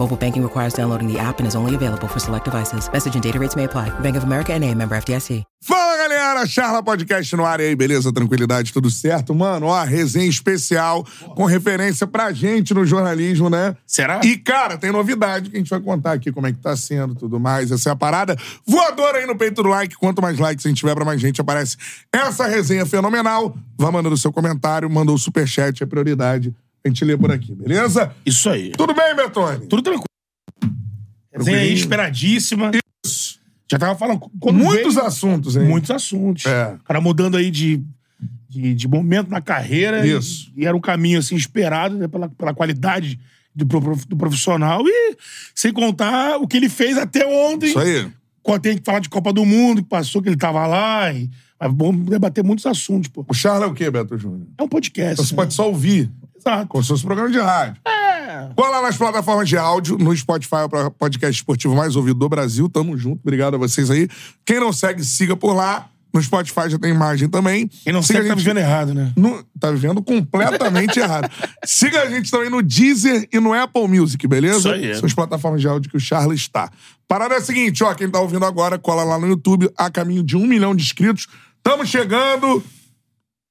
Mobile banking requires downloading the app and is only available for select devices. Message and data rates may apply. Bank of America and a member FDIC. Fala galera, Charla Podcast no ar e aí, beleza? Tranquilidade, tudo certo? Mano, ó, resenha especial com referência pra gente no jornalismo, né? Será? E, cara, tem novidade que a gente vai contar aqui como é que tá sendo tudo mais. Essa é a parada. Voadora aí no peito do like. Quanto mais likes a gente tiver pra mais gente, aparece essa resenha fenomenal. Vá mandando seu comentário, mandou o superchat, é prioridade. A gente lê por aqui, beleza? Isso aí. Tudo bem, Betone? Tudo tranquilo. Resenha aí esperadíssima. Isso. Já tava falando. Muitos veio, assuntos, hein? Muitos assuntos. É. O cara mudando aí de, de, de momento na carreira. Isso. E, e era um caminho, assim, esperado né, pela, pela qualidade do, do profissional. E sem contar o que ele fez até ontem. Isso aí. Quando tem que falar de Copa do Mundo, que passou, que ele tava lá. E, mas vamos debater muitos assuntos, pô. O Charla é o quê, Beto Júnior? É um podcast. Então você né? pode só ouvir. Exato. Como se fosse um programa de rádio. É. Cola nas plataformas de áudio, no Spotify, o podcast esportivo mais ouvido do Brasil. Tamo junto, obrigado a vocês aí. Quem não segue, siga por lá. No Spotify já tem imagem também. Quem não Siga tá gente vivendo errado, né? no- tá vivendo completamente errado. Siga a gente também no Deezer e no Apple Music, beleza? Isso aí. São as plataformas de áudio que o Charles está. Parada é a seguinte, ó, quem tá ouvindo agora, cola lá no YouTube, a caminho de um milhão de inscritos. Tamo chegando.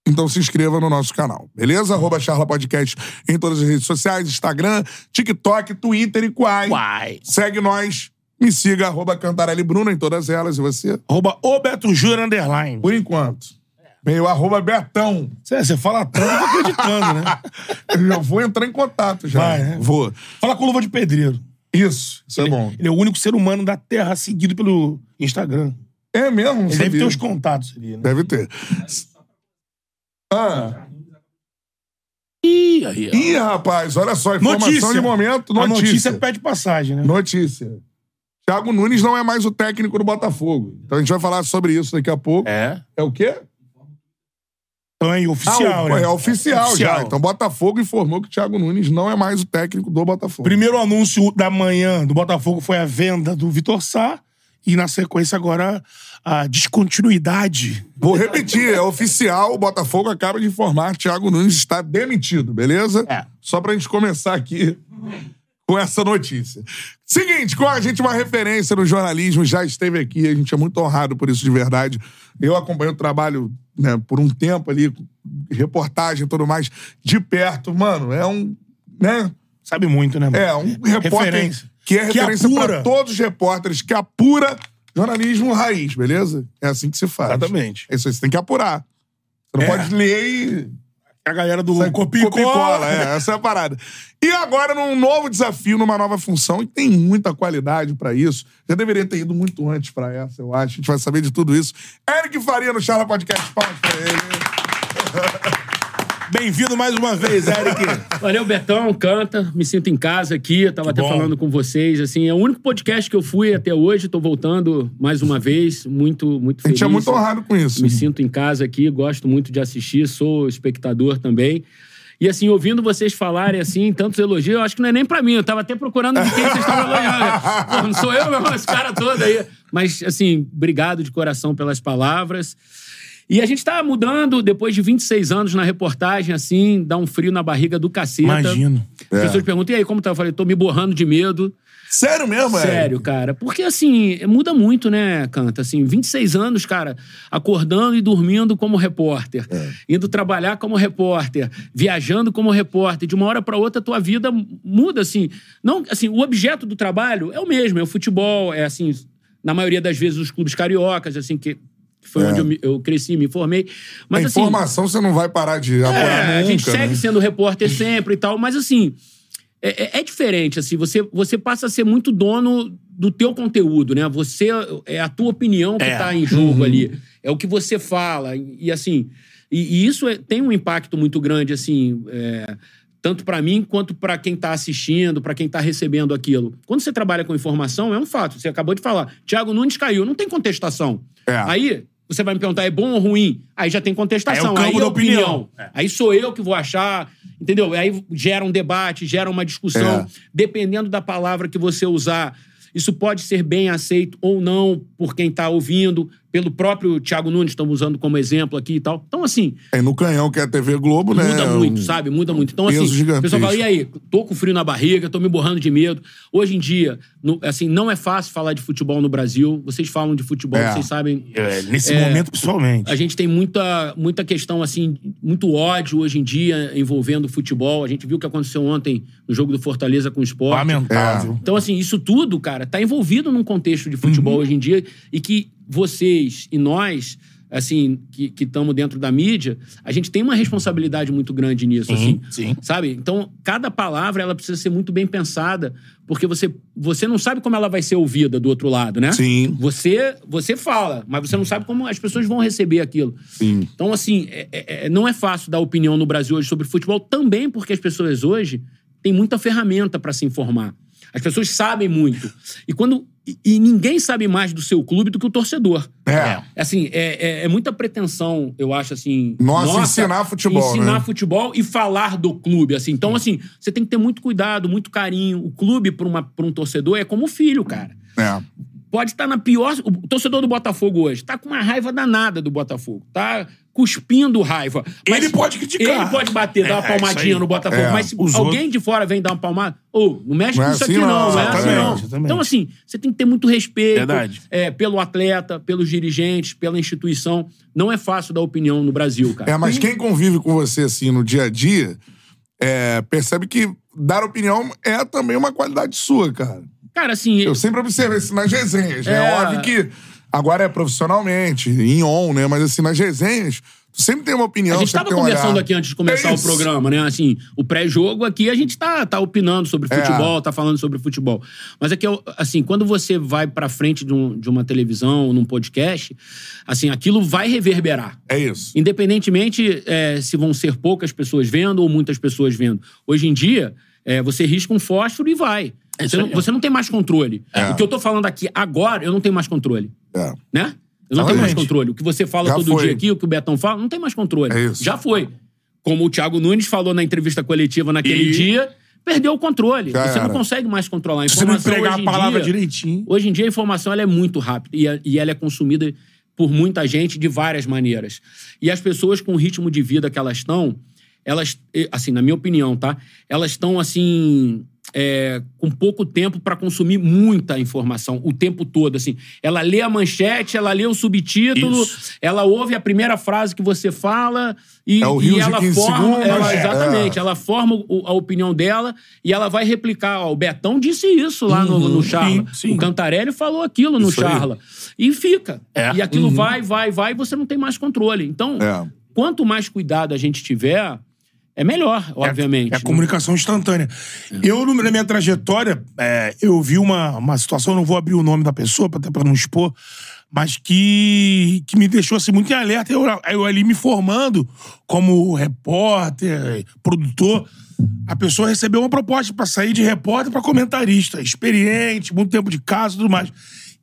Então se inscreva no nosso canal, beleza? Arroba Charla Podcast em todas as redes sociais, Instagram, TikTok, Twitter e Quai. Uai. Segue nós, me siga, arroba Cantarelli Bruno em todas elas. E você? Arroba o Beto Júnior Underline. Por enquanto. Meio arroba Betão. Você, fala tanto, eu tô acreditando, né? Eu já vou entrar em contato já. Vai, né? Vou. Fala com luva de pedreiro. Isso, isso é bom. Ele é o único ser humano da Terra seguido pelo Instagram. É mesmo? Ele deve ter os contatos ali, né? Deve ter. Ah. Ih, aí, ó. Ih, rapaz, olha só, informação Notícia. de momento, A notícia. notícia pede passagem, né? Notícia. Thiago Nunes não é mais o técnico do Botafogo. Então a gente vai falar sobre isso daqui a pouco. É. É o quê? Então é oficial, ah, o- né? É oficial, Oficial. já. Então Botafogo informou que o Thiago Nunes não é mais o técnico do Botafogo. Primeiro anúncio da manhã do Botafogo foi a venda do Vitor Sá. E na sequência agora a descontinuidade. Vou repetir, é oficial, o Botafogo acaba de informar Thiago Nunes está demitido, beleza? É. Só pra gente começar aqui com essa notícia. Seguinte, com a gente uma referência no jornalismo, já esteve aqui, a gente é muito honrado por isso de verdade. Eu acompanho o trabalho né, por um tempo ali, reportagem e tudo mais, de perto. Mano, é um... Né? Sabe muito, né? mano? É, um repórter Referência. que é referência para todos os repórteres, que apura jornalismo raiz, beleza? É assim que se faz. Exatamente. É isso aí, você tem que apurar. Você não É. pode ler e. A galera do Sai copia e cola. É, essa é a parada. E agora, num novo desafio, numa nova função, e tem muita qualidade pra isso. Já deveria ter ido muito antes pra essa, eu acho. A gente vai saber de tudo isso. Eric Faria no Charla Podcast. Palmas pra ele. Bem-vindo mais uma vez, Eric. Valeu, Betão, canta. Me sinto em casa aqui. Eu tava Que até bom. falando com vocês. Assim, é o único podcast que eu fui até hoje. Tô voltando mais uma vez. Muito, muito A feliz. gente é muito honrado com isso. Me sinto em casa aqui. Gosto muito de assistir. Sou espectador também. E assim, ouvindo vocês falarem assim, tantos elogios, eu acho que não é nem pra mim. Eu tava até procurando de quem vocês estavam elogiando. Pô, não sou eu, meu, esse cara todo aí. Mas, assim, obrigado de coração pelas palavras. E a gente tá mudando, depois de 26 anos na reportagem, assim, dá um frio na barriga do caceta. Imagino. As pessoas perguntam, e aí, como tá? Eu falei, tô me borrando de medo. Sério mesmo, Eric? Sério, cara. Porque, assim, muda muito, né, Canta? Assim, 26 anos, cara, acordando e dormindo como repórter. Indo trabalhar como repórter. Viajando como repórter. De uma hora pra outra, tua vida muda, assim. Não, assim, o objeto do trabalho é o mesmo. É o futebol, é, assim, na maioria das vezes, os clubes cariocas, assim, que que foi É. onde eu, me- eu cresci, me formei. Mas a assim, informação você não vai parar de apurar é, nunca, a gente segue né? sendo repórter sempre e tal, mas assim, é, é- é diferente, assim, você, você passa a ser muito dono do teu conteúdo, né? Você, é a tua opinião que É. tá em jogo ali, é o que você fala, e, e assim, e, e isso é- tem um impacto muito grande, assim, é, tanto pra mim quanto pra quem tá assistindo, pra quem tá recebendo aquilo. Quando você trabalha com informação, é um fato, você acabou de falar, Thiago Nunes caiu, não tem contestação. É. Aí... Você vai me perguntar, é bom ou ruim? Aí já tem contestação. É o campo aí é da opinião. opinião. É. Aí sou eu que vou achar, entendeu? Aí gera um debate, gera uma discussão. É. Dependendo da palavra que você usar, isso pode ser bem aceito ou não por quem está ouvindo, pelo próprio Thiago Nunes, estamos usando como exemplo aqui e tal. Então, assim, É no canhão que é a TV Globo, né? muda muito, Um sabe? Muda muito. Então, peso assim, o pessoal fala, e aí, tô com frio na barriga, tô me borrando de medo. Hoje em dia, no- assim, não é fácil falar de futebol no Brasil. Vocês falam de futebol, É. vocês sabem É, nesse É, momento, pessoalmente. a gente tem muita, muita questão, assim, muito ódio hoje em dia envolvendo o futebol. A gente viu o que aconteceu ontem no jogo do Fortaleza com o Esporte. Lamentável. Então, assim, isso tudo, cara, tá envolvido num contexto de futebol Uhum. hoje em dia e que vocês e nós, assim, que estamos dentro da mídia, a gente tem uma responsabilidade muito grande nisso, assim. sim. Sabe? Então, cada palavra, ela precisa ser muito bem pensada, porque você, você não sabe como ela vai ser ouvida do outro lado, né? Sim. Você, você fala, mas você não sabe como as pessoas vão receber aquilo. Sim. Então, assim, é- é- é- não é fácil dar opinião no Brasil hoje sobre futebol, também porque as pessoas hoje têm muita ferramenta para se informar. As pessoas sabem muito. E quando. E, ninguém sabe mais do seu clube do que o torcedor. É. Assim, é, é- é muita pretensão, eu acho, assim. Nossa, ensinar futebol, Ensinar né? futebol e falar do clube, assim. Então, assim, você tem que ter muito cuidado, muito carinho. O clube, para um torcedor, é como filho, cara É. pode estar na pior. O torcedor do Botafogo hoje tá com uma raiva danada do Botafogo. Tá cuspindo raiva. Ele pode criticar. Ele pode bater, dar uma É, palmadinha isso aí. no Botafogo. É. mas se alguém de fora vem dar uma palmada, ô, não mexe Não com é isso assim aqui, não, não. É assim, não. exatamente. Então, assim, você tem que ter muito respeito Verdade. é, pelo atleta, pelos dirigentes, pela instituição. Não é fácil dar opinião no Brasil, cara. É, mas quem convive com você assim no dia a dia é, percebe que dar opinião é também uma qualidade sua, cara. Cara, assim. Eu sempre observei isso nas resenhas. né? É É. óbvio que agora é profissionalmente, em on, né? Mas assim, nas resenhas, tu sempre tem uma opinião. A gente estava tem um conversando olhar. aqui antes de começar É o programa, né? Assim, o pré-jogo aqui a gente tá, tá opinando sobre É. futebol, tá falando sobre futebol. Mas é que, assim, quando você vai pra frente de, um- de uma televisão, num podcast, assim, aquilo vai reverberar. É isso. Independentemente é, se vão ser poucas pessoas vendo ou muitas pessoas vendo. Hoje em dia, é, você risca um fósforo e vai. É Você não, você não tem mais controle. É. O que eu tô falando aqui agora, eu não tenho mais controle É. né? Eu não tenho mais controle. O que você fala Já todo foi. dia aqui, o que o Betão fala, não tem mais controle. É isso. Já foi. Como o Thiago Nunes falou na entrevista coletiva naquele E- dia, perdeu o controle. Já você era. não consegue mais controlar a Se você não informação. entregar hoje a em palavra dia- direitinho. Hoje em dia a informação ela é muito rápida e, a- e ela é consumida por muita gente de várias maneiras. E as pessoas com o ritmo de vida que elas estão, elas, assim, na minha opinião, tá? Elas estão, assim, é, com pouco tempo para consumir muita informação o tempo todo, assim. Ela lê a manchete, ela lê o subtítulo, Isso. ela ouve a primeira frase que você fala e, É o e Rios de ela 15 forma, segundos, ela- é. exatamente, ela forma o- a opinião dela e ela vai replicar. Ó, o Betão disse isso lá no, no Charla. Uhum. sim, sim. O Cantarelli falou aquilo no Isso aí. Charla. E fica. É. E aquilo vai, vai, vai, e você não tem mais controle. Então, É. quanto mais cuidado a gente tiver, é melhor, obviamente. É, a comunicação instantânea. Eu, no- na minha trajetória, é, eu vi uma, uma situação, eu não vou abrir o nome da pessoa, até pra não expor, mas que, que me deixou assim, muito em alerta. Eu, eu ali me formando como repórter, produtor. A pessoa recebeu uma proposta pra sair de repórter pra comentarista, experiente, muito tempo de casa e tudo mais.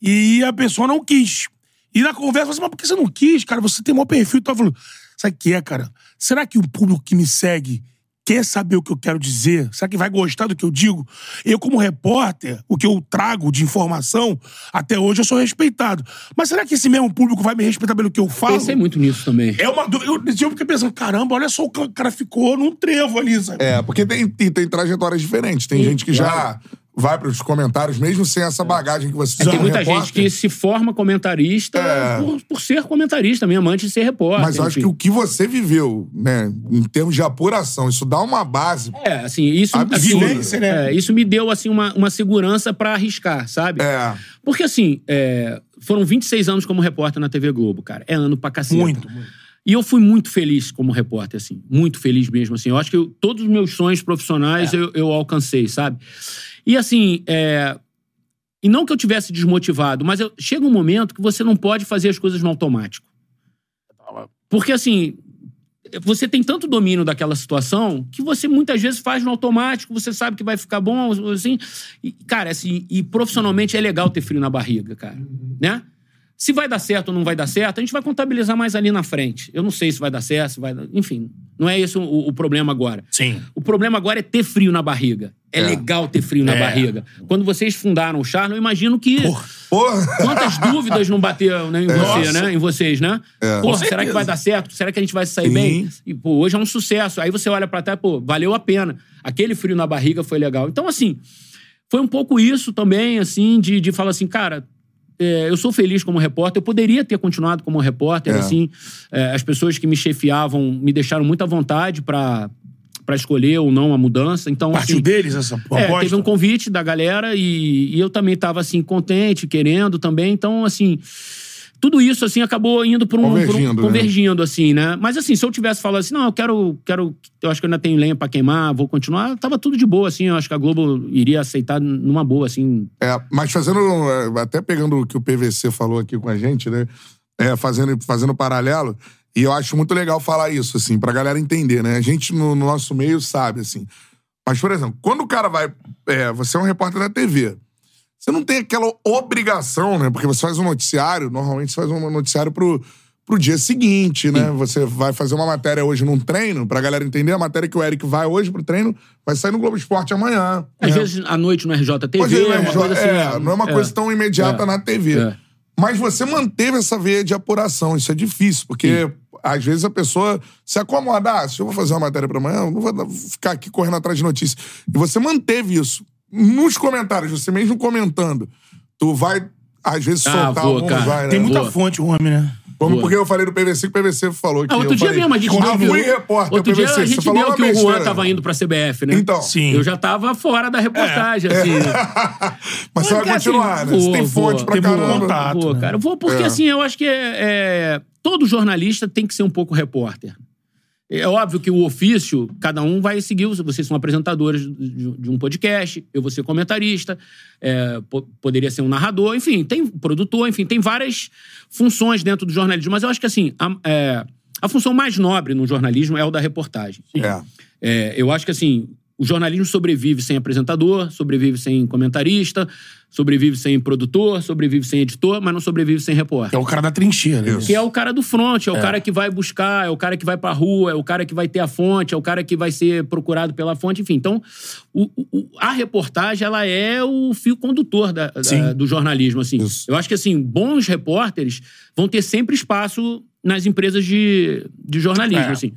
E a pessoa não quis. E na conversa, você, mas por que você não quis, cara? Você tem maior perfil. Tava falando, sabe o que é, cara? Será que o público que me segue quer saber o que eu quero dizer? Será que vai gostar do que eu digo? Eu, como repórter, o que eu trago de informação, até hoje eu sou respeitado. Mas será que esse mesmo público vai me respeitar pelo que eu falo? Pensei muito nisso também. É uma dú- Eu, eu fiquei pensando, caramba, olha só, o ca- cara ficou num trevo ali, sabe? É, porque tem, tem, tem trajetórias diferentes. Tem gente que já vai pros comentários, mesmo sem essa bagagem que você É, tem muita gente repórter. que se forma comentarista É. por, por ser comentarista mesmo, antes de ser repórter. Mas eu acho que o que você viveu, né, em termos de apuração, isso dá uma base. É, assim, isso, Absurdo. assim, né? é, isso me deu assim uma, uma segurança pra arriscar, sabe? É. Porque assim, é, foram 26 anos como repórter na TV Globo, cara. É ano pra cacete. Muito, muito. E eu fui muito feliz como repórter, assim. Muito feliz mesmo, assim. Eu acho que eu- todos os meus sonhos profissionais É. eu, eu alcancei, sabe? E assim, é... E não que eu tivesse desmotivado, mas eu- chega um momento que você não pode fazer as coisas no automático. Porque, assim, você tem tanto domínio daquela situação que você muitas vezes faz no automático, você sabe que vai ficar bom, assim. E, cara, assim, e profissionalmente é legal ter frio na barriga, cara. Né? Se vai dar certo ou não vai dar certo, a gente vai contabilizar mais ali na frente. Eu não sei se vai dar certo, se vai dar... Enfim, não é esse o, o problema agora. Sim. O problema agora é ter frio na barriga. É, É. legal ter frio na É. barriga. Quando vocês fundaram o Charla, eu imagino que... Porra. Quantas dúvidas não bateram né, em você, Nossa. né? Em vocês, né? É. Com será que vai dar certo? Será que a gente vai sair Sim. bem? E, pô, hoje é um sucesso. Aí você olha pra trás, pô, valeu a pena. Aquele frio na barriga foi legal. Então, assim, foi um pouco isso também, assim, de, de falar assim, cara. É, eu sou feliz como repórter, eu poderia ter continuado como repórter, É. assim. é, as pessoas que me chefiavam me deixaram muita vontade pra pra escolher ou não a mudança. Então, Partiu assim, deles essa é, proposta? teve um convite da galera e, e eu também estava assim contente, querendo também. Então, assim, tudo isso assim acabou indo por um por um- Convergindo, né? convergindo assim, né? Mas assim, se eu tivesse falado assim, não, eu quero, quero, eu acho que eu ainda tenho lenha pra queimar, vou continuar, tava tudo de boa assim. Eu acho que a Globo iria aceitar numa boa assim. É, mas fazendo, é, até pegando o que o PVC falou aqui com a gente, né? É, fazendo, fazendo paralelo, e eu acho muito legal falar isso, assim, pra galera entender, né? A gente no, no nosso meio sabe, assim. Mas, por exemplo, quando o cara vai. é, você é um repórter da TV. Você não tem aquela obrigação, né? Porque você faz um noticiário, normalmente você faz um noticiário pro, pro dia seguinte, né? Você vai fazer uma matéria hoje num treino, pra galera entender, a matéria que o Eric vai hoje pro treino vai sair no Globo Esporte amanhã. Às né? vezes à noite no RJTV, Pois é, uma mas coisa assim. é, não é uma coisa tão imediata É. na TV. É. Mas você manteve essa veia de apuração, isso é difícil, porque às vezes a pessoa se acomoda. Ah, se eu vou fazer uma matéria pra amanhã, eu não vou ficar aqui correndo atrás de notícias. E você manteve isso. Nos comentários, você mesmo comentando, tu vai, às vezes, Ah, soltar vou, alguns, cara. vai, né? Tem muita Boa. fonte, o homem, né? Como Boa. porque eu falei do PVC, que o PVC falou que Ah, outro eu dia falei, mesmo, a gente ah, viu- fui repórter, Outro dia PVC, a você gente falou viu uma que o Juan besteira. tava indo pra CBF, né? Então. Sim. Eu já tava fora da reportagem, assim. Mas você vai assim, continuar, né? Você vou, tem fonte vou. pra Tem caramba. contato. Vou, né? cara. Vou, porque É. assim, eu acho que é, é- todo jornalista tem que ser um pouco repórter. É óbvio que o ofício, cada um vai seguir. Vocês são apresentadores de, um podcast, eu vou ser comentarista, é, po- poderia ser um narrador, enfim, tem produtor, enfim, tem várias funções dentro do jornalismo. Mas eu acho que assim, a, é, a função mais nobre no jornalismo é o da reportagem. É. É, eu acho que assim, o jornalismo sobrevive sem apresentador, sobrevive sem comentarista, sobrevive sem produtor, sobrevive sem editor, mas não sobrevive sem repórter. É o cara da trincheira. né? Que é o cara do front, é o cara que vai buscar, é o cara que vai pra rua, é o cara que vai ter a fonte, é o cara que vai ser procurado pela fonte, enfim. Então, o- o- a reportagem, ela é o fio condutor da- da- do jornalismo, assim. Isso. Eu acho que, assim, bons repórteres vão ter sempre espaço nas empresas de, de jornalismo, É. assim.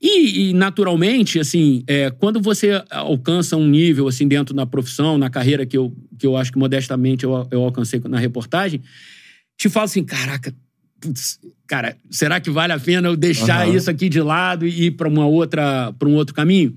E, e, naturalmente, assim, é, quando você alcança um nível, assim, dentro da profissão, na carreira que eu, que eu acho que modestamente eu, eu alcancei na reportagem, te fala assim, caraca, putz, cara, será que vale a pena eu deixar Aham. isso aqui de lado e ir para uma outra, para um outro caminho?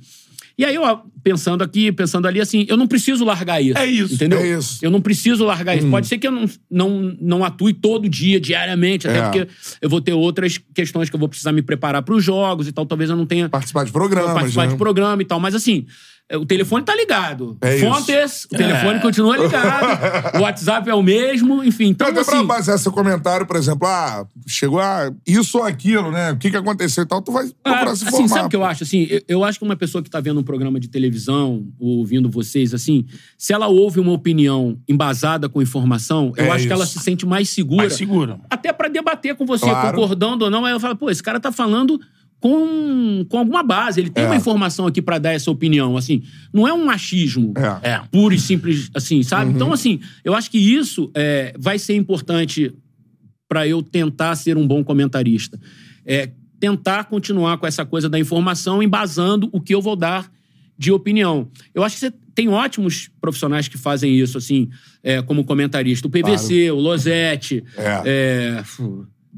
E aí, ó, pensando aqui, pensando ali, assim, eu não preciso largar isso. É isso, Entendeu? é isso. Eu não preciso largar isso. Pode ser que eu não, não, não atue todo dia, diariamente, até É. porque eu vou ter outras questões que eu vou precisar me preparar para os jogos e tal. Talvez eu não tenha Participar de programas, participar né? de programa e tal. Mas assim, o telefone tá ligado. É isso. Fontes, o telefone continua ligado. o WhatsApp é o mesmo, enfim. Então, até pra assim, basear seu comentário, por exemplo, ah, chegou a isso ou aquilo, né? O que, que aconteceu e tal, tu vai procurar Ah, se assim, sabe o que eu acho? Assim, eu, eu acho que uma pessoa que tá vendo um programa de televisão, ou ouvindo vocês, assim, se ela ouve uma opinião embasada com informação, eu É acho que ela isso. se sente mais segura. Mais segura. Até pra debater com você, Claro. concordando ou não. Aí eu falo, pô, esse cara tá falando com, com alguma base. Ele tem É. uma informação aqui pra dar essa opinião, assim. Não é um machismo É. É. puro e simples, assim, sabe? Então, assim, eu acho que isso é, vai ser importante pra eu tentar ser um bom comentarista. É tentar continuar com essa coisa da informação, embasando o que eu vou dar de opinião. Eu acho que você tem ótimos profissionais que fazem isso, assim, é, como comentarista. O PVC, o Losetti, É. é,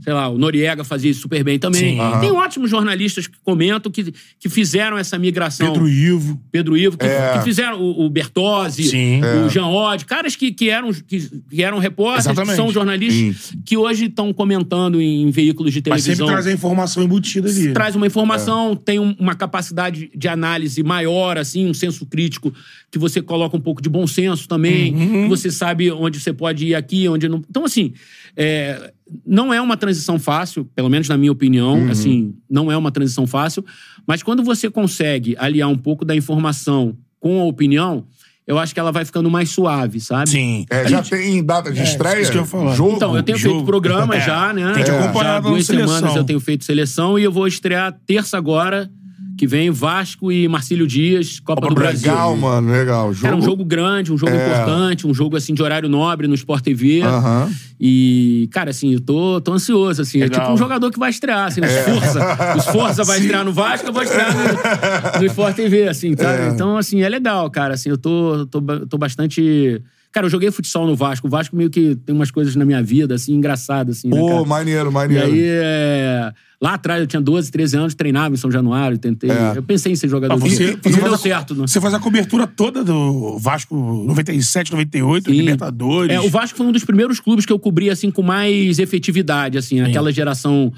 Sei lá, o Noriega fazia isso super bem também. Sim. Tem ótimos jornalistas que comentam que, que fizeram essa migração. Pedro Ivo. Pedro Ivo, que, É. que fizeram o, o Bertozzi, Sim. o Jean Odd, caras que, que, eram, que, que eram repórteres, que são jornalistas, que hoje estão comentando em, veículos de Mas sempre televisão. traz a informação embutida ali. Traz uma informação, tem um- uma capacidade de análise maior, assim, um senso crítico, que você coloca um pouco de bom senso também, que você sabe onde você pode ir aqui, onde não. Então, assim, é, não é uma transição fácil, pelo menos na minha opinião, assim, não é uma transição fácil, mas quando você consegue aliar um pouco da informação com a opinião, eu acho que ela vai ficando mais suave, sabe? Sim. É, já tem data de estreia? isso que eu falar. Jogo? Então, eu tenho jogo. feito programa É. já, né? Tem que Já acompanhar a duas seleção. semanas eu tenho feito seleção e eu vou estrear terça agora, que vem Vasco e Marcílio Dias, Copa, do Brasil. Legal, mano, legal. Jogo... Era um jogo grande, um jogo É. importante, um jogo assim de horário nobre no Sport TV. Aham. E, cara, assim, eu tô, tô ansioso, assim. É Legal. tipo um jogador que vai estrear, assim, o É. Força. Os Força vai estrear no Vasco, eu vou estrear no, no Sport TV, assim, sabe? É. Então, assim, é legal, cara. Assim, eu tô, tô, tô bastante. Cara, eu joguei futsal no Vasco. O Vasco meio que tem umas coisas na minha vida, assim, engraçadas, assim, né, Pô, cara? maneiro, E maneiro. aí, é, lá atrás, eu tinha 12, 13 anos, treinava em São Januário, tentei. É. Eu pensei em ser jogador Ah, de você, futebol. você deu a, certo, né? Você faz a cobertura toda do Vasco 97, 98, Sim. Libertadores. É, o Vasco foi um dos primeiros clubes que eu cobri assim com mais efetividade, assim, aquela geração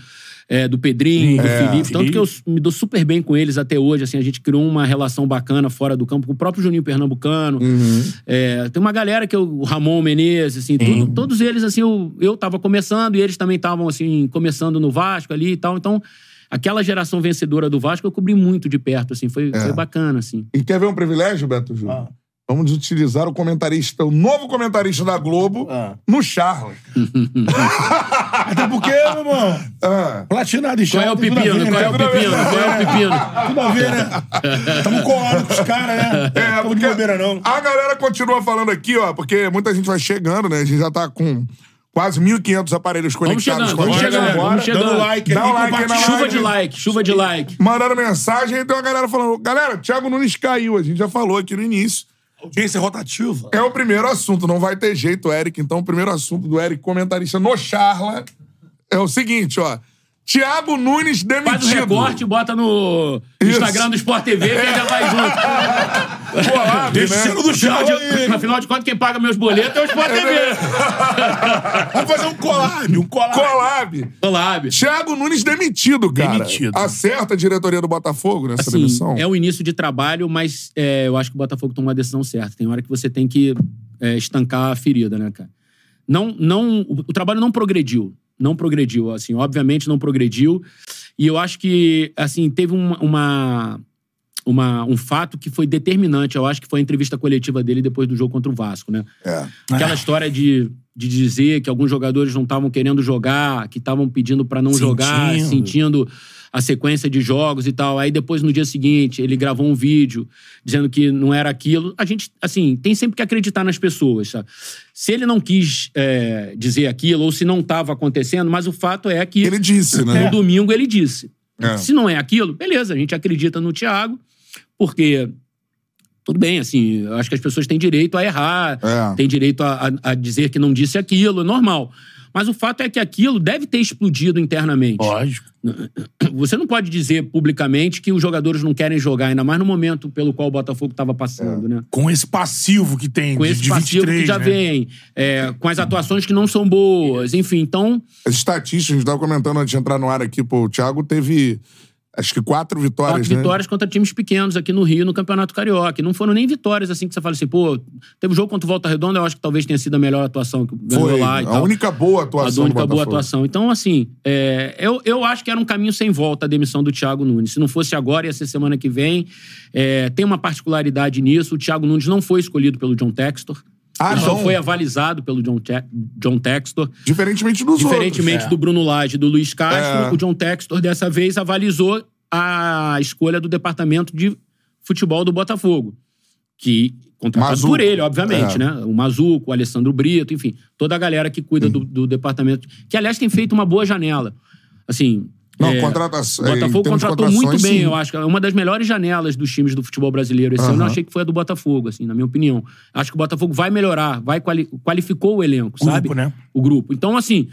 é, do Pedrinho, do É. Felipe, tanto que eu me dou super bem com eles até hoje, assim, a gente criou uma relação bacana fora do campo, com o próprio Juninho Pernambucano. É, tem uma galera que eu, o Ramon Menezes, assim, tudo- todos eles assim, eu, eu tava começando e eles também estavam assim começando no Vasco ali e tal, então aquela geração vencedora do Vasco eu cobri muito de perto, assim, foi, foi bacana, assim. E quer ver um privilégio, Beto Júnior? Ah. Vamos utilizar o comentarista, o novo comentarista da Globo, Ah. no Charles. Até porque, meu irmão, Ah, platinado e Qual é o pepino? ver, Qual é o né? pepino? Qual é o pepino? Tudo a ver, né? Tamo colado com os caras, né? é, Tamo de porque bobeira, não. a galera continua falando aqui, ó, porque muita gente vai chegando, né? A gente já tá com quase 1.500 aparelhos conectados chegando, com a vamos gente chegando, agora. vamos chegando. Dando like Dá aí, um like aí na. Chuva de like, chuva de like. Mandaram mensagem, então a galera falando, galera, Thiago Nunes caiu, a gente já falou aqui no início. Audiência rotativa. É o primeiro assunto, não vai ter jeito, Eric. Então, o primeiro assunto do Eric, comentarista no Charla, é o seguinte, ó. Thiago Nunes demitido. Faz o recorte e bota no. Instagram do Sport TV que já vai junto. Deixa o né? do chão de, afinal de contas, quem paga meus boletos é o Sport TV. Vamos fazer um collab, um collab. Collab. Collab. Thiago Nunes demitido, cara. Demitido. Acerta a diretoria do Botafogo nessa Assim, demissão? é o início de trabalho, mas é, eu acho que o Botafogo tomou uma decisão certa. Tem hora que você tem que é, estancar a ferida, né, cara? Não, não, o, trabalho não progrediu. Não progrediu, assim, obviamente não progrediu. E eu acho que, assim, teve uma, uma, uma- um fato que foi determinante. Eu acho que foi a entrevista coletiva dele depois do jogo contra o Vasco, né? É. Aquela história de, de dizer que alguns jogadores não estavam querendo jogar, que estavam pedindo pra não jogar, Sentindo. A sequência de jogos e tal. Aí depois, no dia seguinte, ele gravou um vídeo dizendo que não era aquilo. A gente, assim, tem sempre que acreditar nas pessoas, sabe? Se ele não quis é, dizer aquilo ou se não estava acontecendo, mas o fato é que Ele disse, no né? domingo ele disse. É. Se não é aquilo, beleza, a gente acredita no Thiago, porque tudo bem, assim, eu acho que as pessoas têm direito a errar, É. têm direito a, a- a dizer que não disse aquilo, é normal. Mas o fato é que aquilo deve ter explodido internamente. Lógico. Você não pode dizer publicamente que os jogadores não querem jogar, ainda mais no momento pelo qual o Botafogo estava passando, né? Com esse passivo que tem Com de, esse de passivo 23, que já né? vem, é, com as atuações que não são boas, enfim. Então, As estatísticas, a gente tava comentando antes de entrar no ar aqui, pô, o Thiago teve, acho que quatro vitórias, quatro né? vitórias contra times pequenos aqui no Rio, no Campeonato Carioca. E não foram nem vitórias assim que você fala assim, pô, teve um jogo contra o Volta Redonda, eu acho que talvez tenha sido a melhor atuação que ganhou Foi lá a tal. única boa A atuação única do boa atuação. Então, assim, é, eu, eu acho que era um caminho sem volta a demissão do Thiago Nunes. Se não fosse agora, ia ser semana que vem. É, tem uma particularidade nisso. O Thiago Nunes não foi escolhido pelo John Textor. Ah, Ele só não? foi avalizado pelo John, Te John Textor. Diferentemente dos Diferentemente outros. do Bruno Lage e do Luiz Castro, É. o John Textor dessa vez avalizou a escolha do departamento de futebol do Botafogo. Que contratado Mazuco. por ele, obviamente, É. né? O Mazuco, o Alessandro Brito, enfim, toda a galera que cuida do, do departamento. Que, aliás, tem feito uma boa janela. Assim. Não, é, contratação- O Botafogo contratou muito bem, sim. eu acho. É uma das melhores janelas dos times do futebol brasileiro esse ano. Eu achei que foi a do Botafogo, assim, na minha opinião. Acho que o Botafogo vai melhorar, vai quali- qualificou o elenco, Grupo, sabe? né? O grupo. Então, assim,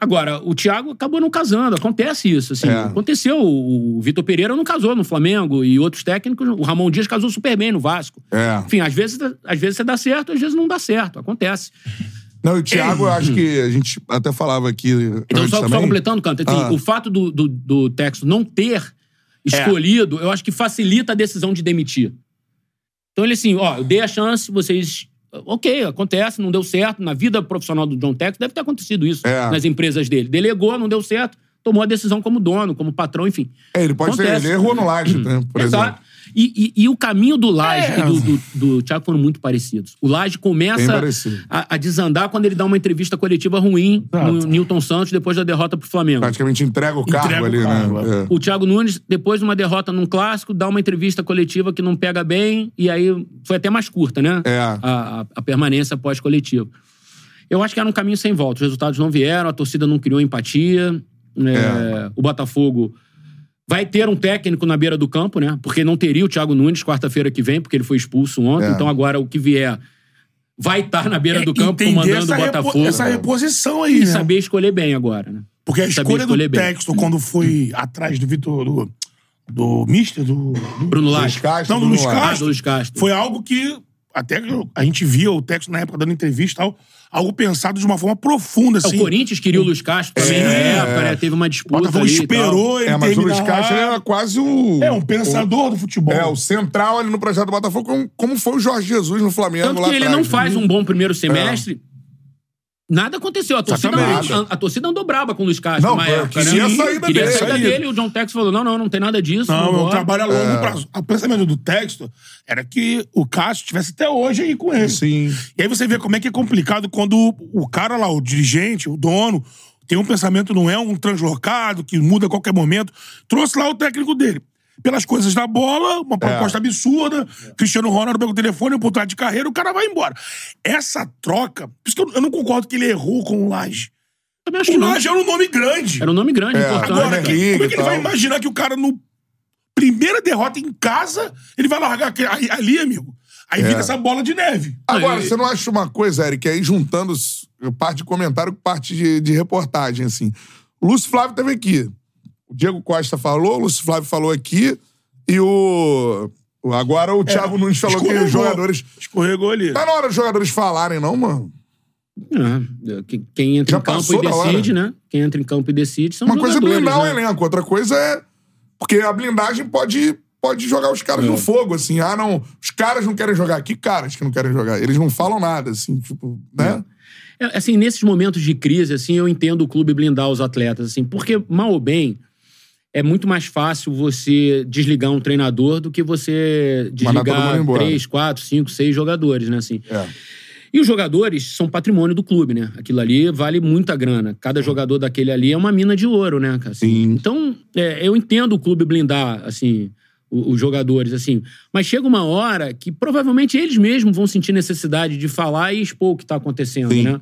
Agora, o Thiago acabou não casando. Acontece isso. Assim, É. Aconteceu. O Vitor Pereira não casou no Flamengo e outros técnicos. O Ramon Dias casou super bem no Vasco. É. Enfim, às vezes, às vezes você dá certo, às vezes não dá certo. Acontece. Não, e o Thiago, eu acho que a gente até falava aqui. Então, só, só completando, Canto, assim, Ah. o fato do, do, do Texto não ter escolhido, eu acho que facilita a decisão de demitir. Então ele assim, ó, eu dei a chance, vocês. Ok, acontece, não deu certo. Na vida profissional do John Texto deve ter acontecido isso É. nas empresas dele. Delegou, não deu certo, tomou a decisão como dono, como patrão, enfim. É, ele pode. Acontece. Ele errou no Laje, né? Por Exato. exemplo. E, e- e o caminho do Laje É. e do, do, do Thiago foram muito parecidos. O Laje começa a, a desandar quando ele dá uma entrevista coletiva ruim no Exato. Newton Santos depois da derrota pro Flamengo. Praticamente entrega o cargo Entrega o ali, cargo, né? É. O Thiago Nunes, depois de uma derrota num clássico, dá uma entrevista coletiva que não pega bem, e aí foi até mais curta, né? É. A, a- a permanência pós-coletiva. Eu acho que era um caminho sem volta. Os resultados não vieram, a torcida não criou empatia. é, É. O Botafogo vai ter um técnico na beira do campo, né? Porque não teria o Thiago Nunes quarta-feira que vem, porque ele foi expulso ontem. É. Então agora o que vier vai estar na beira do campo É, comandando o repo- Botafogo. essa reposição aí, E né? saber escolher bem agora, né? Porque a escolha do bem. texto, quando foi atrás do Vitor, do, do Mister, do, do- Bruno Lage. Não, do Luiz. Ah, Castro. do Luiz Castro. foi algo que até a gente via o texto na época dando entrevista e tal, algo pensado de uma forma profunda, É, assim. O Corinthians queria o Luiz Castro também na É. época, né? Teve uma O disputa Botafogo ali e esperou ele É, mas o Luiz Castro era quase o. É, um pensador do futebol. É, o central ali no projeto do Botafogo, como, como foi o Jorge Jesus no Flamengo. Tanto lá que ele atrás, não né? faz um bom primeiro semestre. Nada aconteceu. A torcida, Exatamente. a, a torcida andou braba com o Luiz Castro Não, na eu época, queria né? a saída queria dele. a saída dele. E o John Tex falou: não, não, não tem nada disso. Não, é um vambora. trabalho a longo prazo. O pensamento do texto era que o Cássio estivesse até hoje aí com ele. Sim. E aí você vê como é que é complicado quando o cara lá, o dirigente, o dono, tem um pensamento, não é um translocado que muda a qualquer momento. Trouxe lá o técnico dele. Pelas coisas da bola, uma proposta absurda. Cristiano Ronaldo pega o telefone, oportunidade de carreira, o cara vai embora. Essa troca, por isso que eu, eu não concordo que ele errou com o Laje. Também acho O que não. Laje era um nome grande. Era um nome grande, É, importante. Agora, que- como é que ele vai imaginar que o cara, no primeira derrota em casa, ele vai largar ali, amigo? Aí É. vira essa bola de neve. Agora, Aí- você não acha uma coisa, Eric, aí juntando parte de comentário com parte de, de reportagem, assim. O Lúcio Flávio teve aqui. O Diego Costa falou, o Lúcio Flávio falou aqui, e o. o- Agora o Thiago Nunes falou que os Escorregou. jogadores. Escorregou ali. Tá na hora dos jogadores falarem, não, mano? É, que- Quem entra Já em campo e decide, né? Quem entra em campo e decide são Uma coisa é blindar o né? elenco, outra coisa é. Porque a blindagem pode, pode jogar os caras no fogo, assim. Ah, não, os caras não querem jogar. Que caras que não querem jogar? Eles não falam nada, assim, tipo, né? É, assim, nesses momentos de crise, assim, eu entendo o clube blindar os atletas, assim, porque, mal ou bem, é muito mais fácil você desligar um treinador do que você desligar três, quatro, cinco, seis jogadores, né, assim. É. E os jogadores são patrimônio do clube, né? Aquilo ali vale muita grana. Cada jogador daquele ali é uma mina de ouro, né? Assim, Sim. Então, é, eu entendo o clube blindar, assim, os jogadores, assim. Mas chega uma hora que provavelmente eles mesmos vão sentir necessidade de falar e expor o que tá acontecendo, Sim. né?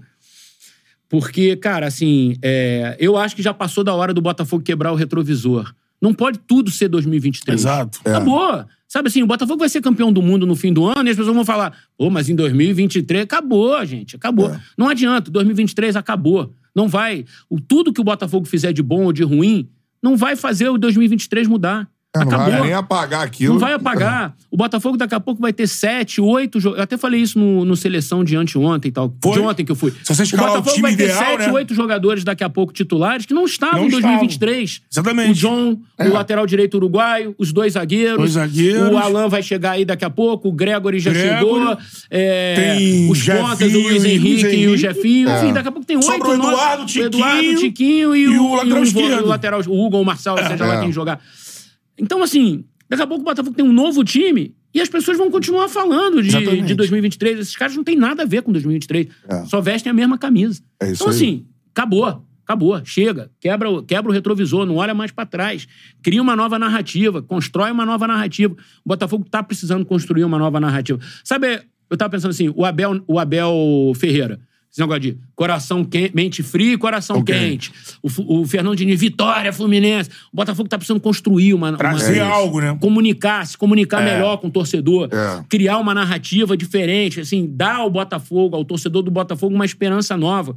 Porque, cara, assim, é, eu acho que já passou da hora do Botafogo quebrar o retrovisor. Não pode tudo ser 2023. Exato. É. Acabou. Sabe assim, o Botafogo vai ser campeão do mundo no fim do ano e as pessoas vão falar, pô, mas em 2023 acabou, gente, acabou. É. Não adianta, 2023 acabou. Não vai. O, tudo que o Botafogo fizer de bom ou de ruim, não vai fazer o 2023 mudar. É, não acabou. vai nem apagar aquilo. Não vai apagar. O Botafogo daqui a pouco vai ter sete, oito jogadores. Eu até falei isso no, no seleção de anteontem e tal. Foi? De ontem que eu fui. Se você o escalar o Botafogo time vai ter ideal, sete, né? oito jogadores daqui a pouco titulares que não estavam Não em 2023. Exatamente. O John, o lateral direito uruguaio, os dois zagueiros. Dois zagueiros. O Alan vai chegar aí daqui a pouco. O Gregory já Gregory. chegou. É, Tem os pontas, o Luiz Henrique e o. Jefinho. Enfim, daqui a pouco tem oito. O nove- Eduardo, o Tiquinho Eduardo, Tiquinho e, e o, o lateral e esquerdo. o lateral, o Hugo ou o Marçal, seja lá É. quem jogar. Então, assim, daqui a pouco o Botafogo tem um novo time e as pessoas vão continuar falando de, Exatamente. de 2023. Esses caras não têm nada a ver com 2023. É. Só vestem a mesma camisa. É então, aí. assim, acabou. Acabou. Chega. Quebra, o- quebra o retrovisor, não olha mais pra trás. Cria uma nova narrativa, constrói uma nova narrativa. O Botafogo tá precisando construir uma nova narrativa. Sabe, eu tava pensando assim, o Abel, o Abel Ferreira. Esse negócio de coração quente, mente fria e coração Ok. quente. O, o Fernando Diniz, Vitória, Fluminense. O Botafogo tá precisando construir uma... uma- Trazer algo, né? comunicar, se comunicar É. melhor com o torcedor, É. criar uma narrativa diferente, assim, dar ao Botafogo, ao torcedor do Botafogo, uma esperança nova.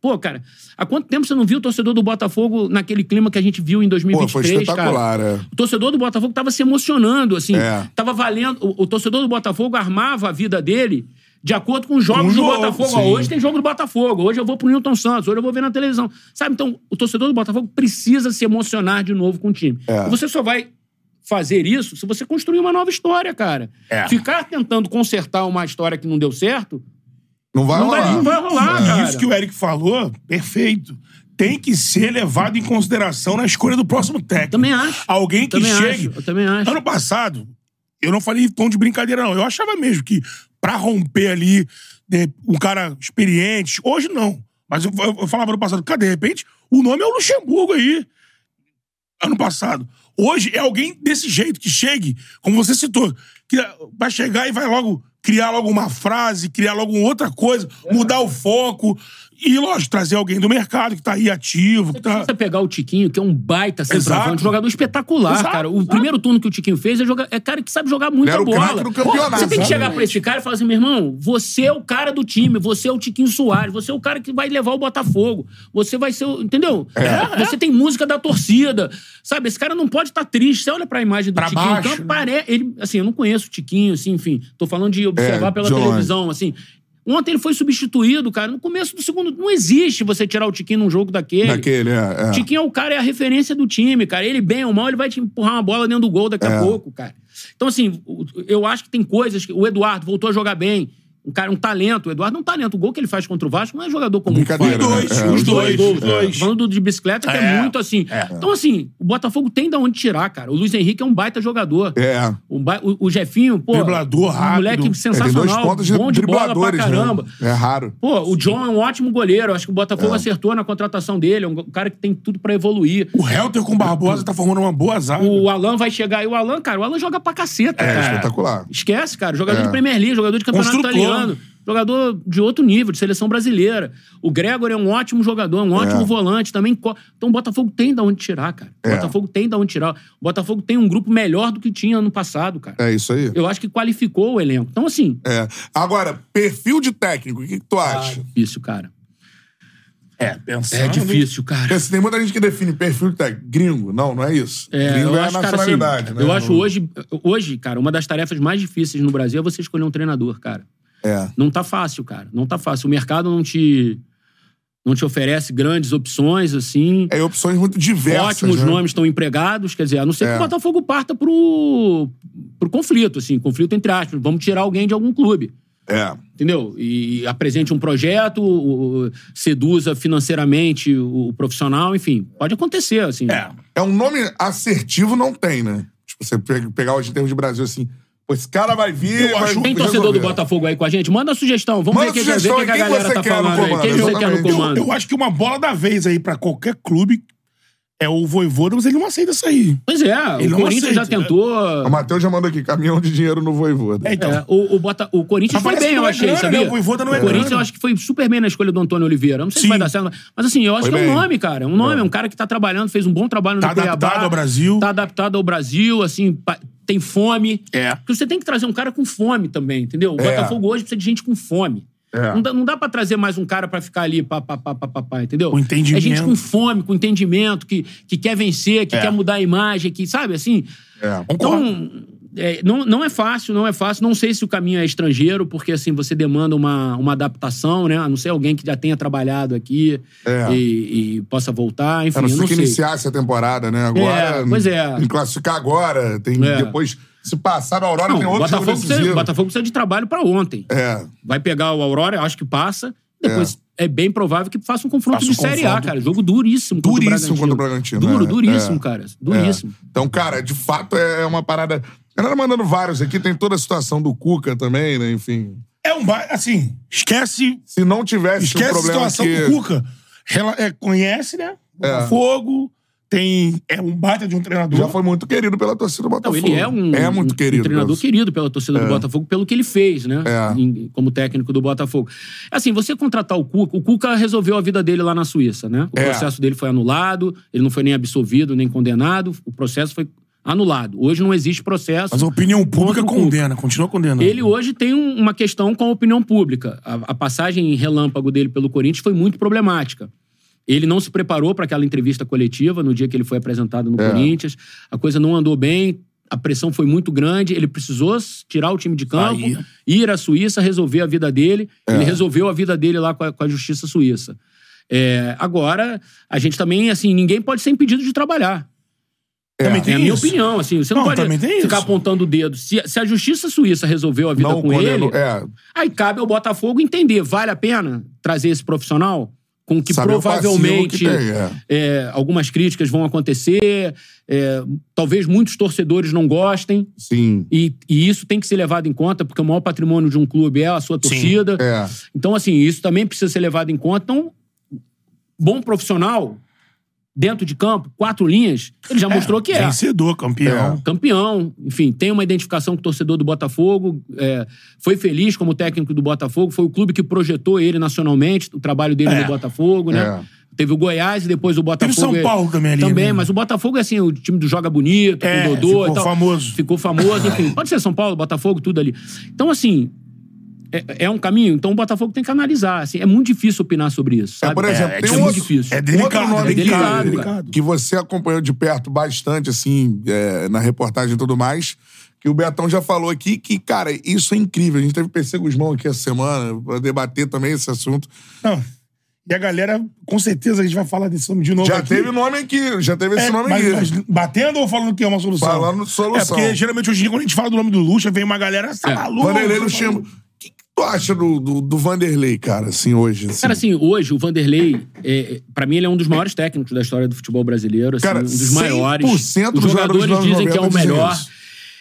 Pô, cara, há quanto tempo você não viu o torcedor do Botafogo naquele clima que a gente viu em Pô, 2023, foi espetacular, cara? é. O torcedor do Botafogo tava se emocionando, assim, É. tava valendo. O, o torcedor do Botafogo armava a vida dele de acordo com os jogos Com o do jogo, Botafogo. Sim. hoje tem jogo do Botafogo, hoje eu vou pro Newton Santos, hoje eu vou ver na televisão. Sabe? Então, o torcedor do Botafogo precisa se emocionar de novo com o time. É. Você só vai fazer isso se você construir uma nova história, cara. É. Ficar tentando consertar uma história que não deu certo, Não vai não vai, rolar. não vai rolar, E cara. Isso que o Eric falou, perfeito. Tem que ser levado em consideração na escolha do próximo técnico. Também acho. Alguém que Também chegue. acho, eu também acho. Ano passado, eu não falei em tom de brincadeira, não. Eu achava mesmo que pra romper ali um cara experiente, hoje não. Mas eu, eu- eu falava no passado, cara, de repente, o nome é o Luxemburgo aí. Ano passado. Hoje é alguém desse jeito, que chegue, como você citou, que vai chegar e vai logo criar logo uma frase, criar logo outra coisa, mudar o foco. E, lógico, trazer alguém do mercado que tá aí ativo. Que tá... Você pegar o Tiquinho, que é um baita Exato. centroavante, jogador espetacular, Exato, cara. O exato. primeiro turno que o Tiquinho fez é, jogar, é cara que sabe jogar muita Era o bola. craque do campeonato. Você tem que chegar pra esse cara e falar assim, meu irmão, você é o cara do time, você é o Tiquinho Soares, você é o cara que vai levar o Botafogo, você vai ser o... Entendeu? É. Você tem música da torcida, sabe? Esse cara não pode estar triste. Você olha pra imagem do Pra Tiquinho, baixo, então né? pare... ele, assim, eu não conheço o Tiquinho, assim, enfim, tô falando de observar É, pela longe. televisão, assim... Ontem ele foi substituído, cara. No começo do segundo. Não existe você tirar o Tiquinho num jogo daquele. Daquele, é. é. Tiquinho é o cara, é a referência do time, cara. Ele, bem ou mal, ele vai te empurrar uma bola dentro do gol daqui É. a pouco, cara. Então, assim, eu acho que tem coisas que. O Eduardo voltou a jogar bem. Um cara, um talento. O Eduardo é um talento. O gol que ele faz contra o Vasco não é jogador comum. Brincadeira, né? Dois, É, os dois, gols. os dois. Tô Falando de bicicleta, que é, É. muito assim. É. Então, assim, o Botafogo tem de onde tirar, cara. O Luiz Henrique é um baita jogador. É. O, ba- o- o Jefinho, pô. Driblador, um rápido. Moleque É, tem sensacional. dois pontos de bom de bola pra dribladores, caramba. né? É raro. Pô, o John é um ótimo goleiro. Acho que o Botafogo acertou na contratação dele. É um cara que tem tudo pra evoluir. O Helter com o Barbosa tá formando uma boa zaga. O Alan vai chegar. E o Alan, cara, o Alan joga pra caceta, É, cara. espetacular. Esquece, cara. Jogador É. de Premier League, jogador de campeonato Construtor. italiano. Jogador de outro nível, de seleção brasileira. O Gregor é um ótimo jogador, um ótimo É. volante também. Então o Botafogo tem de onde tirar, cara. O É. Botafogo tem de onde tirar. O Botafogo tem um grupo melhor do que tinha ano passado, cara. É isso aí. Eu acho que qualificou o elenco. Então, assim, É. Agora, perfil de técnico, o que, que tu acha? difícil, cara. É, pensando... É difícil, cara. Porque assim, tem muita gente que define perfil de técnico. Gringo. Não, não é isso. É, Gringo eu é a acho, cara, assim, nacionalidade, né? eu acho hoje, hoje, cara, uma das tarefas mais difíceis no Brasil é você escolher um treinador, cara. É. Não tá fácil, cara. Não tá fácil. O mercado não te não te oferece grandes opções, assim. É opções muito diversas. Ótimos né? nomes estão empregados, quer dizer, a não ser que É. o Botafogo parta pro, pro conflito, assim, conflito entre aspas. Vamos tirar alguém de algum clube. É. Entendeu? E apresente um projeto, seduza financeiramente o, profissional, enfim. Pode acontecer, assim. É. É um nome assertivo, não tem, né? Tipo, você pe- pegar hoje em termos de Brasil assim. Esse cara vai vir. Eu vai acho- Tem torcedor resolver. do Botafogo aí com a gente? Manda sugestão. Vamos Manda ver o que, ver a quem galera você tá quer no falando aí. comando? Quem você quer no Exatamente. Eu, comando? eu acho que uma bola da vez aí pra qualquer clube é o Voivoda, mas ele não aceita isso aí. Pois é, Ele o Corinthians já aceita, né? tentou. O Matheus já mandou aqui, caminhão de dinheiro no Voivoda. É, então. É, o, o, Bota, o Corinthians Mas foi bem, eu é achei, grana, sabia? né? O Voivoda não é o Corinthians eu acho que foi super bem na escolha do Antônio Oliveira. Não sei Sim. se vai dar certo, mas assim, eu acho Foi que é um bem. nome, cara. É um nome, é um cara que tá trabalhando, fez um bom trabalho Tá no Cuiabá. adaptado ao Brasil. Tá adaptado ao Brasil, assim, tem fome. É. Porque você tem que trazer um cara com fome também, entendeu? O É. Botafogo hoje precisa de gente com fome. É. Não, dá, não dá pra trazer mais um cara pra ficar ali, pá, pá, pá, pá, pá, pá, entendeu? Com entendimento. É gente com fome, com entendimento, que, que quer vencer, que É. quer mudar a imagem, que, sabe, assim... É. Então, é, não, não é fácil, não é fácil. Não sei se o caminho é estrangeiro, porque assim, você demanda uma, uma adaptação, né? A não ser alguém que já tenha trabalhado aqui É. e, e possa voltar, enfim, A não não que sei. iniciasse a temporada, né? Agora. É, pois é. Que classificar agora. Tem É. depois. Se passar na Aurora, Não, tem o outro Botafogo, jogo precisa, o Botafogo precisa de trabalho pra ontem. É. Vai pegar o Aurora, eu acho que passa. Depois é, bem provável que faça um confronto Faça um de Série A, cara. Jogo duríssimo Duríssimo contra contra o o Bragantino. Bragantino, Duro, é. duríssimo, É. cara. Duríssimo. É. Então, cara, de fato é uma parada. A galera mandando vários aqui, tem toda a situação do Cuca também, né? Enfim. É um. Assim, esquece, Se não tivesse esquece um a problema situação que... do Cuca. Rela- é, conhece, né? Botafogo, tem, é um baita de um treinador. Já foi muito querido pela torcida do Não, Botafogo. ele é um, É muito um- querido. um treinador pela- querido pela torcida do Botafogo, pelo que ele fez, né? É. Em- como técnico do Botafogo. Assim, você contratar o Cuca, o Cuca resolveu a vida dele lá na Suíça, né? O É. processo dele foi anulado, ele não foi nem absolvido, nem condenado, o processo foi anulado. Hoje não existe processo. Mas a opinião pública condena, continua condenando. Ele hoje tem um- uma questão com a opinião pública. A, a passagem em relâmpago dele pelo Corinthians foi muito problemática. Ele não se preparou para aquela entrevista coletiva no dia que ele foi apresentado no É. Corinthians. A coisa não andou bem, a pressão foi muito grande. Ele precisou tirar o time de campo, ir à Suíça, resolver a vida dele. É. Ele resolveu a vida dele lá com a, com a justiça suíça. É, agora, a gente também, assim, ninguém pode ser impedido de trabalhar. Também É tem a minha isso. opinião, assim. Você não, Não, pode ficar isso. apontando o dedo. Se, se a justiça suíça resolveu a vida Não com ele, É, aí cabe ao Botafogo entender, vale a pena trazer esse profissional? Com que Saber provavelmente que tem, é. é, algumas críticas vão acontecer, é, talvez muitos torcedores não gostem, sim. e, e isso tem que ser levado em conta, porque o maior patrimônio de um clube é a sua torcida. É. Então, assim, isso também precisa ser levado em conta. Então, bom profissional, dentro de campo, quatro linhas, ele já mostrou que é. Vencedor, campeão. Campeão, enfim, tem uma identificação com o torcedor do Botafogo, é, foi feliz como técnico do Botafogo, foi o clube que projetou ele nacionalmente, o trabalho dele É. no Botafogo, né? É. Teve o Goiás e depois o Botafogo. São é- Paulo também ali, Também, né? mas o Botafogo é assim, o time do joga bonito, É, com o Dodô ficou e tal. famoso. Ficou famoso, enfim. Pode ser São Paulo, Botafogo, tudo ali. Então, assim, é, é um caminho. Então o Botafogo tem que analisar. Assim, é muito difícil opinar sobre isso. É, Sabe? por exemplo, é, tem é um muito outro- difícil. É delicado, Outro nome é que- delicado, que, cara. que você acompanhou de perto bastante, assim, é, na reportagem e tudo mais, que o Betão já falou aqui, que, cara, isso é incrível. A gente teve PC Guzmão aqui essa semana pra debater também esse assunto. Não. E a galera, com certeza, a gente vai falar desse nome de novo Já aqui. teve nome aqui, já teve esse É, nome mas, aqui. mas batendo ou falando que é uma solução? Falando solução. É, porque geralmente hoje em dia, quando a gente fala do nome do Lucha, vem uma galera, tá É. maluco? Vanderlei Luxemburgo. Tu acha do, do, do Vanderlei, cara, assim, hoje? Assim? Cara, assim, hoje o Vanderlei, é, para mim, ele é um dos maiores técnicos da história do futebol brasileiro. Assim, Cara, um dos maiores. 100% Os jogadores jogadores dizem que é o 90 dizem melhor. isso.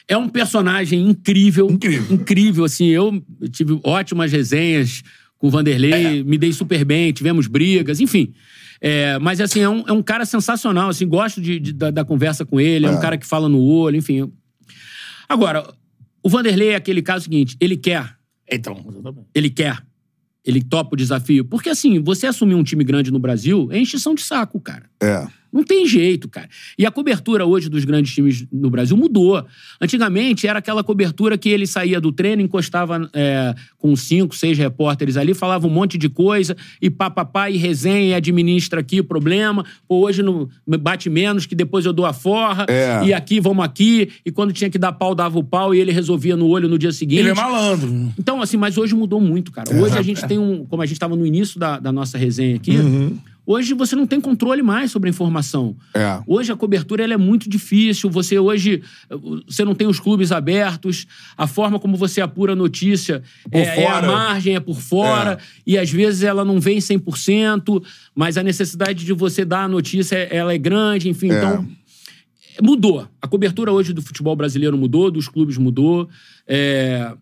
É um personagem incrível. Incrível. Incrível, assim. Eu tive ótimas resenhas com o Vanderlei, me dei super bem, tivemos brigas, enfim. É, mas, assim, é um, é um cara sensacional, assim, gosto de, de- da, da conversa com ele, é. um cara que fala no olho, enfim. Agora, o Vanderlei é aquele caso seguinte, ele quer, Então, exatamente. ele quer, ele topa o desafio. Porque, assim, você assumir um time grande no Brasil é encheção de saco, cara. É. Não tem jeito, cara. E a cobertura hoje dos grandes times no Brasil mudou. Antigamente era aquela cobertura que ele saía do treino, encostava é, com cinco, seis repórteres ali, falava um monte de coisa, e papapá, e resenha, e administra aqui o problema. Pô, hoje não, bate menos, que depois eu dou a forra, É. e aqui, vamos aqui, e quando tinha que dar pau, dava o pau, e ele resolvia no olho no dia seguinte. Ele é malandro. Então, assim, mas hoje mudou muito, cara. Hoje a gente tem um. Como a gente estava no início da, da nossa resenha aqui, hoje você não tem controle mais sobre a informação. É. Hoje a cobertura ela é muito difícil. Você hoje. Você não tem os clubes abertos. A forma como você apura a notícia é, é a margem, é por fora. E às vezes ela não vem 100%, mas a necessidade de você dar a notícia ela é grande, enfim. É. Então. Mudou. A cobertura hoje do futebol brasileiro mudou, dos clubes mudou. É,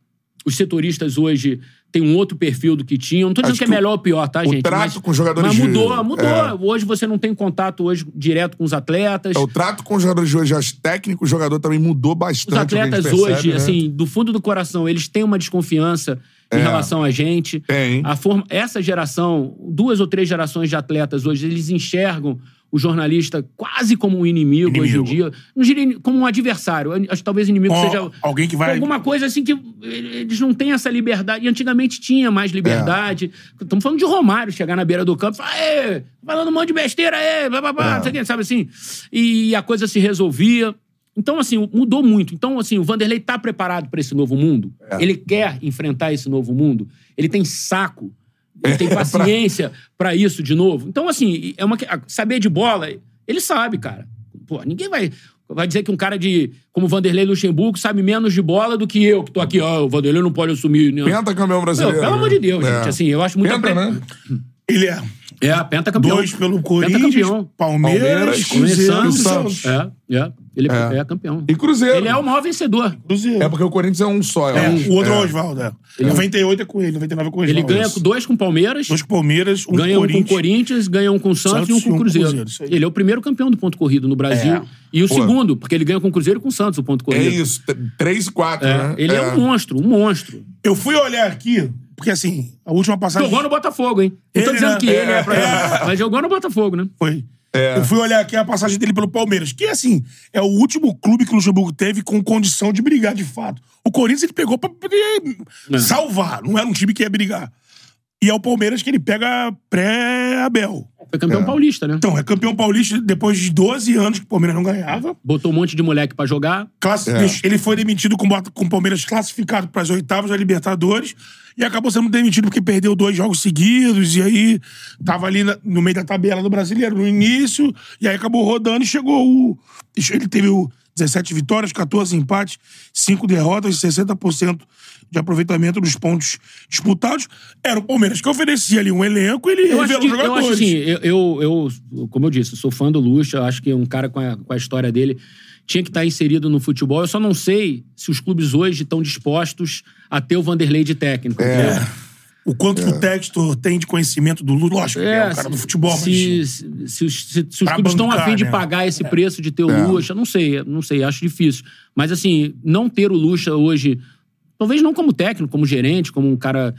Os setoristas hoje têm um outro perfil do que tinham. Não tô dizendo Acho que é que o- melhor ou pior, tá, o gente? trato mas, com os jogadores Mas de- mudou, mudou. é. Hoje você não tem contato hoje direto com os atletas. É, O trato com os jogadores de hoje, as técnicos, o jogador também mudou bastante. Os o atletas percebe, hoje, né? assim, do fundo do coração, eles têm uma desconfiança em É. relação a gente. Tem. A forma, essa geração, duas ou três gerações de atletas hoje, eles enxergam o jornalista quase como um inimigo, hoje em Inimigo. dia. Não diria como um adversário. Acho que talvez inimigo seja. alguém que vai- Alguma coisa assim que eles não têm essa liberdade. E antigamente tinha mais liberdade. Estamos falando de Romário chegar na beira do campo e falar, "Ê, falando um monte de besteira, aí, blá, blá, blá", É. sabe assim? E a coisa se resolvia. Então, assim, mudou muito. Então, assim, o Vanderlei tá preparado para esse novo mundo. É. Ele quer enfrentar esse novo mundo. Ele tem saco. Ele tem É, paciência pra isso de novo. Então, assim, é uma, que- saber de bola, ele sabe, cara. Pô, ninguém vai, vai dizer que um cara de como Vanderlei Luxemburgo sabe menos de bola do que eu, que tô aqui, ó, o Vanderlei não pode assumir. Né? Penta campeão brasileiro. pelo né? amor de Deus, É. gente. Assim, eu acho muito Penta, né? Ele é É, penta campeão. dois pelo Corinthians, campeão. Palmeiras, Palmeiras, Cruzeiro Santos. Santos. É, é. Ele é, É. campeão. E Cruzeiro. Ele é o maior vencedor. Cruzeiro. É porque o Corinthians é um só, eu É, acho. o outro é o É. Oswaldo. É. 98 é com ele, 99 é com o Ele Oswaldo. ganha Isso. dois com o Palmeiras, Dois com o Palmeiras, um ganha com um o com o Corinthians. Corinthians, ganha um com o Santos, Santos e um com e um o com Cruzeiro. Cruzeiro, isso. Ele é o primeiro campeão do ponto corrido no Brasil. É. E o Pô. segundo, porque ele ganha com o Cruzeiro e com o Santos o ponto É corrido. isso. t- Três e quatro, É, né? Ele é. um monstro, um monstro. Eu fui olhar aqui, porque assim, a última passagem. Jogou no Botafogo, hein? Não tô Ele, dizendo né? que ele é, pra... É. Mas jogou no Botafogo, né? Foi. É. Eu fui olhar aqui a passagem dele pelo Palmeiras, que assim, é o último clube que o Luxemburgo teve com condição de brigar de fato. O Corinthians ele pegou pra poder É. salvar, não era um time que ia brigar. E é o Palmeiras que ele pega pré-Abel. Foi campeão paulista, né? Então, é campeão paulista depois de 12 anos que o Palmeiras não ganhava. Botou um monte de moleque pra jogar. Classi- É. Ele foi demitido com, com o Palmeiras classificado para as oitavas da Libertadores e acabou sendo demitido porque perdeu dois jogos seguidos e aí tava ali na- no meio da tabela do brasileiro no início e aí acabou rodando e chegou o. Ele teve o 17 vitórias, 14 empates, 5 derrotas, 60% de aproveitamento dos pontos disputados. Era o Palmeiras que oferecia ali um elenco e ele Eu acho, revelou que, os eu acho jogadores. assim, eu, eu, eu- como eu disse, sou fã do Lucha, eu acho que um cara com a, com a história dele tinha que estar inserido no futebol. Eu só não sei se os clubes hoje estão dispostos a ter o Vanderlei de técnico. É. entendeu? O quanto que o Textor tem de conhecimento do Lula, lógico, ele é o cara do futebol, mas... se, se, se os- se- se os clubes estão afim de né? pagar esse preço de ter o É. Lucha, não sei, não sei, acho difícil. Mas assim, não ter o Lucha hoje, talvez não como técnico, como gerente, como um cara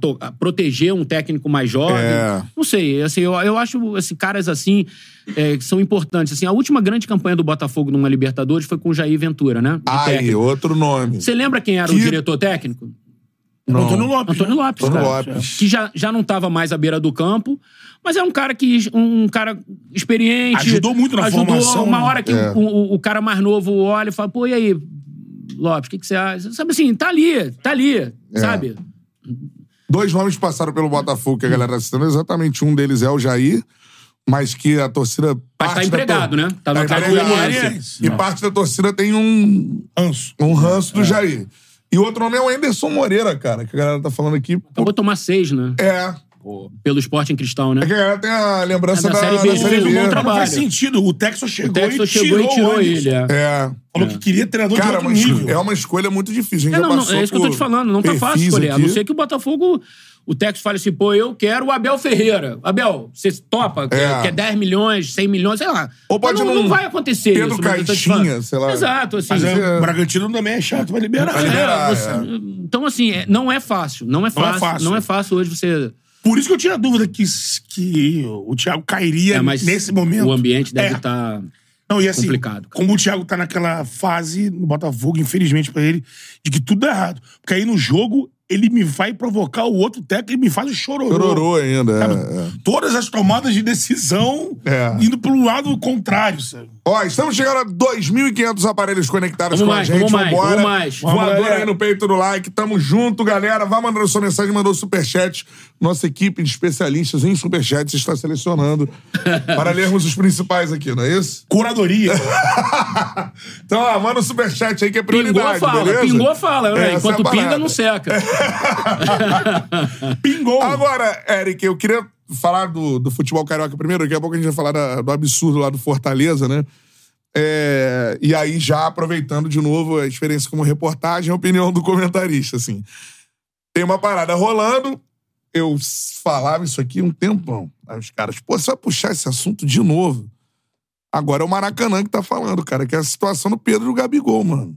to- proteger um técnico mais jovem, É. não sei, assim, eu, eu acho assim, caras assim é, que são importantes. Assim, a última grande campanha do Botafogo numa Libertadores foi com o Jair Ventura, né? de Aí, técnico. outro nome. Você lembra quem era o Que- diretor técnico? Não. Antônio Lopes. Antônio né? Lopes, Antônio cara. Lopes. Que já, já não estava mais à beira do campo, mas é um cara que. Um cara experiente. Ajudou muito na ajudou formação, Uma né? hora que É. o, o- o cara mais novo olha e fala, pô, e aí, Lopes, o que, que você acha? Sabe assim, tá ali, tá ali, É. sabe? Dois nomes passaram pelo Botafogo que a galera tá citando. Exatamente um deles é o Jair, mas que a torcida. Mas parte tá da empregado, né? Tá no Tá cargo empregado. E parte da torcida tem um, Anso. um ranço do Jair. E o outro nome é o Anderson Moreira, cara, que a galera tá falando aqui. Acabou de tomar seis, né? É. Pelo esporte em cristal, né? É que a galera tem a lembrança É, da da, Série B, da Série fez um B. bom Não faz sentido. O Texas chegou, O Texas e chegou tirou e tirou ele. É. É. Falou que queria treinador Cara, de outro nível. é uma escolha muito difícil. A É, gente já não, não, é isso que eu tô te falando. Não tá fácil escolher. A aqui. não ser que o Botafogo. O Texas fale assim, pô, eu quero o Abel Ferreira. Abel, você topa? Quer, É. quer 10 milhões, 100 milhões, sei lá. Ou pode não, não- não vai acontecer Pedro isso. Caixinha, sei lá. Exato, assim. Mas é, é- o Bragantino também é chato, vai liberar. Vai né? liberar. É, você- Então, assim, é- não é fácil. Não é fácil. fácil. Não é fácil hoje você. Por isso que eu tinha dúvida que, que o Thiago cairia É, mas nesse momento. O ambiente deve É. estar. Não, e assim, complicado, cara. como o Thiago tá naquela fase no Botafogo, infelizmente pra ele, de que tudo dá errado. Porque aí no jogo, ele me vai provocar o outro técnico e me faz chororô. Chororô ainda. É, é. Todas as tomadas de decisão É. indo pro lado contrário, sabe? Ó, estamos chegando a 2.500 aparelhos conectados Vamos com mais, a gente. vamos Vambora. vamos mais. Voadora aí no peito do like. Tamo junto, galera. Vai mandando sua mensagem, mandou superchat. Nossa equipe de especialistas em superchats está selecionando para lermos os principais aqui, não é isso? Curadoria. Então, ó, manda o superchat aí que é Pingou, prioridade, fala. beleza? Pingou, fala. né? Essa Enquanto é a pinga, não seca. Pingou. Agora, Eric, eu queria falar do, do futebol carioca primeiro, daqui a pouco a gente vai falar da- do absurdo lá do Fortaleza, né? É, e aí, já aproveitando de novo a experiência como reportagem, a opinião do comentarista, assim. Tem uma parada rolando, eu falava isso aqui um tempão. Aí os caras, pô, você vai puxar esse assunto de novo? Agora é o Maracanã que tá falando, cara, que é a situação do Pedro e o Gabigol, mano.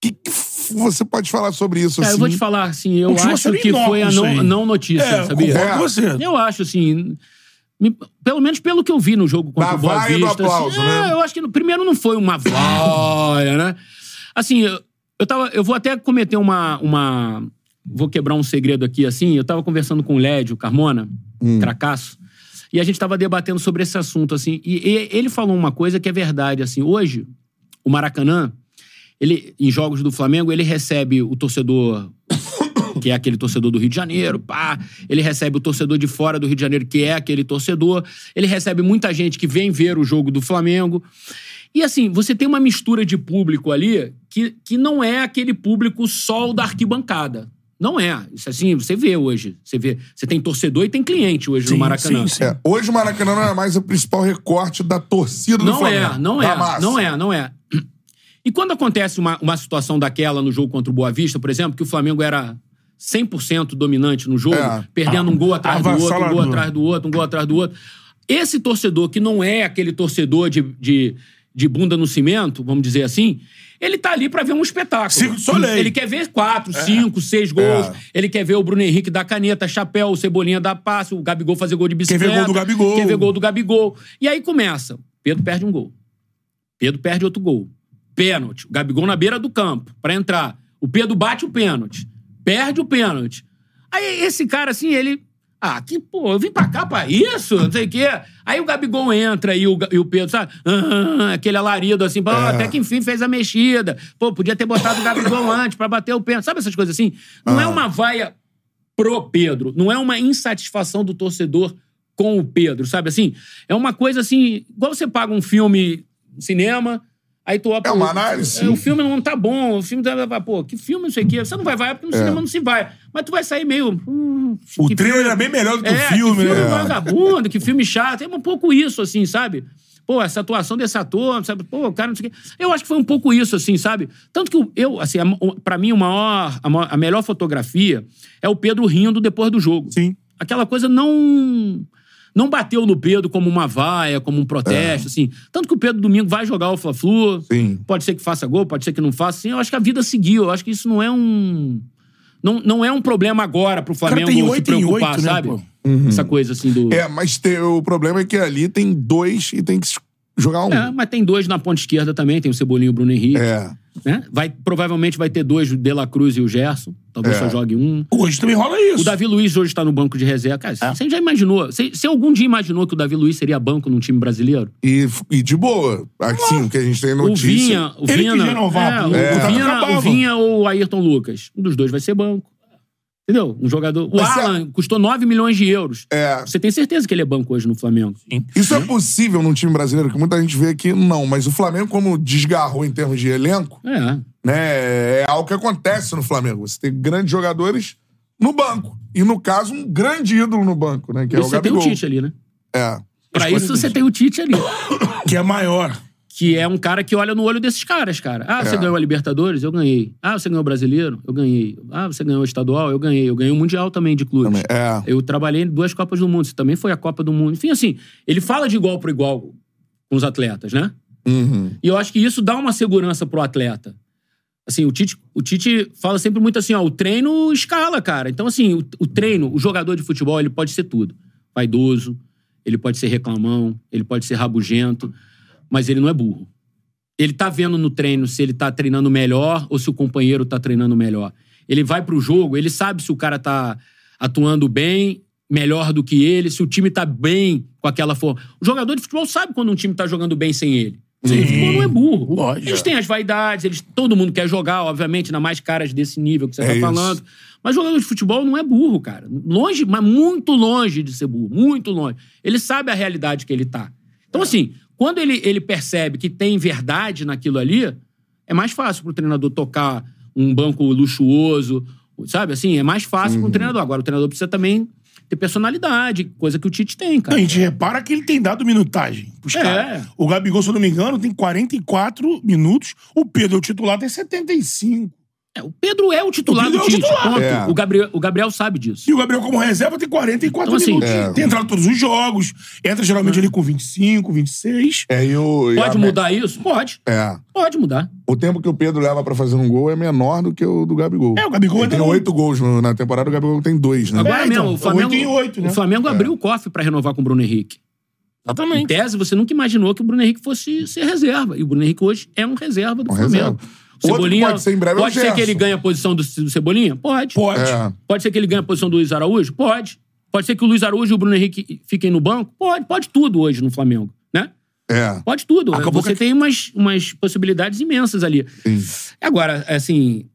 Que, que você pode falar sobre isso, Cara, assim? eu vou te falar, assim, eu Continua acho sendo que foi a aí. não, não notícia, É, sabia? concordo É. com você. Eu acho, assim. me- pelo menos pelo que eu vi no jogo contra Da o Boa vaia do Vista. aplauso, assim, né? é, eu acho que no- primeiro não foi uma vaia, né? Assim, eu, eu, tava, eu vou até cometer uma, uma. Vou quebrar um segredo aqui, assim. Eu tava conversando com o Lédio Carmona, Hum. Cracasso, e a gente tava debatendo sobre esse assunto, assim. E, e ele falou uma coisa que é verdade, assim. Hoje, o Maracanã, ele, em jogos do Flamengo, ele recebe o torcedor que é aquele torcedor do Rio de Janeiro, pá. Ele recebe o torcedor de fora do Rio de Janeiro, que é aquele torcedor. Ele recebe muita gente que vem ver o jogo do Flamengo. E assim, você tem uma mistura de público ali que, que não é aquele público só o da arquibancada. Não é. Isso assim, você vê hoje. Você vê. Você tem torcedor e tem cliente hoje Sim, no Maracanã. sim, sim. É, hoje o Maracanã não é mais o principal recorte da torcida do Não Flamengo. é, não é, não é, não é. E quando acontece uma, uma situação daquela no jogo contra o Boa Vista, por exemplo, que o Flamengo era 100% dominante no jogo, É. perdendo um gol atrás do outro, um gol atrás do outro, um gol atrás do outro. Esse torcedor que não é aquele torcedor de, de, de bunda no cimento, vamos dizer assim, ele tá ali pra ver um espetáculo. Soleil. Ele quer ver quatro, cinco, seis gols. É. Ele quer ver o Bruno Henrique dar caneta, chapéu, o Cebolinha dar passe, o Gabigol fazer gol de bicicleta. gol do Gabigol. Quer ver gol do Gabigol. E aí começa. Pedro perde um gol. Pedro perde outro gol. Pênalti. O Gabigol na beira do campo pra entrar. O Pedro bate o pênalti. Perde o pênalti. Aí esse cara, assim, ele. Ah, que pô, eu vim pra cá pra isso, não sei o quê. Aí o Gabigol entra e o, e o Pedro, sabe? Ah, aquele alarido assim, pô, até que enfim fez a mexida. Pô, podia ter botado o Gabigol antes pra bater o pênalti. Sabe essas coisas assim? Não é uma vaia pro Pedro. Não é uma insatisfação do torcedor com o Pedro, sabe assim? É uma coisa assim, igual você paga um filme cinema, aí tu É uma análise. é, O filme não tá bom, o filme tá. Pô, que filme isso aqui? Você não vai vai porque no É. cinema não se vai. Mas tu vai sair meio. hum, O trailer filme- era bem melhor do que é, o filme, que filme né? vagabundo, que filme chato. É um pouco isso, assim, sabe? Pô, essa atuação desse ator, sabe? Pô, o cara não sei o quê. Eu acho que foi um pouco isso, assim, sabe? Tanto que eu, assim, a- pra mim, o maior, a, maior- a melhor fotografia é o Pedro rindo depois do jogo. Sim. Aquela coisa não. Não bateu no Pedro como uma vaia, como um protesto, assim. Tanto que o Pedro domingo vai jogar o Fla-Flu. Sim. Pode ser que faça gol, pode ser que não faça. Assim, eu acho que a vida seguiu. Eu acho que isso não é um. Não, não é um problema agora pro cara Flamengo tem se oito em preocupar, oito, né, sabe? pô? Essa coisa assim do. É, mas tem- o problema é que ali tem dois e tem que jogar um. É, mas tem dois na ponta esquerda também, tem o Cebolinha e o Bruno Henrique. É. Né? Vai, provavelmente vai ter dois, o De La Cruz e o Gerson. Talvez É. só jogue um. Hoje também rola isso. O Davi Luiz hoje tá no banco de reserva. Cara, É. você já imaginou? Você, você algum dia imaginou que o Davi Luiz seria banco num time brasileiro? E, e de boa. Assim, o que a gente tem O notícia. Vinha, o Ele Vina, quis renovar, é, o, É. o Vinha, Acabava. o Vinha ou o Ayrton Lucas. Um dos dois vai ser banco. Entendeu? Um jogador. O Mas Alan custou 9 milhões de euros. É. Você tem certeza que ele é banco hoje no Flamengo? Isso é possível num time brasileiro, que muita gente vê que não. Mas o Flamengo, como desgarrou em termos de elenco, É. né? É algo que acontece no Flamengo. Você tem grandes jogadores no banco. E, no caso, um grande ídolo no banco, né? Que é o você tem Gabigol. o Tite ali, né? É. Pra isso você tem o Tite ali. Que é maior. Que é um cara que olha no olho desses caras, cara. Ah, você É. ganhou a Libertadores? Eu ganhei. Ah, você ganhou o Brasileiro? Eu ganhei. Ah, você ganhou o Estadual? Eu ganhei. Eu ganhei o Mundial também de clubes. Também, é. Eu trabalhei em duas Copas do Mundo. Você também foi a Copa do Mundo. Enfim, assim, ele fala de igual pro igual com os atletas, né? Uhum. E eu acho que isso dá uma segurança pro atleta. Assim, o Tite, o Tite fala sempre muito assim, ó, o treino escala, cara. Então, assim, o, o treino, o jogador de futebol, ele pode ser tudo. Vaidoso, ele pode ser reclamão, ele pode ser rabugento, mas ele não é burro. Ele tá vendo no treino se ele tá treinando melhor ou se o companheiro tá treinando melhor. Ele vai pro jogo, ele sabe se o cara tá atuando bem, melhor do que ele, se o time tá bem com aquela forma. O jogador de futebol sabe quando um time tá jogando bem sem ele. O Sim. futebol não é burro. Lógico. Eles têm as vaidades, eles, todo mundo quer jogar, obviamente, na mais caras desse nível que você É tá isso. falando. Mas jogador de futebol não é burro, cara. Longe, mas muito longe de ser burro. Muito longe. Ele sabe a realidade que ele tá. Então, assim, quando ele, ele percebe que tem verdade naquilo ali, é mais fácil pro treinador tocar um banco luxuoso, sabe? Assim, é mais fácil Uhum. pro treinador. Agora, o treinador precisa também ter personalidade, coisa que o Tite tem, Não, cara. a gente repara que ele tem dado minutagem pros É. caras. O Gabigol, se eu não me engano, tem 44 minutos. O Pedro, o titular, tem 75. É, o Pedro é o titular O do é o Tite. titular. Ponto. É. O, Gabriel, o Gabriel sabe disso. E o Gabriel, como reserva, tem 44 Então, assim, minutos. É. Tem entrado todos os jogos. Entra geralmente ali com 25, 26. É, e o, e Pode a- mudar isso? Pode. É. Pode mudar. O tempo que o Pedro leva pra fazer um gol é menor do que o do Gabigol. É, o Gabigol tem oito gols na temporada, o Gabigol tem dois, né? Agora É, então, mesmo, o Flamengo, oito em oito, né? o Flamengo abriu o cofre pra renovar com o Bruno Henrique. Em Exatamente. tese, você nunca imaginou que o Bruno Henrique fosse ser reserva. E o Bruno Henrique hoje é um reserva do Um Flamengo. reserva. Que pode ser em breve é o Pode ser que ele ganhe a posição do, do Cebolinha? Pode. Pode. É. Pode ser que ele ganhe a posição do Luiz Araújo? Pode. Pode ser que o Luiz Araújo e o Bruno Henrique fiquem no banco? Pode. Pode tudo hoje no Flamengo, né? É. Pode tudo. Acabou Você que- tem umas, umas possibilidades imensas ali. Sim. Agora, assim,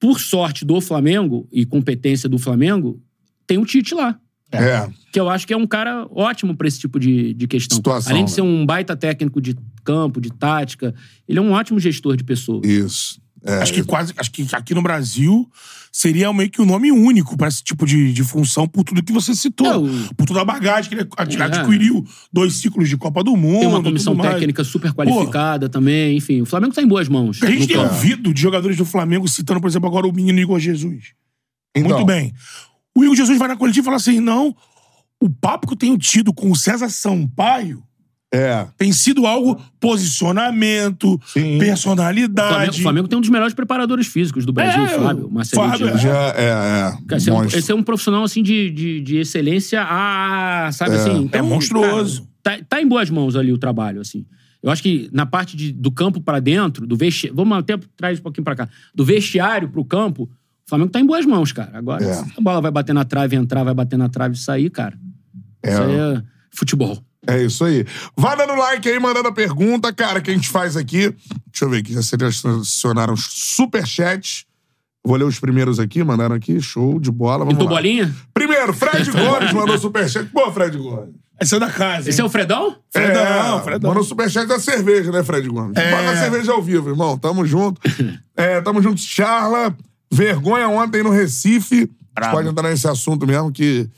por sorte do Flamengo e competência do Flamengo, tem o Tite lá. É. Que eu acho que é um cara ótimo pra esse tipo de, de questão. Situação, Além de né? ser um baita técnico de campo, de tática, ele é um ótimo gestor de pessoas. Isso. Acho que quase. Acho que aqui no Brasil seria meio que o nome único pra esse tipo de, de função, por tudo que você citou. É, Por toda a bagagem que ele É. adquiriu dois ciclos de Copa do Mundo. Tem uma comissão técnica super qualificada também. Enfim, o Flamengo tá em boas mãos. A gente tem campo. ouvido de jogadores do Flamengo citando, por exemplo, agora o menino Igor Jesus. Então, Muito bem. O Igor Jesus vai na coletiva e fala assim: não, o papo que eu tenho tido com o César Sampaio É. tem sido algo posicionamento, Sim. O personalidade. Flamengo, o Flamengo tem um dos melhores preparadores físicos do Brasil, É, o Fábio. o Marcelo Fábio. Já é. é Cara, Esse é, um, esse é um profissional assim de, de, de excelência a, sabe assim? É monstruoso. cara, tá, tá em boas mãos ali o trabalho, assim. Eu acho que na parte de- do campo pra dentro, do vestiário, vamos até traz um pouquinho pra cá, do vestiário pro campo, o Flamengo tá em boas mãos, cara. Agora, É. se a bola vai bater na trave, entrar, vai bater na trave e sair, cara. É. Isso aí é futebol. É isso aí. Vai dando like aí, mandando a pergunta, cara, que a gente faz aqui. Deixa eu ver aqui, já selecionaram os superchats. Vou ler os primeiros aqui, mandaram aqui. Show de bola. Vamos Pintou lá. bolinha? Primeiro, Fred Gomes mandou superchat. Pô, Fred Gomes. Esse é da casa. Esse é hein? o Fredão? Fredão, é, Fredão. Mandou superchat da cerveja, né, Fred Gomes? É. Paga a cerveja ao vivo, irmão. Tamo junto. é, tamo junto, Charla. Vergonha ontem no Recife. A gente Bravo. pode entrar nesse assunto mesmo, que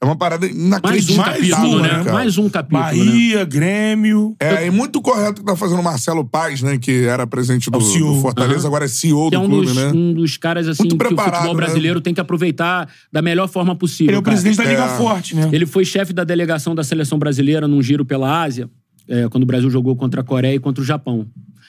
é uma parada Mais um inacreditável. capítulo, né? cara? Mais um capítulo, né? Bahia, Grêmio. É, e muito correto o que tá fazendo o Marcelo Paz, né? Que era presidente do, É o CEO. do Fortaleza, agora é CEO Que é do um clube, dos, né? um dos caras assim Muito que o futebol né? brasileiro tem que aproveitar da melhor forma possível. Ele é o cara. presidente da Liga É. Forte, né? Ele foi chefe da delegação da seleção brasileira num giro pela Ásia, é, quando o Brasil jogou contra a Coreia e contra o Japão.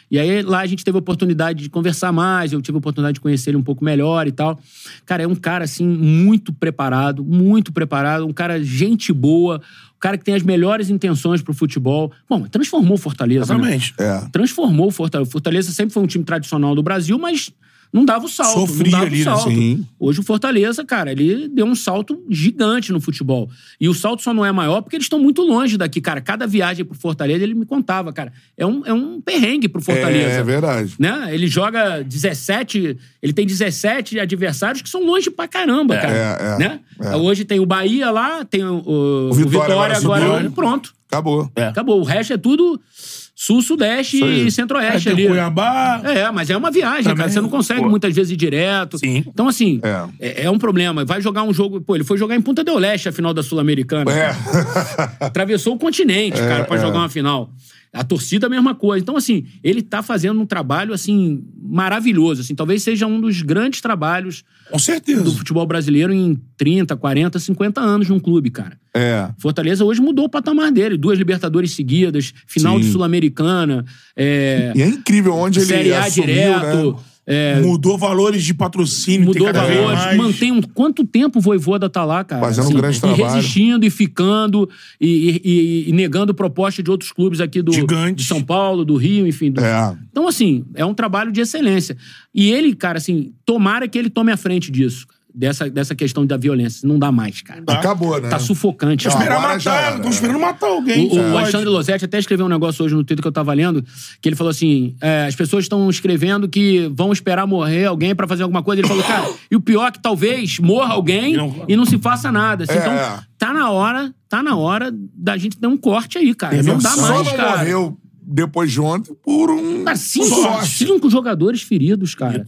E aí lá a gente teve a oportunidade de conversar mais, eu tive a oportunidade de conhecer ele um pouco melhor e tal. Cara, é um cara assim muito preparado, muito preparado, um cara gente boa, um cara que tem as melhores intenções pro futebol. Bom, transformou o Fortaleza, né? Exatamente. É. transformou o Fortaleza. O Fortaleza sempre foi um time tradicional do Brasil, mas não dava o salto. Sofria não dava ali, o né? salto. Sim. Hoje o Fortaleza, cara, ele deu um salto gigante no futebol. E o salto só não é maior porque eles estão muito longe daqui, cara. Cada viagem pro Fortaleza, ele me contava, cara. É um, é um perrengue pro Fortaleza. É, é verdade. Né? Ele joga 17, ele tem 17 adversários que são longe pra caramba, cara. é, é, né? é. Hoje tem o Bahia lá, tem o, o- o Vitória Vitória, agora agora, pronto. Acabou. É. Acabou. O resto é tudo sul, sudeste Isso aí. e centro-oeste tem ali. Cuiabá. É, mas é uma viagem, Também, cara. Você não consegue pô. muitas vezes ir direto. Sim. Então, assim, É. é. é um problema. Vai jogar um jogo. Pô, ele foi jogar em Punta del Leste a final da Sul-Americana. É. Atravessou o continente, cara, pra é. jogar uma final. A torcida, a mesma coisa. Então, assim, ele tá fazendo um trabalho, assim, maravilhoso. Assim, talvez seja um dos grandes trabalhos Com certeza. do futebol brasileiro em 30, 40, 50 anos num clube, cara. É. Fortaleza hoje mudou o patamar dele. Duas Libertadores seguidas, final de Sim. Sul-Americana, é, E é incrível onde ele Série A assumiu, direto. né? É, Mudou valores de patrocínio. mudou tem cada vez valores, mais. mantém um. Quanto tempo o Voivoda tá lá, cara? Fazendo um grande e trabalho. resistindo e ficando e, e- e negando proposta de outros clubes aqui do Gigantes. de São Paulo, do Rio, enfim. do- É. Então, assim, é um trabalho de excelência. E ele, cara, assim, tomara que ele tome a frente disso, dessa, dessa questão da violência. Não dá mais, cara. Acabou, né? Tá sufocante. Agora já matar. Estão esperando matar alguém. O, o. Alexandre Losetti até escreveu um negócio hoje no Twitter que eu tava lendo, que ele falou assim: é, as pessoas estão escrevendo que vão esperar morrer alguém pra fazer alguma coisa. Ele falou, cara, e o pior é que talvez morra alguém E não- e não se faça nada. Assim, É. Então, tá na hora, tá na hora da gente dar um corte aí, cara. Não dá Só mais, não cara. morreu depois de ontem por um. Cara, cinco, sorte. cinco jogadores feridos, cara.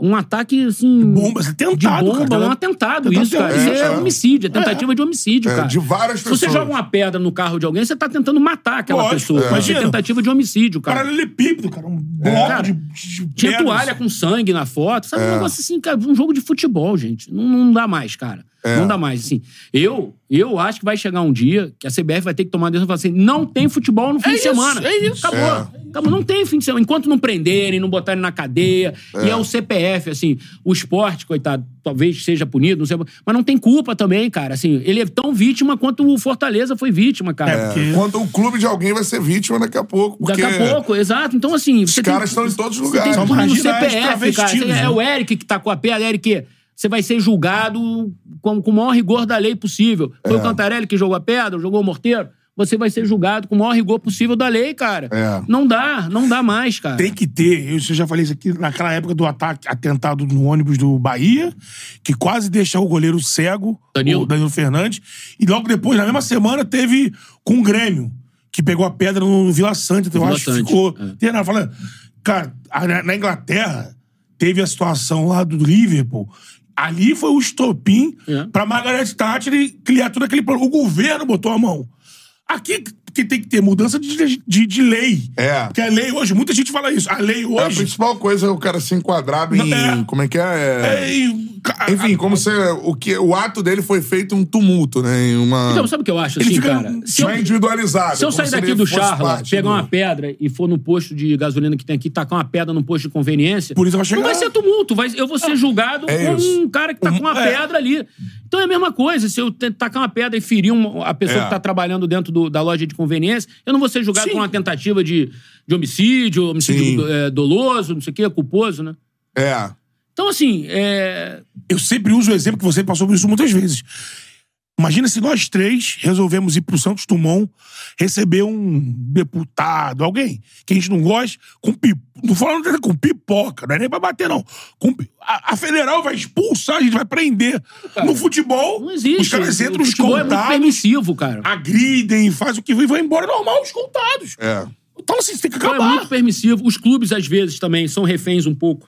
Um ataque, assim. bomba, atentado, de bomba, cara. um atentado, Tentado isso, cara. Isso é, É, é. homicídio, é tentativa de homicídio, É, cara. de várias Se você pessoas. joga uma pedra no carro de alguém, você tá tentando matar aquela Lógico, pessoa. é. Ser Imagina. tentativa de homicídio, cara. Paralelepípedo, cara. Um bloco É. Cara, de, de Tinha pedras. toalha com sangue na foto. Sabe, É. um negócio assim, cara, um jogo de futebol, gente. Não, não dá mais, cara. É. Não dá mais, assim. Eu, eu acho que vai chegar um dia que a CBF vai ter que tomar uma decisão e falar assim, não tem futebol no fim É de isso, semana. é isso. Acabou. Acabou. Não tem fim de semana. Enquanto não prenderem, não botarem na cadeia. E é o CPF, assim. O esporte, coitado, talvez seja punido, não sei. Mas não tem culpa também, cara. Assim, ele é tão vítima quanto o Fortaleza foi vítima, cara. É, porque- Quando o clube de alguém vai ser vítima daqui a pouco. Porque Daqui a pouco, exato. Então, assim. Os você caras tem, estão em todos os tem lugares. São punir no marginais CPF, cara. É né? o Eric que tá com a pedra. Eric, você vai ser julgado com, com o maior rigor da lei possível. Foi É. o Cantarelli que jogou a pedra, jogou o morteiro. Você vai ser julgado com o maior rigor possível da lei, cara. É. Não dá, não dá mais, cara. Tem que ter, eu já falei isso aqui, naquela época do ataque, atentado no ônibus do Bahia, que quase deixou o goleiro cego, Danilo. o Danilo Fernandes. E logo depois, na mesma semana, teve com o Grêmio, que pegou a pedra no Vila Santa, então eu acho que Sante, ficou. é. Tem, não, falando, cara, na Inglaterra, teve a situação lá do Liverpool. Ali foi o estopim É. pra Margaret Thatcher criar todo aquele plano. O governo botou a mão. Aqui que tem que ter mudança de, de, de lei. É. Porque a lei hoje, muita gente fala isso. A lei A hoje. principal coisa é o cara ser enquadrado em. É. Como é que é? É- É, e- ca- Enfim, como se o, que, o ato dele foi feito um tumulto, né? Em uma. Então, sabe o que eu acho, Ele assim, fica- cara? Se eu, é individualizado. se eu sair daqui do Charla, pegar do- uma pedra e for no posto de gasolina que tem aqui, tacar uma pedra no posto de conveniência, Por isso vai chegar- não vai ser tumulto. Vai, eu vou ser julgado É como isso. um cara que tá com uma é. pedra ali. Então é a mesma coisa. Se eu tacar uma pedra e ferir uma- a pessoa É. que tá trabalhando dentro do- da loja de conveniência, eu não vou ser julgado Sim. por uma tentativa de, de homicídio, homicídio é, doloso, não sei o quê, culposo, né? É. Então, assim, é... Eu sempre uso o exemplo que você passou por isso muitas vezes. Imagina se nós três resolvemos ir pro Santos Dumont receber um deputado, alguém que a gente não gosta, com pipoca. Não falando com pipoca, não é nem pra bater, não. Com pi- a, a federal vai expulsar, a gente vai prender. no futebol, não existe. os caras O entram futebol é muito escoltados, permissivo, cara. agridem, faz o que e vão embora normal, escoltados. É. Então, assim, você tem que Então, é acabar. muito permissivo. Os clubes, às vezes, também são reféns um pouco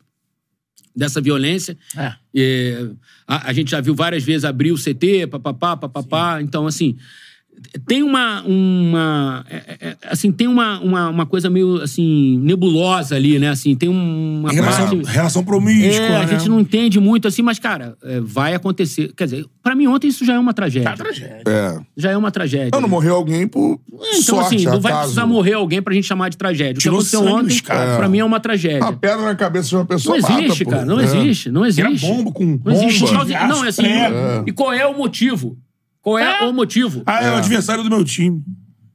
dessa violência. É. É, a, a gente já viu várias vezes abrir o CT, papapá, papapá. Então, assim, tem uma. uma é, é, é, assim, tem uma, uma, uma coisa meio assim, nebulosa ali, né? Assim, tem uma Relação, parte. relação promíscua, É, a né? gente não entende muito assim, mas, cara, é, vai acontecer. Quer dizer, pra mim, ontem isso já é uma tragédia. Tá tragédia. É. Já é uma tragédia. Não, não morreu alguém por Então, sorte, assim, não vai acaso. precisar morrer alguém pra gente chamar de tragédia. O que aconteceu sangue ontem, dos caras. pra mim, é uma tragédia. Uma pedra na cabeça de uma pessoa Não existe, mata, pô. cara. Não É. existe. Não existe. Era bomba com Não existe. bomba, Por causa- Não, é assim. E qual é o motivo? Qual é, o motivo? Ah, é, o adversário do meu time.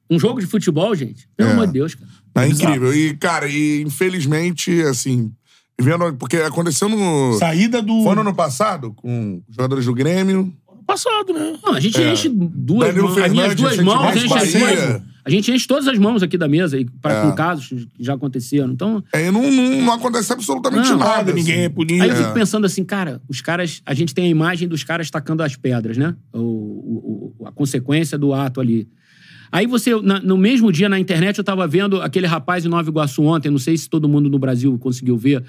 Um jogo de futebol, gente? Pelo É. amor de Deus, cara. É incrível. E, cara, e infelizmente, assim, vendo. Porque aconteceu no. Saída do. Foi no ano passado, com os jogadores do Grêmio. passado, né? Não, a gente É. enche duas mãos. As minhas duas mãos enchem as Bahia. duas. A gente enche todas as mãos aqui da mesa e para É. com casos que já aconteceram. Então, Aí não, não, não acontece absolutamente Não, nada. Nada, ninguém é assim. punido. Aí eu fico pensando assim, cara, os caras. A gente tem a imagem dos caras tacando as pedras, né? O, o- a consequência do ato ali. Aí você, na- no mesmo dia na internet, eu tava vendo aquele rapaz em Nova Iguaçu ontem, não sei se todo mundo no Brasil conseguiu ver.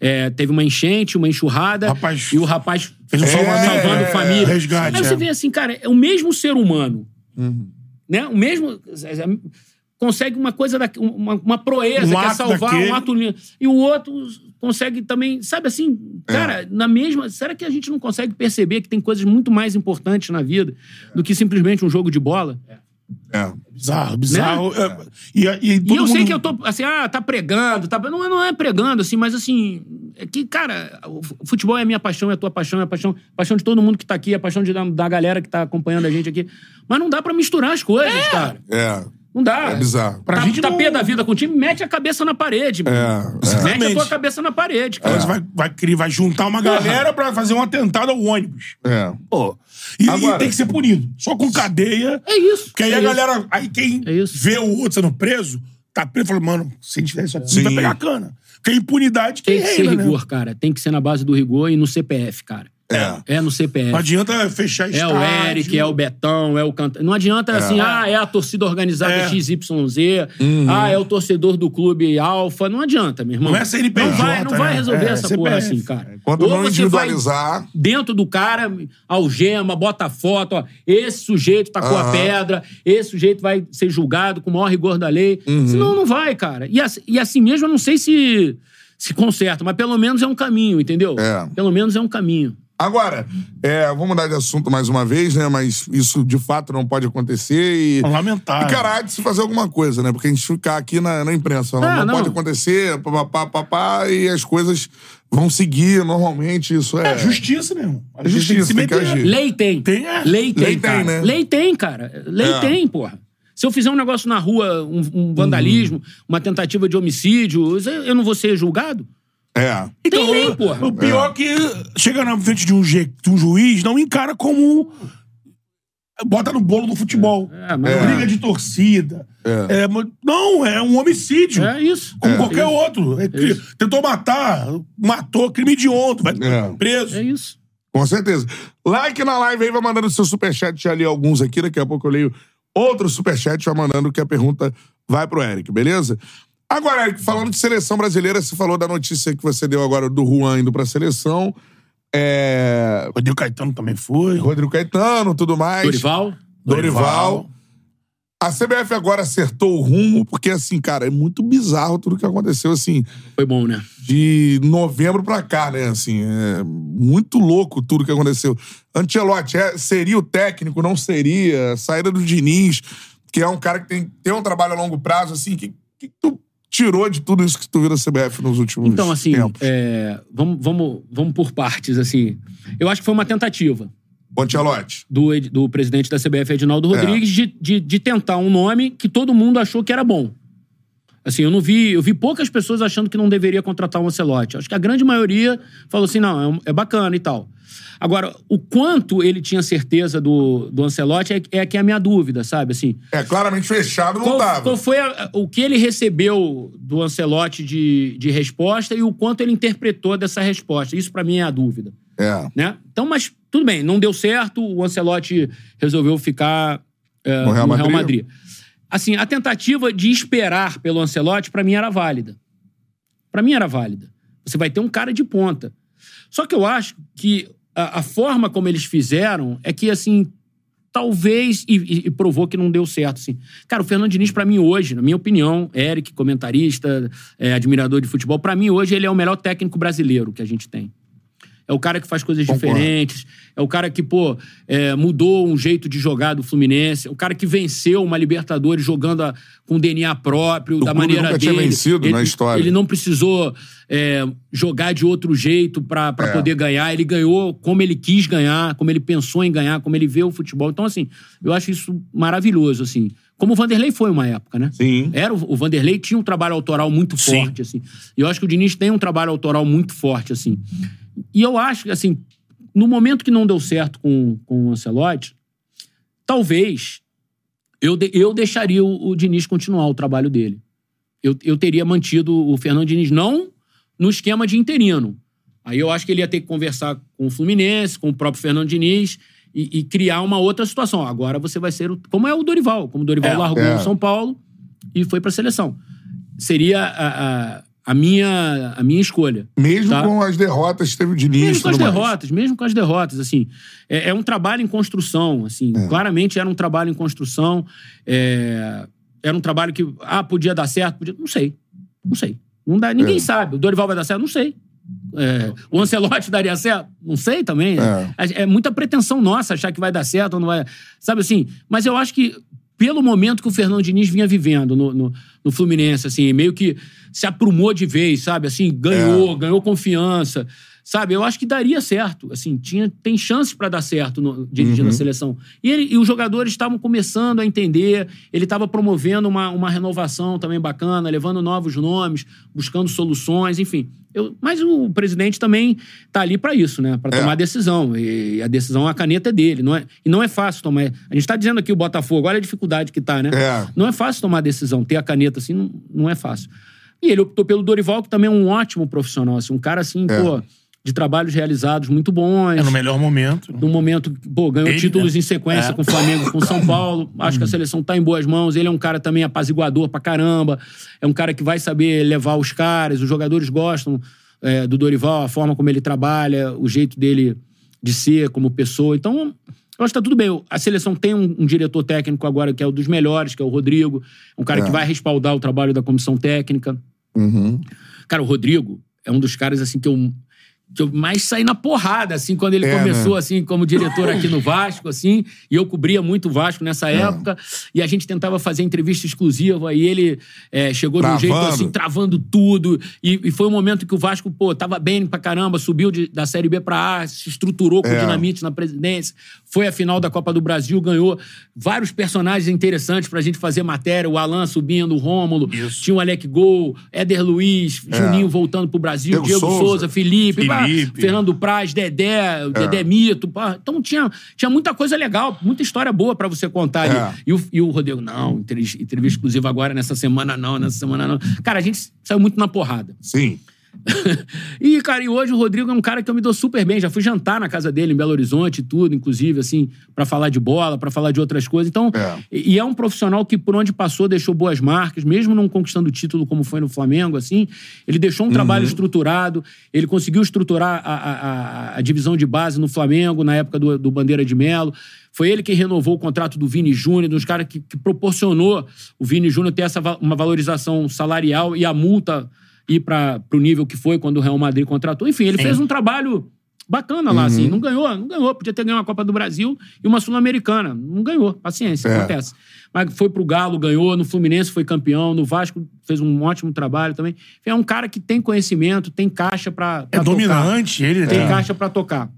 É, teve uma enchente, uma enxurrada, Rapaz, e o rapaz fez um salvamento, salvando é, família. resgate, Aí você é. vê assim, cara, é o mesmo ser humano. Né? O mesmo. Consegue uma coisa, da, uma, uma proeza, Um quer salvar daquele. um ato. E o outro consegue também, sabe assim, cara, na mesma. Será que a gente não consegue perceber que tem coisas muito mais importantes na vida do que simplesmente um jogo de bola? É. Bizarro, bizarro. É, E, e, E eu sei mundo- que eu tô, assim, ah, tá pregando, tá, não, é, não é pregando, assim, mas assim, é que, cara, o futebol é a minha paixão, é a tua paixão, é a paixão, paixão de todo mundo que tá aqui, é a paixão de, da, da galera que tá acompanhando a gente aqui. Mas não dá pra misturar as coisas, cara. É. Não dá. É bizarro. Pra tá, gente tá não- pé da vida com o time, mete a cabeça na parede. mano. É, Mete a tua cabeça na parede, cara. Aí você vai, vai, vai juntar uma galera pra fazer um atentado ao ônibus. É. Pô. E, Agora- e tem que ser punido. Só com cadeia. É isso. Porque aí é a isso. galera. Aí quem É isso. vê o outro sendo preso, tá preso, fala, mano, se a gente fizer isso aqui, vai pegar cana. Porque a impunidade que Tem que ser reina, né? rigor, cara. Tem que ser na base do rigor e no CPF, cara. É. É no CPF. Não adianta fechar É estádio. o Eric, é o Betão, é o Canta. Não adianta assim, ah, é a torcida organizada É. XYZ, ah, é o torcedor do clube Alfa. Não adianta, meu irmão. Não é CNPJ, Não vai, não vai né? resolver É, essa CPF. porra assim, cara. Enquanto Ou não você vai individualizar. dentro do cara, algema, bota foto, ó, esse sujeito tacou a Aham. pedra, esse sujeito vai ser julgado com o maior rigor da lei. Uhum. Senão não vai, cara. E assim, e assim mesmo, eu não sei se se conserta, mas pelo menos é um caminho, entendeu? É. Pelo menos é um caminho. Agora, é, vamos mudar de assunto mais uma vez, né? Mas isso de fato não pode acontecer e. Lamentável. E caralho, de se fazer alguma coisa, né? Porque a gente ficar aqui na, na imprensa, falando, Ah, não, não. pode acontecer, papapá, papá, e as coisas vão seguir normalmente. Isso é. É justiça mesmo. A É justiça, tem que agir. Lei tem. Tem, é. Lei tem, Lei tem, cara. né? Lei tem, cara. Lei É. tem, porra. Se eu fizer um negócio na rua, um, um vandalismo, Uhum. uma tentativa de homicídio, eu não vou ser julgado? É. Tem lei, porra. O pior é que chega na frente de um, ge- de um juiz, não encara como. Bota no bolo do futebol. É, mas É. Briga de torcida. É. É, não, é um homicídio. É isso. Como É. qualquer outro. É isso. tentou matar, matou, crime de ontem, vai É. preso. É isso. Com certeza. Like na live aí, vai mandando seu superchat. Já li alguns aqui, daqui a pouco eu leio outro superchat, vai mandando que a pergunta vai pro Eric, beleza? Agora, falando de seleção brasileira, você falou da notícia que você deu agora do Juan indo pra seleção. É... Rodrigo Caetano também foi. Rodrigo Caetano, tudo mais. Dorival? Dorival. A CBF agora acertou o rumo, porque, assim, cara, é muito bizarro tudo que aconteceu, assim, Foi bom, né? de novembro pra cá, né? Assim, é muito louco tudo que aconteceu. Ancelotti é, seria o técnico, não seria? Saída do Diniz, que é um cara que tem, tem um trabalho a longo prazo, assim, que, que tu tirou de tudo isso que tu viu da CBF nos últimos Então, assim, tempos? é, vamos, vamos, vamos por partes, assim. Eu acho que foi uma tentativa O Ancelotti. do, do presidente da CBF, Edinaldo É. Rodrigues, de, de, de tentar um nome que todo mundo achou que era bom. Assim, eu não vi, eu vi poucas pessoas achando que não deveria contratar um Ancelotti. Acho que a grande maioria falou assim, não, é, é bacana e tal. Agora, o quanto ele tinha certeza do, do Ancelotti é, é que é a minha dúvida, sabe? Assim, É, claramente fechado não qual, qual foi a- o que ele recebeu do Ancelotti de, de resposta e o quanto ele interpretou dessa resposta? Isso pra mim é a dúvida, É. né? Então, mas tudo bem, não deu certo, o Ancelotti resolveu ficar é, No Real Madrid. Madrid. Assim, a tentativa de esperar pelo Ancelotti pra mim era válida. Pra mim era válida. Você vai ter um cara de ponta. Só que eu acho que a, a forma como eles fizeram é que, assim, talvez, e, e- e provou que não deu certo, assim. Cara, o Fernando Diniz, pra mim, hoje, na minha opinião, Eric, comentarista, é, admirador de futebol, pra mim, hoje, ele é o melhor técnico brasileiro que a gente tem. É o cara que faz coisas Concordo. diferentes. É o cara que, pô, é, mudou um jeito de jogar do Fluminense. É o cara que venceu uma Libertadores jogando a- com DNA próprio, O da maneira nunca dele. tinha vencido ele, na história. Ele não precisou é, jogar de outro jeito pra pra É. poder ganhar. Ele ganhou como ele quis ganhar, como ele pensou em ganhar, como ele vê o futebol. Então, assim, eu acho isso maravilhoso, assim. Como o Vanderlei foi uma época, né? Sim. Era, o Vanderlei tinha um trabalho autoral muito Sim. forte, assim. E eu acho que o Diniz tem um trabalho autoral muito forte, assim. E eu acho que, assim, no momento que não deu certo com, com o Ancelotti, talvez eu, de- eu deixaria o, o Diniz continuar o trabalho dele. Eu, eu teria mantido o Fernando Diniz, não no esquema de interino. Aí eu acho que ele ia ter que conversar com o Fluminense, com o próprio Fernando Diniz e, e criar uma outra situação. Agora você vai ser o, como é o Dorival, como o Dorival É, largou é. o São Paulo e foi pra seleção. Seria a, a, a minha, a minha escolha. Mesmo Tá. com as derrotas, teve o Diniz Mesmo com as mais. derrotas, mesmo com as derrotas, assim. É, é um trabalho em construção, assim. É. Claramente era um trabalho em construção. é, era um trabalho que, ah, podia dar certo, podia... Não sei. Não sei. Não dá, ninguém É. sabe. O Dorival vai dar certo? Não sei. É, o Ancelotti daria certo? Não sei também. É. é muita pretensão nossa achar que vai dar certo ou não vai. Sabe assim? Mas eu acho que, pelo momento que o Fernando Diniz vinha vivendo no, no, no Fluminense, assim, meio que se aprumou de vez, sabe? Assim, ganhou, ganhou confiança. Sabe, eu acho que daria certo. Assim, tinha, tem chances para dar certo no, dirigindo a seleção. E, ele- e os jogadores estavam começando a entender, ele estava promovendo uma, uma renovação também bacana, levando novos nomes, buscando soluções, enfim. Eu- mas o presidente também tá ali para isso, né? Para É. tomar decisão. E a decisão, a caneta é dele. Não é, e não é fácil tomar. A gente tá dizendo aqui o Botafogo, olha a dificuldade que tá, né? É. Não é fácil tomar decisão. Ter a caneta assim não, não é fácil. E ele optou pelo Dorival, que também é um ótimo profissional. Assim, um cara assim, É. pô, de trabalhos realizados muito bons. É no melhor momento. No momento, pô, ganhou Ele, títulos né? em sequência É. com o Flamengo, com o São Paulo. Acho que a seleção tá em boas mãos. Ele é um cara também apaziguador pra caramba. É um cara que vai saber levar os caras. Os jogadores gostam é, do Dorival, a forma como ele trabalha, o jeito dele de ser como pessoa. Então, eu acho que tá tudo bem. A seleção tem um, um diretor técnico agora que é o dos melhores, que é o Rodrigo. Um cara É. que vai respaldar o trabalho da comissão técnica. Uhum. Cara, o Rodrigo é um dos caras, assim, que eu, que eu mais saí na porrada, assim, quando ele É, começou, né? assim, como diretor aqui no Vasco, assim, e eu cobria muito o Vasco nessa É. época, e a gente tentava fazer entrevista exclusiva, e ele é, chegou de um jeito, Travando. assim, travando tudo, e, e foi um momento que o Vasco, pô, tava bem pra caramba, subiu de- da Série B pra A, se estruturou com É. dinamite na presidência, foi a final da Copa do Brasil, ganhou vários personagens interessantes pra gente fazer matéria, o Alan subindo, o Rômulo, Isso. tinha o Alec Gol, Éder Luiz, Juninho voltando pro Brasil, Diego Diego, Souza. Souza, Felipe, Felipe. Fernando Praz, Dedé, o Dedé Mito. pá. Então tinha, tinha muita coisa legal, muita história boa pra você contar ali. É. E, o, e o Rodrigo, não, entrevista, entrevista exclusiva agora, nessa semana não, nessa semana não. Cara, a gente saiu muito na porrada. Sim. e, cara, e hoje o Rodrigo é um cara que eu me dou super bem. Já fui jantar na casa dele, em Belo Horizonte e tudo, inclusive, assim, pra falar de bola, pra falar de outras coisas. Então, É. e é um profissional que, por onde passou, deixou boas marcas, mesmo não conquistando o título como foi no Flamengo, assim, ele deixou um trabalho estruturado, ele conseguiu estruturar a, a- a- a divisão de base no Flamengo, na época do, do Bandeira de Melo. Foi ele que renovou o contrato do Vini Júnior, dos caras que, que proporcionou o Vini Júnior ter essa, uma valorização salarial e a multa ir para o nível que foi quando o Real Madrid contratou. Enfim, ele fez um trabalho bacana lá, assim. Não ganhou, não ganhou. Podia ter ganho uma Copa do Brasil e uma Sul-Americana. Não ganhou. Paciência, É. acontece. Mas foi pro Galo, ganhou. No Fluminense foi campeão. No Vasco fez um ótimo trabalho também. É um cara que tem conhecimento, tem caixa pra, É tocar. dominante, ele Tem é. caixa pra tocar.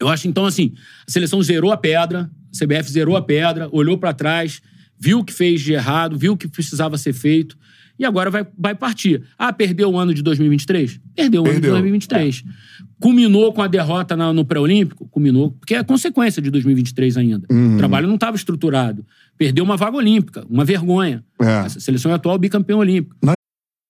Eu acho, então, assim, a seleção zerou a pedra, a CBF zerou a pedra, olhou pra trás, viu o que fez de errado, viu o que precisava ser feito e agora vai, vai partir. Ah, perdeu o ano de 2023? Perdeu o ano de Perdeu. 2023. Culminou com a derrota na- no pré-olímpico? Culminou, porque é consequência de 2023 ainda. O trabalho não estava estruturado. Perdeu uma vaga olímpica, uma vergonha. É. A seleção é atual bicampeã olímpica.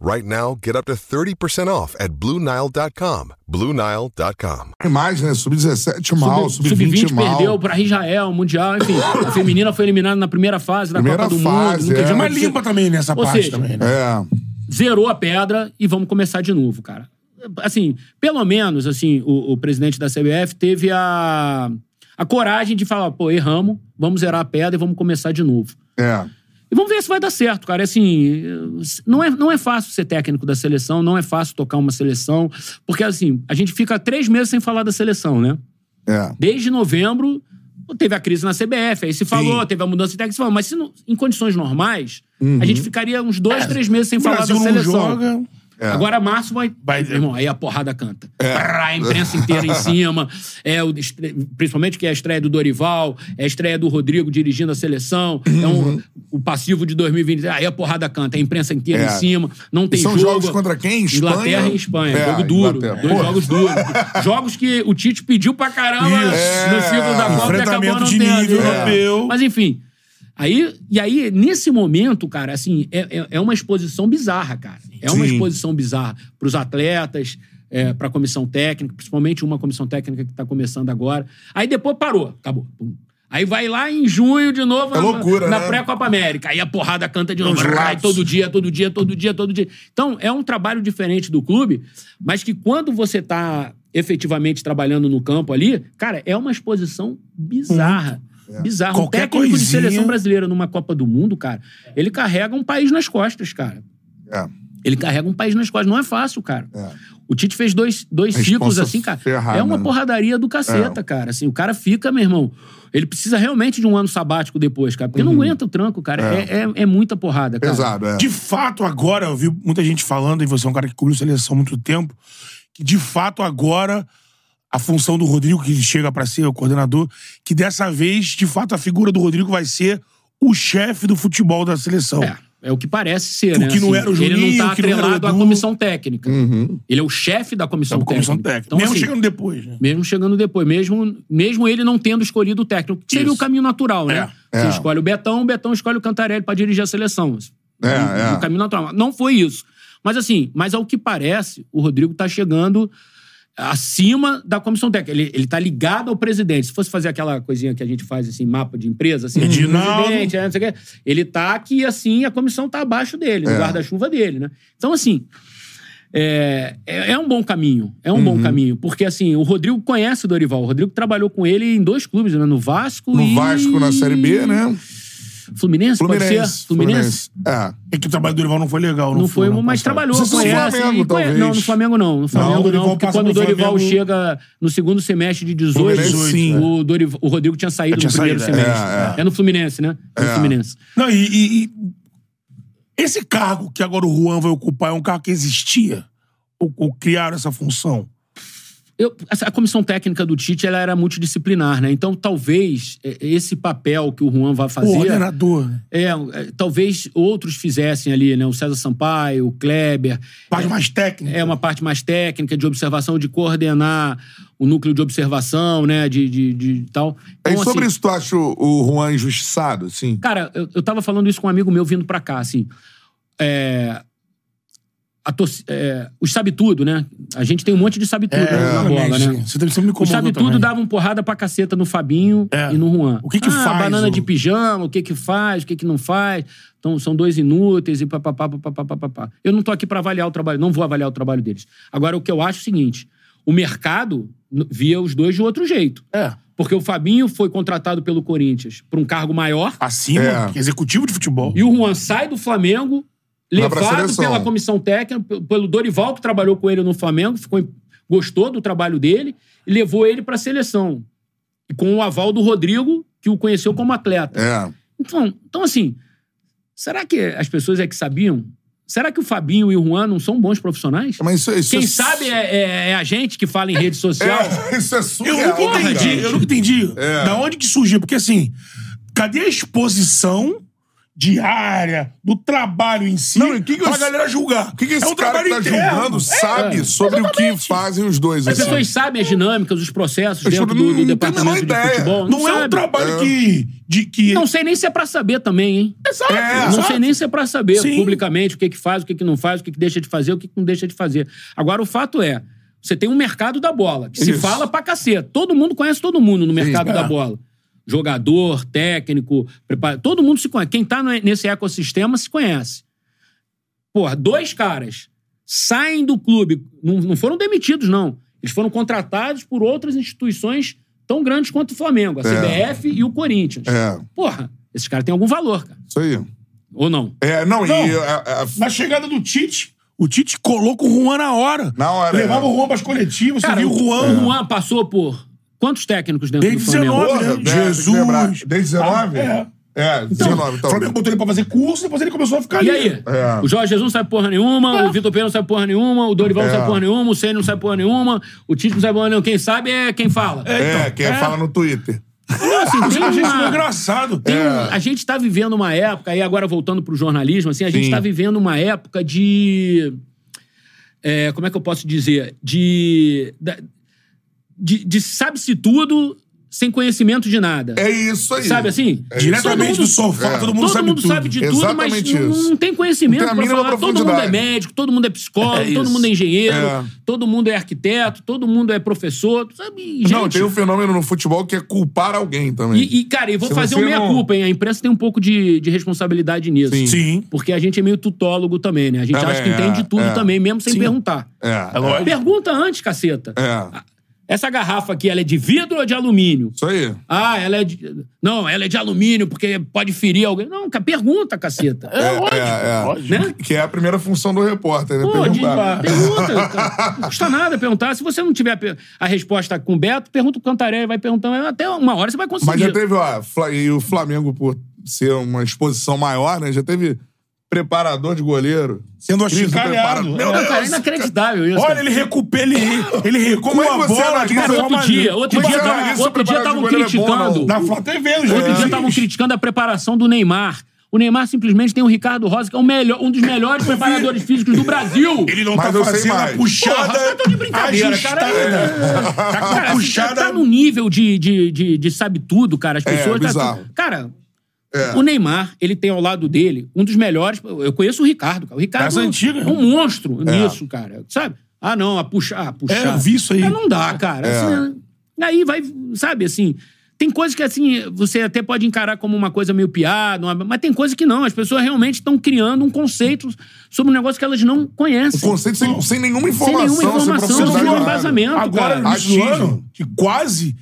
Right now, get up to 30% off at BlueNile.com. BlueNile.com. Mais, né? Sub-17 mal, Sub- sub-20 Sub-20 mal. perdeu para Israel, Mundial, enfim. A feminina foi eliminada na primeira fase da Primeira Copa do fase, Mundo. nunca é. Mas limpa também nessa Ou parte seja, também, né? É. Zerou a pedra e vamos começar de novo, cara. Assim, pelo menos, assim, o, o presidente da CBF teve a, a coragem de falar, pô, erramos, vamos zerar a pedra e vamos começar de novo. É. E vamos ver se vai dar certo, cara. Assim, não é, não é fácil ser técnico da seleção, não é fácil tocar uma seleção, porque, assim, a gente fica três meses sem falar da seleção, né? É. Desde novembro, teve a crise na CBF, aí se falou, teve a mudança de técnico, se falou, mas se não- em condições normais, a gente ficaria uns dois, três meses sem O falar Brasil da não seleção. Joga. Agora março vai. Vai- Irmão, aí a porrada canta. Prá, A imprensa inteira em cima. É o, principalmente que é a estreia do Dorival, é a estreia do Rodrigo dirigindo a seleção. É um, o passivo de 2020. Aí a porrada canta, a imprensa inteira É. em cima. Não tem são jogo. jogos contra quem? Espanha? Inglaterra e Espanha. É, jogo duro. Inglaterra. Dois Pô. jogos duros. jogos que o Tite pediu pra caramba no ciclo da É. Copa e acabou não tendo. É. Mas enfim. Aí, e aí, nesse momento, cara, assim, é, é, é uma exposição bizarra, cara. É uma Sim. exposição bizarra pros atletas, é, pra comissão técnica, principalmente uma comissão técnica que tá começando agora. Aí depois parou, acabou. Pum. Aí vai lá em junho de novo É na, loucura, na né? pré-Copa América. Aí a porrada canta de novo. Os Ai, lapsos. todo dia, todo dia, todo dia, todo dia. Então, é um trabalho diferente do clube, mas que quando você tá efetivamente trabalhando no campo ali, cara, é uma exposição bizarra. Bizarro. Um Qualquer técnico de coisinha- seleção brasileira numa Copa do Mundo, cara, ele carrega um país nas costas, cara. É. Ele carrega um país nas costas. Não é fácil, cara. É. O Tite fez dois, dois ciclos assim, cara. ferrada, é uma né? porradaria do caceta, É. cara. Assim, o cara fica, meu irmão. Ele precisa realmente de um ano sabático depois, cara. Porque não aguenta o tranco, cara. É. É, é, é muita porrada, cara. Pesado, é. De fato, agora, eu vi muita gente falando, e você é um cara que cobriu seleção há muito tempo, que de fato agora a função do Rodrigo, que chega pra ser o coordenador, que dessa vez, de fato, a figura do Rodrigo vai ser o chefe do futebol da seleção. É, é o que parece ser, O né? que não era o Ele não Juninho, que não o atrelado à Edu. comissão técnica. Uhum. Ele é o chefe da comissão Da comissão técnica. técnica. Então, Mesmo assim, chegando depois, né? Mesmo chegando depois, mesmo, mesmo ele não tendo escolhido o técnico, que seria o caminho natural, né? É. Você É. escolhe o Betão, o Betão escolhe o Cantarelli pra dirigir a seleção. É, é. O caminho natural. Não foi isso. Mas assim, mas ao que parece, o Rodrigo tá chegando acima da comissão técnica. Ele, ele tá ligado ao presidente. Se fosse fazer aquela coisinha que a gente faz, assim, mapa de empresa, assim, Edinaldo. presidente, é, não sei o quê, ele tá aqui, assim, a comissão tá abaixo dele, no É. guarda-chuva dele, né? Então, assim, é, é, é um bom caminho. É um Uhum. bom caminho. Porque, assim, o Rodrigo conhece o Dorival. O Rodrigo trabalhou com ele em dois clubes, né? No Vasco No e... Vasco, na Série B, né? Fluminense, pode Fluminense. ser? Fluminense? É. É que o trabalho do Dorival não foi legal. Não, Não foi, ano mas trabalhou, Não se no conhece. Flamengo, e conhece- talvez. Não, no Flamengo não. No Flamengo não, Dorival porque quando o Dorival Flamengo- chega no segundo semestre de 18, Fluminense, sim. o, Dorival- o Rodrigo tinha saído tinha no primeiro saído, é. semestre. É, É, no Fluminense, né? É no É. Fluminense. Não, e, e- e esse cargo que agora o Juan vai ocupar é um cargo que existia? Ou, ou criaram essa função? Eu- a comissão técnica do Tite ela era multidisciplinar, né? Então, talvez é, esse papel que o Juan vai O fazer. ordenador, né? É, é, talvez outros fizessem ali, né? O César Sampaio, o Kleber. Parte mais técnica. É uma parte mais técnica, de observação, de coordenar o núcleo de observação, né? De, de, de tal. E Então, sobre assim, isso, tu acha o o Juan injustiçado, assim? Cara, eu, eu tava falando isso com um amigo meu vindo pra cá, assim. É, é, os sabe-tudo, né? A gente tem um monte de sabe-tudo É, né, na bola, né? Você, você me Os sabe-tudo davam porrada pra caceta no Fabinho É. e no Juan. O que que ah, faz, banana o- de pijama, o que que faz, o que que não faz. Então, são dois inúteis e papapá, papapá, papapá. Eu não tô aqui pra avaliar o trabalho, não vou avaliar o trabalho deles. Agora, o que eu acho é o seguinte, o mercado via os dois de outro jeito. É. Porque o Fabinho foi contratado pelo Corinthians pra um cargo maior Acima, É. executivo de futebol. e o Juan sai do Flamengo, levado pela comissão técnica, pelo Dorival, que trabalhou com ele no Flamengo, ficou, gostou do trabalho dele, e levou ele pra seleção. E com o aval do Rodrigo, que o conheceu como atleta. É. Então, então, assim, será que as pessoas é que sabiam? Será que o Fabinho e o Juan não são bons profissionais? Mas isso, isso Quem é... sabe é, é- é a gente que fala em rede social. É, isso é Eu surreal. nunca cara. entendi, eu nunca entendi É. da onde que surgiu. Porque assim, cadê a exposição diária do trabalho em si Não, e o que que pra os- galera julgar? O que, que esse é um cara que tá interno. julgando sabe É, sobre o que fazem os dois? As assim? pessoas sabem as dinâmicas, os processos As dentro do, não do têm a departamento de menor ideia. futebol. Não, é um trabalho É. que. De, que... Não sei nem se é pra saber também, hein? Exato, É. Não exato. sei nem se é pra saber Sim. publicamente o que que faz, o que que não faz, o que que deixa de fazer, o que que não deixa de fazer. Agora, o fato é, você tem um mercado da bola, que se Isso. fala pra cacete. Todo mundo conhece todo mundo no mercado é. da bola. Jogador, técnico, prepara... todo mundo se conhece. Quem tá nesse ecossistema se conhece. Porra, dois caras saem do clube, não, não foram demitidos, não. Eles foram contratados por outras instituições tão grandes quanto o Flamengo, a É. CBF e o Corinthians. É, Porra, esses caras têm algum valor, cara. isso aí. Ou não? É, não, Não. e... a- a- Na chegada do Tite, o Tite colocou o Juan na hora. Na hora, Levava é. o Juan pras coletivas, Cara, você viu o o Juan. Juan passou por quantos técnicos dentro Desde do Flamengo? 19, Porra, né? é, Jesus. Desde 19? Ah, é. É, 19, O então. Flamengo botou ele pra fazer curso, depois ele começou a ficar E ali. aí? É. O Jorge Jesus não sabe porra nenhuma, o Vitor Pereira não sabe porra nenhuma, o Dorival não É. sabe porra nenhuma, o Senna não sabe porra nenhuma, o Tite não sabe porra nenhuma. Quem sabe é quem fala. É, quem é. fala no Twitter. Então, assim, tem uma- meio engraçado. tem um- a gente tá vivendo uma época, aí agora voltando pro jornalismo, assim, a gente Sim. tá vivendo uma época de. é, como é que eu posso dizer? De. da- de, de sabe-se tudo sem conhecimento de nada. É isso aí. Sabe assim? É Diretamente Todo mundo- do sofá, é. todo mundo todo sabe mundo tudo. sabe de tudo, mas Exatamente não, isso. não tem conhecimento Não tem a pra falar. Todo mundo é médico, todo mundo é psicólogo, É todo mundo é engenheiro, É. todo mundo é arquiteto, todo mundo é professor. Sabe? Gente, Não, tem um fenômeno no futebol que é culpar alguém também. e, e, cara, eu vou Se fazer você uma não- meia-culpa, hein? A imprensa tem um pouco de, de responsabilidade nisso. Sim. Sim. Porque a gente é meio tutólogo também, né? A gente acha que entende é, tudo é. também, mesmo sem Sim. perguntar. É, É lógico. Pergunta antes, caceta. é. Essa garrafa aqui, ela é de vidro ou de alumínio? Isso aí. Ah, ela é de. Não, ela é de alumínio, porque pode ferir alguém. Não, pergunta, caceta. É, lógico. é. lógico. Né? Que é a primeira função do repórter, né? Pô, de, Perguntar. pergunta. cara. Não custa nada perguntar. Se você não tiver a resposta com o Beto, pergunta o Cantarelli, vai perguntando. Até uma hora você vai conseguir. Mas já teve, ó, e o Flamengo, por ser uma exposição maior, né? Já teve preparador de goleiro. Sendo achincalhado. É. Meu Não, cara, é Deus, inacreditável isso. Olha, cara. ele recupera, ele, ele recua Como é a bola uma Cara, forma outro dia, outro dia, você tava- analisa outro se o dia estavam é bom, criticando. não? Na Flá TV, Outro dia estavam criticando a preparação do Neymar. O Neymar simplesmente tem o Ricardo Rosa, que é o melhor, um dos melhores preparadores físicos do Brasil. Ele não Mas tá eu sei fazendo a puxada Porra, eu tô de brincadeira, ajustada. cara. Tá com a Cara, assim, puxada... tá no nível de, de, de, de sabe tudo, cara. As pessoas. tá- bizarro. cara, É. o Neymar, ele tem ao lado dele um dos melhores. Eu conheço o Ricardo, cara. O Ricardo Essa antiga. é um monstro nisso, cara. Sabe? Ah, não, a puxar. A puxar. É, eu vi isso aí. Mas não dá, cara. É. Assim, aí vai, sabe, assim. Tem coisas que, assim, você até pode encarar como uma coisa meio piada, uma- mas tem coisas que não. As pessoas realmente estão criando um conceito sobre um negócio que elas não conhecem. conceito sem, sem nenhuma Sem informação. nenhuma informação, sem nada. embasamento, Agora, cara. ano, que quase,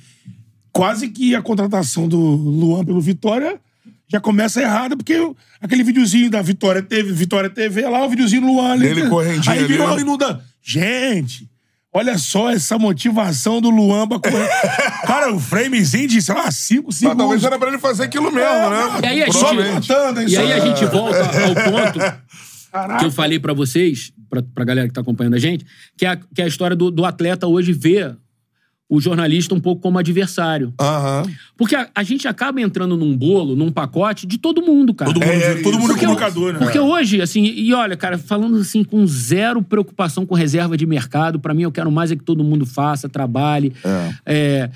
quase que a contratação do Luan pelo Vitória já começa errada, porque aquele videozinho da Vitória TV, Vitória TV, lá o videozinho do Luan. ali, Dele correndinho Aí virou ali, né? inunda. Gente, olha só essa motivação do Luan pra correr. Cara, o framezinho de, sei lá, 5 Mas segundos. talvez era pra ele fazer aquilo mesmo, né? E aí a Só gente, matando, hein, e aí a gente volta ao ponto que eu falei pra vocês, pra, pra galera que tá acompanhando a gente, que é a, que é a história do, do atleta hoje ver o jornalista um pouco como adversário. Aham. Porque a, a gente acaba entrando num bolo, num pacote de todo mundo, cara. Todo mundo, É, todo mundo é Porque, comunicador, né? porque hoje, assim, e olha, cara, falando assim, com zero preocupação com reserva de mercado, pra mim eu quero mais é que todo mundo faça, trabalhe. É,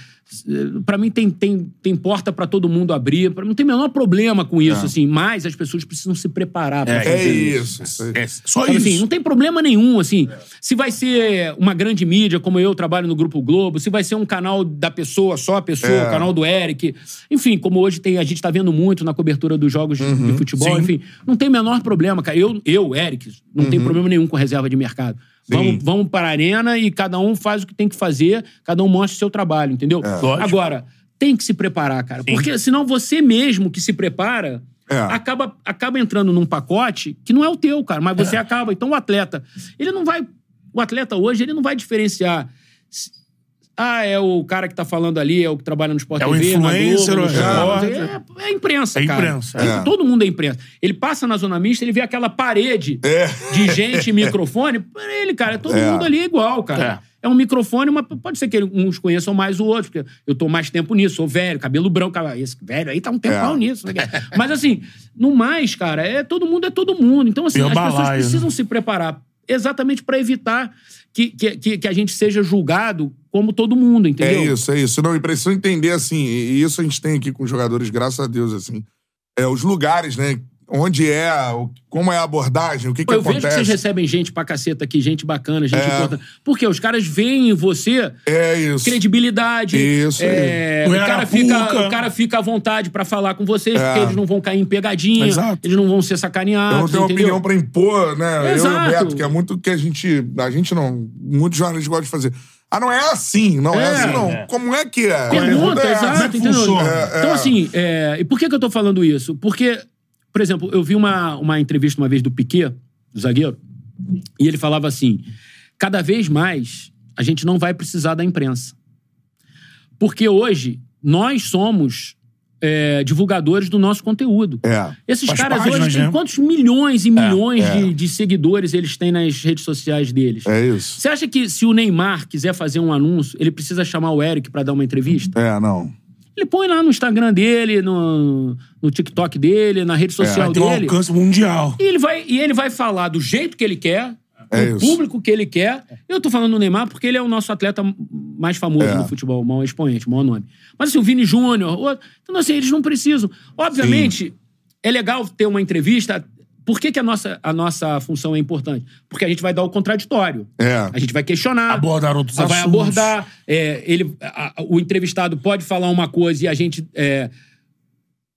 para mim tem, tem, tem porta pra todo mundo abrir, pra mim não tem o menor problema com isso, assim, mas as pessoas precisam se preparar pra É fazer isso. isso aí. É, só Sabe isso. assim, não tem problema nenhum, assim. Se vai ser uma grande mídia, como eu trabalho no Grupo Globo, se vai ser um canal da pessoa, só a pessoa, É. o canal do Eric. Enfim, como hoje tem, a gente tá vendo muito na cobertura dos jogos de- Uhum. de futebol, Sim. enfim, não tem o menor problema, cara. Eu, eu Eric, não Uhum. tem problema nenhum com reserva de mercado. Vamos, vamos para a arena e cada um faz o que tem que fazer, cada um mostra o seu trabalho, entendeu? Lógico. Agora, tem que se preparar, cara. Porque senão você mesmo que se prepara É. acaba, acaba entrando num pacote que não é o teu, cara, mas você acaba. Então o atleta, ele não vai. O atleta hoje, ele não vai diferenciar. Ah, é o cara que tá falando ali, é o que trabalha no Sport É o TV, na influencer, Globo, no o é, é a imprensa, É cara. imprensa, é. Todo mundo é imprensa. Ele passa na zona mista, ele vê aquela parede É. de gente e microfone. Pra ele, cara, todo É. mundo ali é igual, cara. É. um microfone, mas pode ser que uns conheçam mais o outro, porque eu tô mais tempo nisso, sou velho, cabelo branco, cara, esse velho aí tá um tempão É. nisso. Né? Mas assim, no mais, cara, é todo mundo é todo mundo. Então, assim, o as pessoas balaio, né? precisam se preparar exatamente pra evitar que, que, que, que a gente seja julgado como todo mundo, É entendeu? isso, é isso. Não, e precisa entender, assim, e isso a gente tem aqui com os jogadores, graças a Deus, assim. É, os lugares, né? Onde é, o- como é a abordagem, o que, Pô, que eu vejo que vocês acontece. recebem gente pra caceta aqui, gente bacana, gente É. importante. Porque os caras veem em você É isso. credibilidade. Isso é, aí. o, cara fica, o cara fica à vontade pra falar com vocês, É. porque eles não vão cair em pegadinha, Exato. eles não vão ser sacaneados. Eu não tenho entendeu? opinião pra impor, né? Eu e o Exato. Beto, que é muito que a gente. A gente não. Muitos jornalistas gostam de fazer. Ah, não é assim, não é, É. assim, não. É. Como é que é? Pergunta, é, exato, como é que entendeu? funciona? É, Então, é. assim, é, e por que, que eu tô falando isso? Porque, por exemplo, eu vi uma, uma entrevista uma vez do Piquet, do zagueiro, e ele falava assim: cada vez mais a gente não vai precisar da imprensa. Porque hoje nós somos é, divulgadores do nosso conteúdo. É. Esses Faz caras páginas, hoje têm né? quantos milhões e milhões é. De, de seguidores eles têm nas redes sociais deles? É isso. Você acha que se o Neymar quiser fazer um anúncio, ele precisa chamar o Eric pra dar uma entrevista? É, não. Ele põe lá no Instagram dele, no, no TikTok dele, na rede social Vai ter um dele. alcance mundial. E ele, vai, e ele vai falar do jeito que ele quer, É isso. público que ele quer. Eu tô falando do Neymar porque ele é o nosso atleta mais famoso É. no futebol, o maior expoente, o maior nome. Mas assim, o Vini Júnior, o- então assim, eles não precisam. Obviamente, é legal ter uma entrevista. Por que, que a, nossa, a nossa função é importante? Porque a gente vai dar o contraditório. É. A gente vai questionar. Abordar outros Vai assuntos. abordar. é, ele, a- a- o entrevistado pode falar uma coisa e a gente é,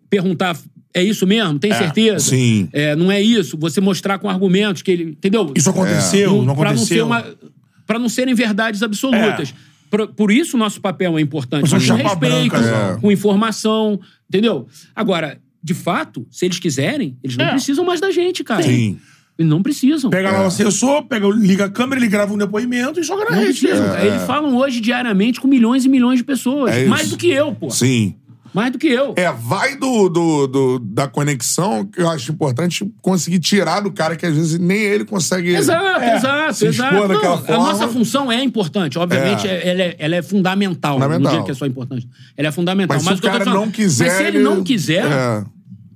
perguntar: é isso mesmo? Tem certeza? Sim. É, não é isso? Você mostrar com argumentos que ele. Entendeu? Isso aconteceu, não Pra não, ser aconteceu. uma, pra não serem verdades absolutas. Por, por isso o nosso papel é importante. Com respeito, branca, É. com informação. Entendeu? Agora, de fato, se eles quiserem, eles não É. precisam mais da gente, cara. Sim. Eles não precisam. Pega lá o assessor, pega, liga a câmera, ele grava um depoimento e joga na Não rede. precisam. Eles falam hoje diariamente com milhões e milhões de pessoas. É mais do que eu, pô. Sim. Mais do que eu. É, vai do, do, do- da conexão, que eu acho importante conseguir tirar do cara que às vezes nem ele consegue. Exato, exato, se exato. expor Não, a nossa função é importante. Obviamente, É. ela, é, ela é fundamental. Fundamental. Não digo que é só importante. Ela é fundamental. Mas se Mas o eu tô cara falando- não quiser. Mas se ele não quiser,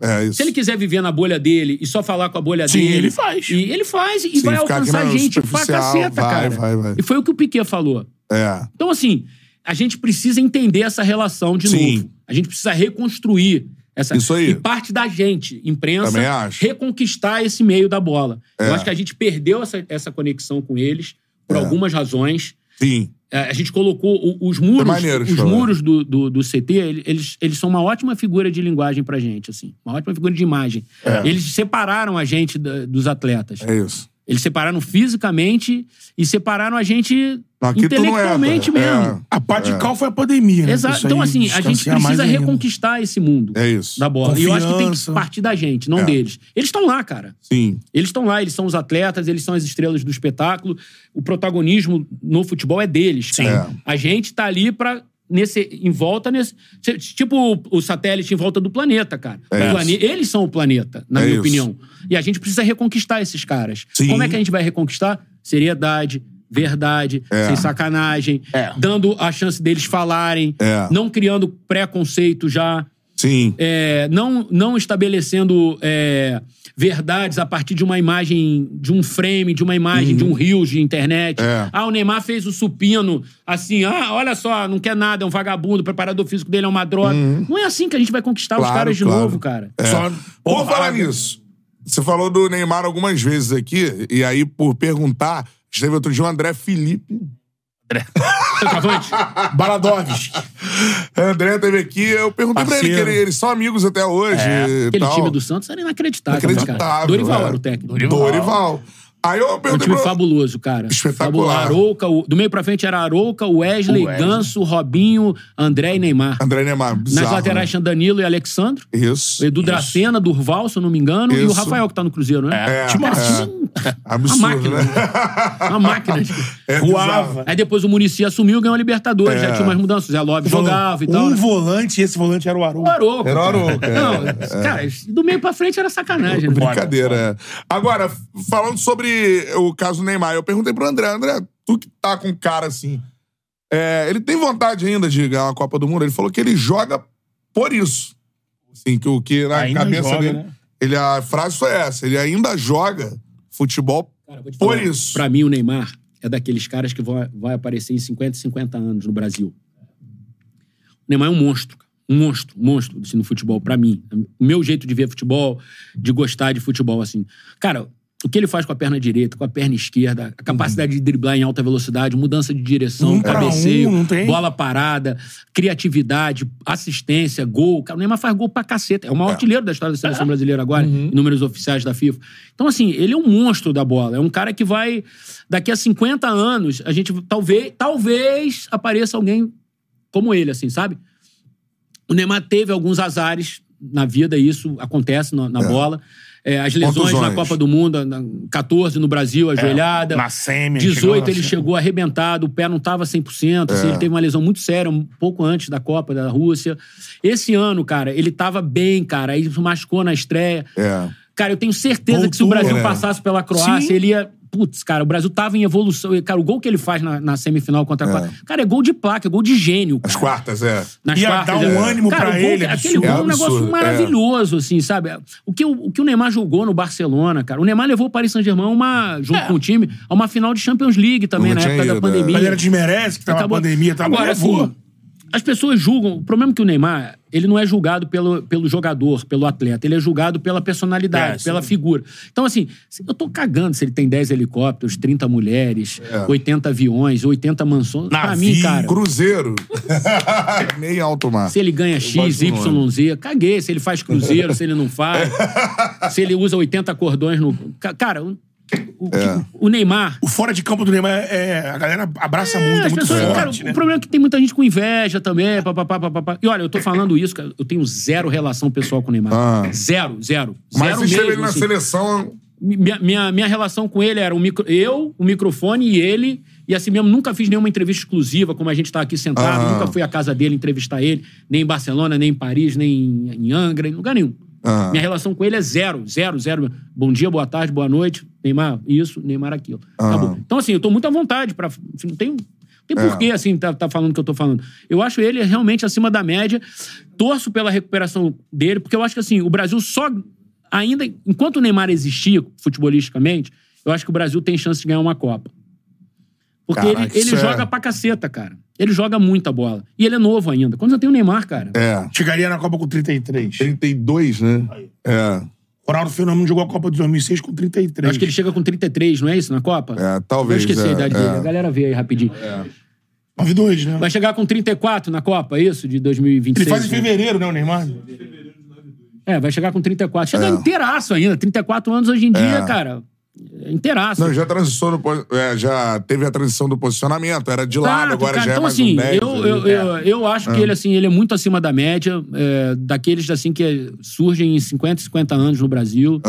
É, é se ele quiser viver na bolha dele e só falar com a bolha Sim, dele. ele faz. E ele faz e Sim, vai alcançar gente pra caceta, vai, cara. vai, vai. E foi o que o Piquet falou. É. Então, assim, a gente precisa entender essa relação de Sim. novo. A gente precisa reconstruir essa. Isso aí. E parte da gente, imprensa, reconquistar esse meio da bola. É. Eu acho que a gente perdeu essa, essa conexão com eles por É. algumas razões. Sim. É, A gente colocou os muros, É maneiro, os muros do, do, do CT, ele- eles, eles são uma ótima figura de linguagem pra gente, assim. Uma ótima figura de imagem. Eles separaram a gente da- dos atletas. É isso. Eles separaram fisicamente e separaram a gente Aqui intelectualmente entra. mesmo. A parte de cal foi a pandemia, né? Exato. Então, assim, a gente precisa ainda. reconquistar esse mundo É isso. da bola. E eu acho que tem que Confiança. partir da gente, não É. deles. Eles estão lá, cara. Sim. Eles estão lá, eles são os atletas, eles são as estrelas do espetáculo. O protagonismo no futebol é deles. Sim. É. A gente tá ali pra. Nesse, em volta nesse. Tipo o, satélite em volta do planeta, cara. É plane- eles são o planeta, na É minha isso. opinião. E a gente precisa reconquistar esses caras. Sim. Como é que a gente vai reconquistar? Seriedade, verdade, É. sem sacanagem, É. dando a chance deles falarem, É. não criando preconceito já Sim. é, não, não estabelecendo é, verdades a partir de uma imagem, de um frame, de uma imagem, de um rios de internet. Uhum. É. Ah, o Neymar fez o supino assim, ah, olha só, não quer nada, é um vagabundo, o preparador físico dele é uma droga. Não é assim que a gente vai conquistar os Uhum. Claro, caras de claro. novo, cara. Só Por porrada. falar nisso, você falou do Neymar algumas vezes aqui, e aí, por perguntar, esteve outro dia o André Felipe. Centroavante. Baladovski. André teve aqui, eu perguntei pra ele que Parceiro. ele- eles são amigos até hoje. e Aquele tal. time do Santos era inacreditável, né, Inacreditável. cara. Dorival é. era o técnico. Dorival. Aí eu É um perguntei time pra... fabuloso, cara. Espetacular. Arouca, o- do meio pra frente era Arouca, Wesley, O Wesley. Ganso, Robinho, André e Neymar. André Neymar, bizarro, Nas laterais né? tinha Danilo e Alexandro. Isso. O Edu Dracena, Durval, se eu não me engano, e o Isso. Rafael, que tá no Cruzeiro, né? É, Tipo, é. assim, Absurdo, uma máquina. né? Uma máquina. tipo. É Voava. Aí depois o Murici assumiu e ganhou a Libertadores. É. Já tinha umas mudanças. O Zé Love jogava e tal. Um né? volante, e esse volante era o O Arouca. Arouca. Era o. Arouca, é. Não, cara, do meio pra frente era sacanagem. né? Brincadeira. é. Agora, falando sobre o caso do Neymar, eu perguntei pro André, André, tu que tá com cara assim, é, ele tem vontade ainda de ganhar a Copa do Mundo? Ele falou que ele joga por isso. Assim, que o que na Ainda cabeça joga, dele. né? Ele, a frase foi essa: ele ainda joga futebol Cara, por falar, isso. Pra mim, o Neymar é daqueles caras que vai, vai aparecer em 50, 50 anos no Brasil. O Neymar é um monstro. Um monstro, um monstro assim, no futebol, pra mim. O meu jeito de ver futebol, de gostar de futebol, assim. Cara, o que ele faz com a perna direita, com a perna esquerda, a capacidade de driblar em alta velocidade, mudança de direção, Um cabeceio, um, bola parada, criatividade, assistência, gol. Cara, o Neymar faz gol pra caceta. É o maior artilheiro da história da seleção brasileira agora, em números oficiais da FIFA. Então, assim, ele é um monstro da bola. É um cara que vai. Daqui a 50 anos, a gente talvez, talvez apareça alguém como ele, assim, sabe? O Neymar teve alguns azares na vida, e isso acontece na, na bola. É, as lesões na. Copa do Mundo, na 14 no Brasil, ajoelhada. na semi, 18 chegou ele na- chegou arrebentado, o pé não estava 100%, assim, ele teve uma lesão muito séria um pouco antes da Copa da Rússia. Esse ano, cara, ele tava bem, cara, aí se machucou na estreia. É. Cara, eu tenho certeza que se o Voltou, Brasil né? passasse pela Croácia, Sim. ele ia. Putz, cara, o Brasil tava em evolução. E, Cara, o gol que ele faz na, na semifinal contra a Croácia. Cara, é gol de placa, é gol de gênio. As Cara. quartas, é. Nas Ia quartas, dar um é. ânimo Cara, pra o gol- ele, Aquele absurdo. gol é um É negócio absurdo, maravilhoso, assim, sabe? O que, o, o que o Neymar jogou no Barcelona, cara. O Neymar levou o Paris Saint-Germain, uma, junto com o time, a uma final de Champions League também, Nunca na época da ido, é. pandemia. Mas ele desmerece que tava Acabou. a pandemia, tava Agora, levou. assim, as pessoas julgam. O problema é que o Neymar, ele não é julgado pelo, pelo jogador, pelo atleta. Ele é julgado pela personalidade, É, pela figura. Então, assim, eu tô cagando se ele tem 10 helicópteros, 30 mulheres, 80 aviões, 80 mansões. Pra Navio, mim, cara. Cruzeiro. Nem alto mar. Se ele ganha X, Y, Z, caguei. Se ele faz cruzeiro, se ele não faz. se ele usa 80 cordões no. Ca- Cara, o, É. o Neymar. O fora de campo do Neymar é. A galera abraça muito, é muito pessoas- forte. cara, né? O problema é que tem muita gente com inveja também. Papapá, papapá. E olha, eu tô falando isso, cara, eu tenho zero relação pessoal com o Neymar. Ah. Zero, zero. Mas zero mesmo, ele na assim. seleção. Minha, minha, minha relação com ele era o micro, eu, o microfone e ele. E assim mesmo, nunca fiz nenhuma entrevista exclusiva, como a gente tá aqui sentado. Aham. Nunca fui à casa dele entrevistar ele, nem em Barcelona, nem em Paris, nem em, em Angra, em lugar nenhum. Aham. Minha relação com ele é zero, zero, zero. Bom dia, boa tarde, boa noite. Neymar, isso, Neymar, aquilo. Acabou. Então, assim, eu tô muito à vontade para Não tem. Tem É. porquê, assim, tá, tá falando o que eu tô falando. Eu acho ele realmente acima da média. Torço pela recuperação dele, porque eu acho que, assim, o Brasil só. Ainda. Enquanto o Neymar existia, futebolisticamente, eu acho que o Brasil tem chance de ganhar uma Copa. Porque Caraca, ele, ele é- joga pra caceta, cara. Ele joga muita bola. E ele é novo ainda. Quantos anos tem o Neymar, cara? É. Chegaria na Copa com 33. 32, né? É. Ronaldo Fenômeno jogou a Copa de 2006 com 33. Eu acho que ele chega com 33, não é isso, na Copa? É, talvez, Eu esqueci é, a idade é. dele. A galera vê aí rapidinho. 92, né? Vai chegar com 34 na Copa, é isso? De 2026. Ele faz em né? fevereiro, né, o Neymar? É, vai chegar com 34. Chega É. inteiraço ainda. 34 anos hoje em dia, cara. É inteiraço. Não, já transição no, po- é, já teve a transição do posicionamento, era de lado, Exato, agora cara. já é então, mais assim, um 10. eu, eu, eu, eu acho que ele, assim, ele é muito acima da média, é, daqueles, assim, que surgem em 50, 50 anos no Brasil.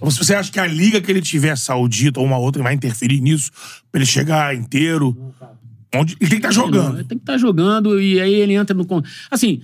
Ou se você acha que a liga que ele tiver, saudita ou uma outra, vai interferir nisso, pra ele chegar inteiro. Onde... Ele tem que estar jogando. Ele tem que estar jogando e aí ele entra no... Assim,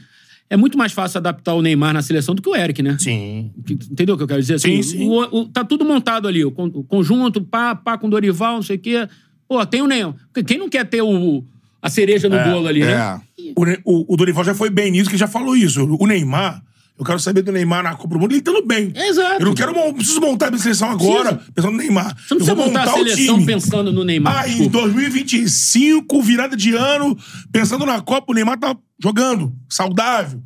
é muito mais fácil adaptar o Neymar na seleção do que o Eric, né? Sim. Entendeu o que eu quero dizer? Sim, Assim, sim. o- o- tá tudo montado ali, o, o conjunto, pá, pá com o Dorival, não sei o quê. Pô, tem o Neymar. Quem não quer ter o, a cereja no bolo ali, né? É. O, Ne- o, o Dorival já foi bem nisso, que já falou isso. O Neymar, eu quero saber do Neymar na Copa do Mundo, ele estando bem. Exato. Eu não quero, preciso montar a minha seleção agora, Precisa. pensando no Neymar. Você não precisa eu vou montar a montar o seleção time. pensando no Neymar. Ah, em desculpa. 2025, virada de ano, pensando na Copa, o Neymar tá jogando, saudável.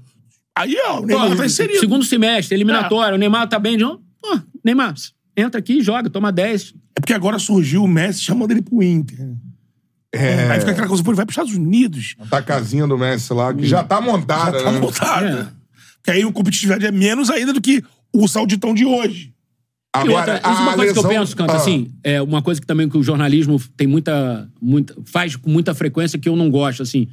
Aí, ó, o Neymar Pô, tá inserido. Segundo semestre, eliminatório, o Neymar tá bem de novo. Pô, Neymar, entra aqui, joga, toma 10. É porque agora surgiu o Messi chamando ele pro Inter. É. Aí fica aquela coisa, pô, ele vai pros Estados Unidos. Tá a casinha do Messi lá, que já tá montada, Já tá né? montada. Porque aí o competitividade é menos ainda do que o sauditão de hoje. E outra, isso é uma coisa que eu penso, Canta, Ah, assim, é uma coisa que também que o jornalismo tem muita, muita. faz com muita frequência que eu não gosto, assim.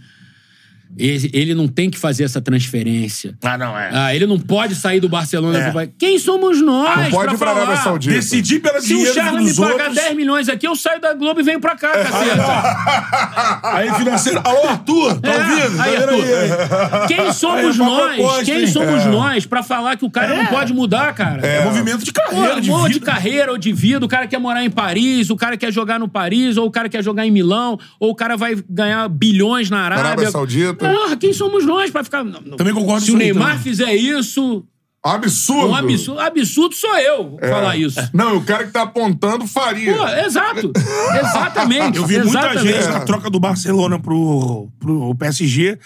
Ele, ele não tem que fazer essa transferência. Ah, não, é. Ah, ele não pode sair do Barcelona. É. pro. Quem somos nós Não pode pra ir pra falar? Arábia Saudita. Decidir pela Se o dinheiro Charles me pagar outros. 10 milhões aqui, eu saio da Globo e venho pra cá, caceta. Aí, financeiro. Alô, Arthur, tá É, ouvindo? aí, tá vendo Arthur, Quem somos Aí, nós? proposta, Quem hein? somos nós pra falar que o cara não pode mudar, cara? É movimento de Pô, carreira, de ou vida. de carreira ou de vida, o cara quer morar em Paris, o cara quer jogar no Paris, ou o cara quer jogar em Milão, ou o cara vai ganhar bilhões na Arábia. Arábia Saudita. Porra, quem somos nós pra ficar. Não, não. Também concordo Se com o isso aí Neymar também. fizer isso, Absurdo. um absurdo, absurdo sou eu É. falar isso. Não, o cara que tá apontando faria. Pô, exato. Exatamente. Eu vi muita exatamente. gente na troca do Barcelona pro, pro PSG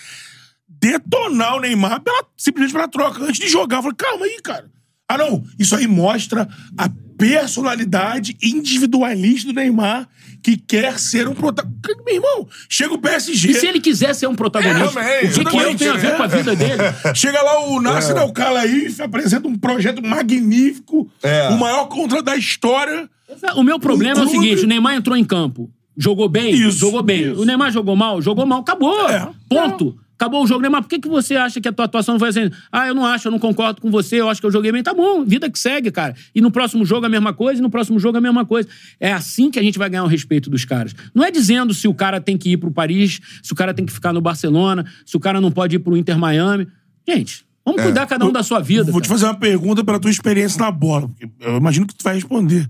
detonar o Neymar pela- simplesmente pela troca. Antes de jogar, eu falei, calma aí, cara. Ah, não. Isso aí mostra a personalidade individualista do Neymar que quer ser um protagonista. Meu irmão, chega o PSG. E se ele quiser ser um protagonista, É, também, o que, que eu tenho a ver com a vida dele? Chega lá o Nasser Al Khelaifi, apresenta um projeto magnífico, É. o maior contra da história. O meu problema é o seguinte: o Neymar entrou em campo. Jogou bem? Isso, jogou bem. isso. O Neymar jogou mal? Jogou mal. Acabou. É. Ponto. Acabou o jogo. Neymar, por que, que você acha que a tua atuação não foi assim? Ah, eu não acho, eu não concordo com você, eu acho que eu joguei bem. Tá bom, vida que segue, cara. E no próximo jogo a mesma coisa, e no próximo jogo a mesma coisa. É assim que a gente vai ganhar o respeito dos caras. Não é dizendo se o cara tem que ir pro Paris, se o cara tem que ficar no Barcelona, se o cara não pode ir pro Inter Miami. Gente, vamos cuidar cada um da sua vida. Vou te cara. fazer uma pergunta pela tua experiência na bola. porque Eu imagino que tu vai responder.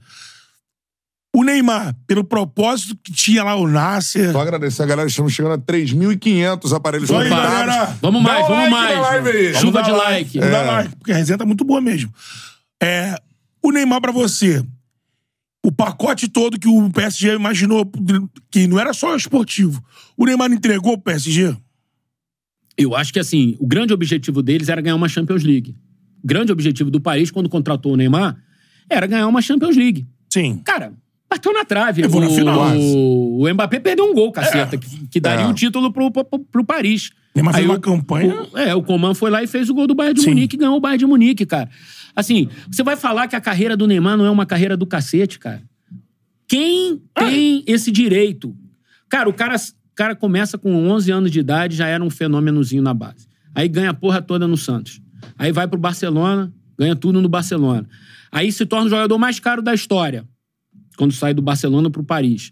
O Neymar, pelo propósito que tinha lá o Nasser. Só agradecer a galera, estamos chegando a 3.500 aparelhos Olha aí, galera. Vamos mais, Dá vamos mais. live. Chuva Vamos dar de like. like. É. like, porque a resenha tá muito boa mesmo. É, o Neymar pra você, o pacote todo que o PSG imaginou, que não era só esportivo, o Neymar entregou pro PSG? Eu acho que, assim, o grande objetivo deles era ganhar uma Champions League. O grande objetivo do Paris, quando contratou o Neymar, era ganhar uma Champions League. Sim. Cara, bateu na trave. Levou o, na final. O, o Mbappé perdeu um gol, caceta, que, que daria É. o título pro, pro, pro Paris. Fez Aí uma o- campanha- o- é, o Coman foi lá e fez o gol do Bayern de Sim. Munique e ganhou o Bayern de Munique, cara. Assim, você vai falar que a carreira do Neymar não é uma carreira do cacete, cara. Quem tem esse direito? Cara, o cara, o cara começa com 11 anos de idade, já era um fenômenozinho na base. Aí ganha a porra toda no Santos. Aí vai pro Barcelona, ganha tudo no Barcelona. Aí se torna o jogador mais caro da história, quando sai do Barcelona pro Paris.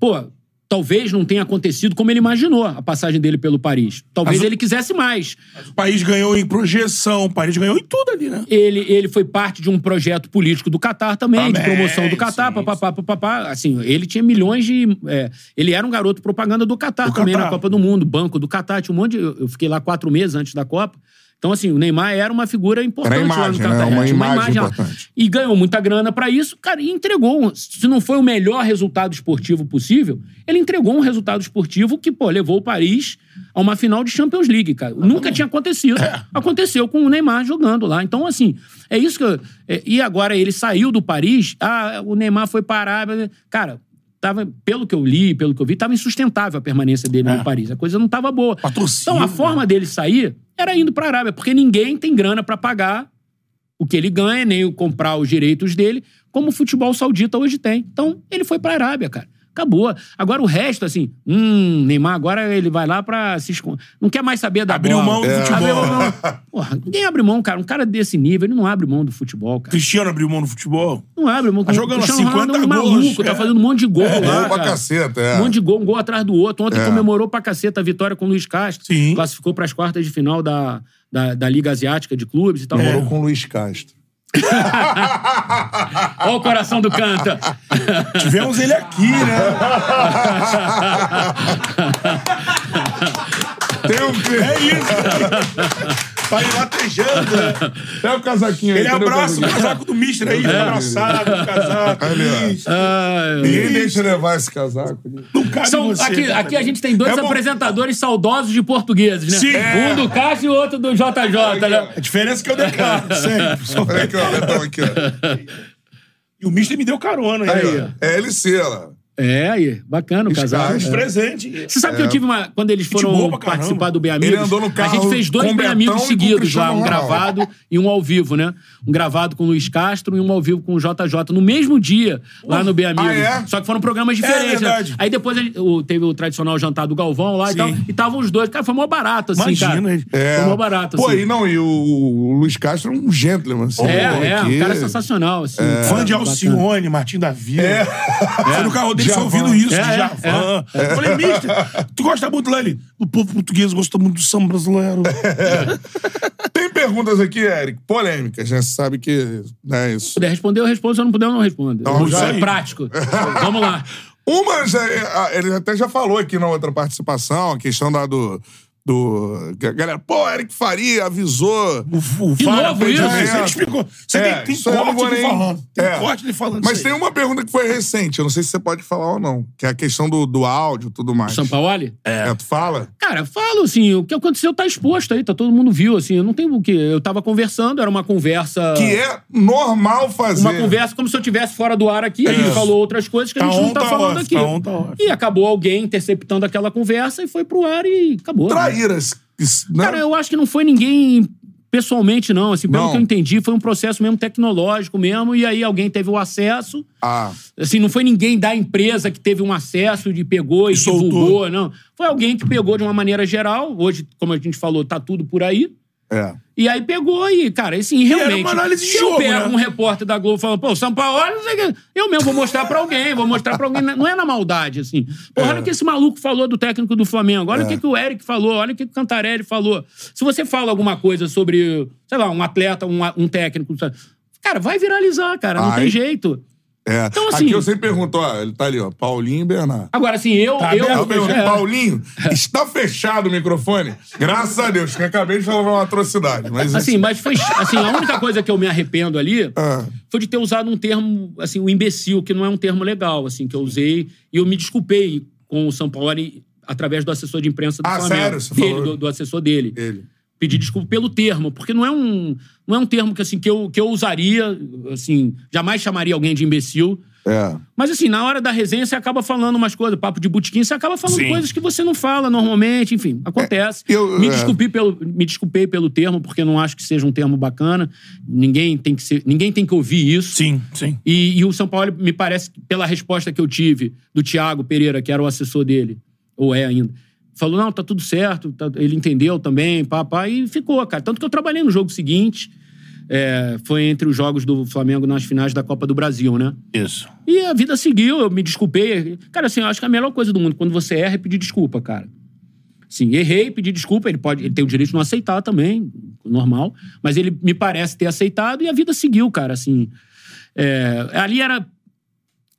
Pô, talvez não tenha acontecido como ele imaginou a passagem dele pelo Paris. Talvez Mas o- ele quisesse mais. O país ganhou em projeção, o país ganhou em tudo ali, né? Ele, ele foi parte de um projeto político do Catar também, de Também, promoção do Catar, sim, papapá, papapá. Assim, ele tinha milhões de. é, ele era um garoto propaganda do Catar também Catar. na Copa do Mundo, banco do Catar, tinha um monte de. Eu fiquei lá quatro meses antes da Copa. Então, assim, o Neymar era uma figura importante a lá no imagem, né? Catar. Uma imagem lá. importante. E ganhou muita grana pra isso, cara, e entregou. Se não foi o melhor resultado esportivo possível, ele entregou um resultado esportivo que, pô, levou o Paris a uma final de Champions League, cara. Nunca tinha acontecido. Aconteceu com o Neymar jogando lá. Então, assim, é isso que eu... é, e agora ele saiu do Paris, ah, o Neymar foi parar. Cara, tava, pelo que eu li, pelo que eu vi, tava insustentável a permanência dele no Paris. A coisa não tava boa. A torcida, então, a né? forma dele sair era indo pra Arábia, porque ninguém tem grana pra pagar o que ele ganha, nem o comprar os direitos dele, como o futebol saudita hoje tem. Então, ele foi pra Arábia, cara. Acabou. Agora o resto, assim, hum, Neymar agora ele vai lá pra se esconder. Não quer mais saber da Abriu bola. mão do futebol. Abriu mão. Porra, ninguém abre mão, cara. Um cara desse nível, ele não abre mão do futebol, cara. Cristiano abriu mão no futebol. Não abre mão. Tá jogando O Cristiano 50 Ronaldo é gols, maluco, é. tá fazendo um monte de gol lá, Gol pra cara. caceta, é. Um monte de gol, um gol atrás do outro. Ontem É. comemorou pra caceta a vitória com o Luiz Castro. Sim. Classificou pras quartas de final da, da, da Liga Asiática de Clubes e tal. Morou com o Luiz Castro. Olha o coração do canta. Tivemos ele aqui, né? Tem um... É isso. Tá aí latejando, né? É o casaquinho aí. Ele cadê abraça o casaquinho? casaco do Mister aí, tá abraçado, o casaco. Ó. Ninguém deixa levar esse casaco. Não cabe São- você, aqui, cara. aqui a gente tem dois É apresentadores saudosos de portugueses, né? Sim. Um do Cássio e outro do JJ, né? A diferença é que eu declaro, sempre. Só- Olha aqui, ó. Betão, aqui, ó. E o Mister me deu carona Aí, aí, ó. É LC, lá. É, aí, bacana o casal. Os É. presentes. Você sabe que eu tive uma. Quando eles foram boa participar do Bem Amigos, Ele andou no carro a gente fez dois Bem Amigos e seguidos lá, um gravado e um ao vivo, né? Um gravado com o Luiz Castro e um ao vivo com o JJ no mesmo dia, lá no Bem Amigos. Ah, é? Só que foram programas diferentes. né? verdade. Aí depois teve o tradicional jantar do Galvão lá e Sim. tal. E estavam os dois. Cara, foi mó barato, assim, Imagina, cara. É. Foi mó barato, Pô, assim. e não, e o, Luiz Castro é um gentleman. Assim, É, né, é, um cara sensacional, assim. Fã de. Alcione, Martim da Vila. É. Foi no carro dele só Djavan. ouvindo isso, É, de é, Javan. Eu Falei, mister, tu gosta muito lá? Ele, o povo português gosta muito do samba brasileiro. Tem perguntas aqui, Eric, polêmicas, né? Você sabe que né, isso. Se puder responder, eu respondo. Se eu não puder, eu não respondo. Não, Eu já sou aí. prático. Vamos lá. Uma, já, é, ele até já falou aqui na outra participação, a questão da do. Do a galera, pô, Eric Faria avisou. O, o De Fara novo fez isso? Ele explicou. Você É, tem, tem corte ele nem- falando. Tem É. corte ele falando Mas isso tem aí. uma pergunta que foi recente, eu não sei se você pode falar ou não, que é a questão do, do áudio e tudo mais. São Paulo? É, tu fala? Cara, falo assim, o que aconteceu tá exposto aí, tá todo mundo viu, assim, eu não tenho o que. Eu tava conversando, era uma conversa. Que é normal fazer. Uma conversa como se eu estivesse fora do ar aqui, a gente falou outras coisas que a Tá gente não tá tá falando off, aqui. tá on, tá off. E acabou alguém interceptando aquela conversa e foi pro ar e acabou. né? Né? Cara, eu acho que não foi ninguém pessoalmente, não. Assim, pelo Não. que eu entendi, foi um processo mesmo tecnológico mesmo, e aí alguém teve o acesso. Ah, Assim, não foi ninguém da empresa que teve um acesso de pegou e, E divulgou, não. Foi alguém que pegou de uma maneira geral. Hoje, como a gente falou, tá tudo por aí. É. E aí pegou e, cara, assim, era realmente. uma análise de se jogo, eu pego né? um repórter da Globo falando, pô, São Paulo, olha, não sei o que. Eu mesmo vou mostrar pra alguém, vou mostrar pra alguém. Não é na maldade, assim. Pô, olha o que esse maluco falou do técnico do Flamengo. Olha o que, que o Eric falou, olha o que, que o Cantarelli falou. Se você fala alguma coisa sobre, sei lá, um atleta, um, um técnico. Cara, vai viralizar, cara. Não tem jeito. É. Então, assim- Aqui eu sempre pergunto, ó, ele tá ali, ó, Paulinho e Bernardo. Agora, assim, eu. Tá eu, aberto, Eu pergunto, é. Paulinho, está fechado o microfone? Graças a Deus, que acabei de falar uma atrocidade. Mas Assim, mas foi. Assim, a única coisa que eu me arrependo ali Ah. foi de ter usado um termo, assim, o imbecil, que não é um termo legal, assim, que eu usei. E eu me desculpei com o São Paulo através do assessor de imprensa do Ah, Flamengo. sério? Você Dele, falou? do, do assessor dele. Ele. Pedir desculpa pelo termo, porque não é um, não é um termo que, assim, que, eu, que eu usaria, assim, jamais chamaria alguém de imbecil. É. Mas assim, na hora da resenha você acaba falando umas coisas, papo de botequim, você acaba falando Sim. coisas que você não fala normalmente, enfim, acontece. É, eu- me, é. desculpei pelo, me desculpei pelo termo, porque não acho que seja um termo bacana. Ninguém tem que, ser, ninguém tem que ouvir isso. Sim, sim. E, e o São Paulo, me parece, que pela resposta que eu tive do Thiago Pereira, que era o assessor dele, ou é ainda, falou: não, tá tudo certo, tá- ele entendeu também, pá, pá, e ficou, cara. Tanto que eu trabalhei no jogo seguinte, é, foi entre os jogos do Flamengo nas finais da Copa do Brasil, né? Isso. E a vida seguiu, eu me desculpei. Cara, assim, eu acho que a melhor coisa do mundo, quando você erra, é pedir desculpa, cara. Sim, errei, pedi desculpa, ele pode, ele tem o direito de não aceitar também, normal. Mas ele me parece ter aceitado e a vida seguiu, cara, assim. É, ali era.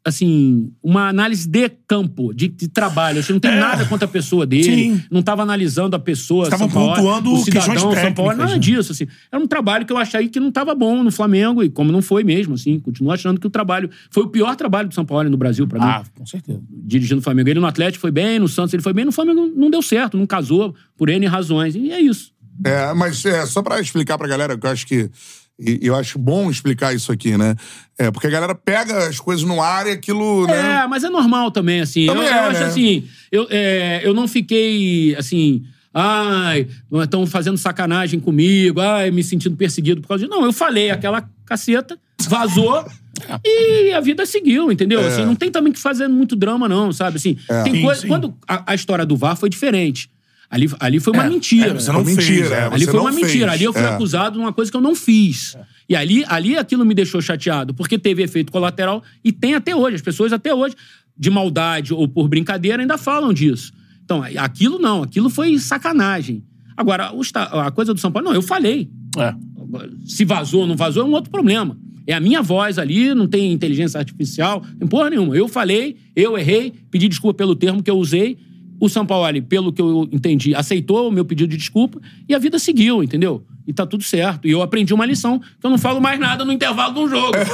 Assim, uma análise de campo, de, de trabalho. Assim, não tem É. nada contra a pessoa dele. Sim. Não estava analisando a pessoa. Estavam pontuando o cidadão, questões São Paulo, técnicas, nada né? disso. Assim. Era um trabalho que eu achei que não estava bom no Flamengo, e como não foi mesmo, assim. Continuo achando que o trabalho. Foi o pior trabalho do São Paulo no Brasil, pra mim Ah, com certeza. dirigindo o Flamengo. Ele no Atlético foi bem, no Santos ele foi bem, no Flamengo não deu certo, não casou por N razões. E é isso. É, mas é, só pra explicar pra galera, que eu acho que. E eu acho bom explicar isso aqui, né? É, porque a galera pega as coisas no ar e aquilo, né? É, mas é normal também, assim. Também eu, é, eu acho né? assim, eu, é, eu não fiquei assim. Ai, estão fazendo sacanagem comigo, ai, me sentindo perseguido por causa disso. Não, eu falei aquela caceta, vazou e a vida seguiu, entendeu? É. Assim, não tem também que fazer muito drama, não, sabe? Assim, tem Sim, coisa. sim. Quando a, a história do VAR foi diferente. Ali, ali foi uma É, mentira. é, você não Foi fez, mentira, é. é. Ali Você foi não uma mentira. fez. Ali eu fui É. acusado de uma coisa que eu não fiz. E ali, ali aquilo me deixou chateado, porque teve efeito colateral e tem até hoje. As pessoas até hoje, de maldade ou por brincadeira, ainda falam disso. Então, aquilo não, aquilo foi sacanagem. Agora, a coisa do São Paulo, não, eu falei. É. Se vazou ou não vazou é um outro problema. É a minha voz ali, não tem inteligência artificial, não tem porra nenhuma. Eu falei, eu errei, pedi desculpa pelo termo que eu usei. O São Paulo, pelo que eu entendi, aceitou o meu pedido de desculpa e a vida seguiu, entendeu? E tá tudo certo. E eu aprendi uma lição que eu não falo mais nada no intervalo de um jogo.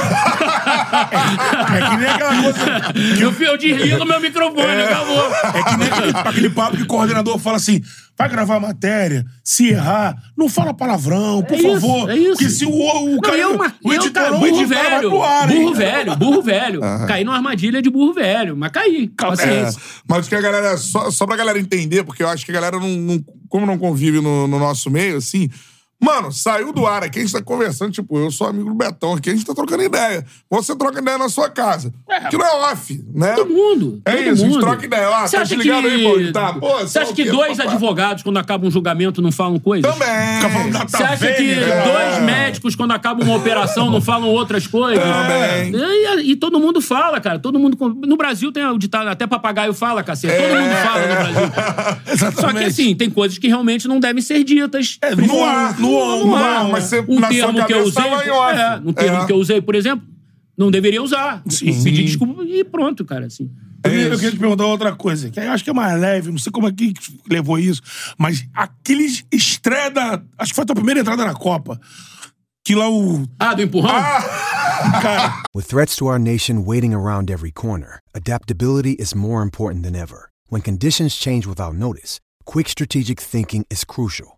É que nem aquela coisa. eu, eu desligo meu microfone, acabou. É que nem aquele, aquele papo que o coordenador fala assim: vai gravar matéria, se errar, não fala palavrão, por É isso, favor. é isso. Porque se o, o Não, cara. eu, ma- o eu, editor não burro editar, vai velho. pro ar, hein? burro velho, burro velho. Caí numa armadilha de burro velho, mas caí. É, Paciência. mas o que a galera. Só, só pra galera entender, porque eu acho que a galera não. não- como não convive no, no nosso meio, assim. Mano, saiu do ar aqui, a gente tá conversando, tipo, eu sou amigo do Betão aqui, a gente tá trocando ideia. Você troca ideia na sua casa. Que não é off, né? Todo mundo. É todo isso, a gente mundo. troca ideia. Ah, Você tá acha desligado que, aí, Paulo? Tá, pô, Você acha que dois papá. advogados, quando acaba um julgamento, não falam coisas? Também. Fica falando da Você acha que taverna, dois médicos, quando acaba uma operação, não falam outras coisas? Também. E, e todo mundo fala, cara. Todo mundo. No Brasil tem o ditado, até papagaio fala, cacete. Todo mundo fala no Brasil. Só que assim, tem coisas que realmente não devem ser ditas. É, no ar, no- ar, mas você- um na sua termo que eu usei. É, um termo É. que eu usei, por exemplo, não deveria usar. Sim. Pedir desculpa e pronto, cara. Assim. Eu, queria- eu queria te perguntar outra coisa, que eu acho que é mais leve, não sei como é que levou isso, mas aqueles estreia da. Acho que foi a tua primeira entrada na Copa. Que lá o. Ah, do empurrão? Cara, With threats to our nation waiting around every corner, adaptability is more important than ever. When conditions change without notice, quick strategic thinking is crucial.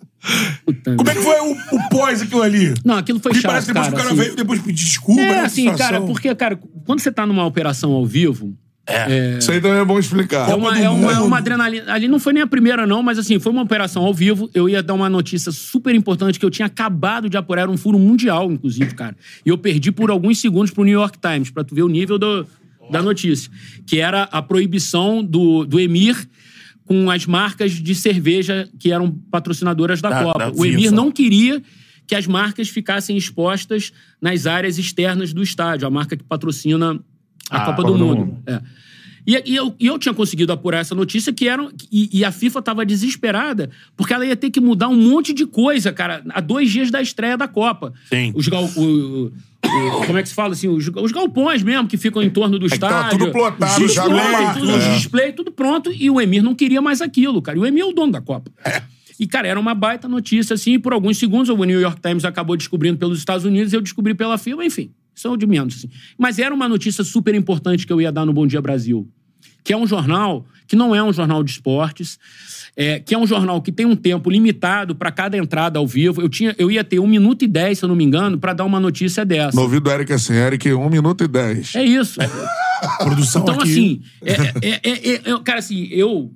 Puta como é que foi o, o pós aquilo ali? Não, aquilo foi Porque chato, parece que depois cara, o cara assim. veio depois pedir desculpa. É, né, assim, situação. cara, porque, cara, quando você tá numa operação ao vivo, Isso aí também é bom explicar. é uma, do é uma, é uma adrenalina. Ali não foi nem a primeira, não, mas assim, foi uma operação ao vivo. Eu ia dar uma notícia super importante que eu tinha acabado de apurar, era um furo mundial, inclusive, cara. E eu perdi por alguns segundos pro New York Times, pra tu ver o nível do- da notícia. Que era a proibição do, do Emir com as marcas de cerveja que eram patrocinadoras da, Da- Copa. da o Emir FIFA. não queria que as marcas ficassem expostas nas áreas externas do estádio, a marca que patrocina a Ah, Copa do Mundo. É. E, e eu, e eu tinha conseguido apurar essa notícia que eram. E, e a FIFA estava desesperada, porque ela ia ter que mudar um monte de coisa, cara, a dois dias da estreia da Copa. Sim. Os gal, o- o- o- como é que se fala assim? Os, os galpões mesmo que ficam em torno do que tava estádio. tudo plotado já display, tudo, os é. display, tudo pronto. E o Emir não queria mais aquilo, cara. E o Emir é o dono da Copa. E, cara, era uma baita notícia, assim, e por alguns segundos o New York Times acabou descobrindo pelos Estados Unidos, eu descobri pela FIBA, enfim. Isso é o de menos, assim. Mas era uma notícia super importante que eu ia dar no Bom Dia Brasil. Que é um jornal que não é um jornal de esportes, é, que é um jornal que tem um tempo limitado para cada entrada ao vivo. Eu, tinha, eu ia ter um minuto e dez, se eu não me engano, para dar uma notícia dessa. No ouvido do Eric assim, Eric, 1 minuto e 10. É isso. Produção Então, aqui. assim, é, é- é- é- é- cara, assim, eu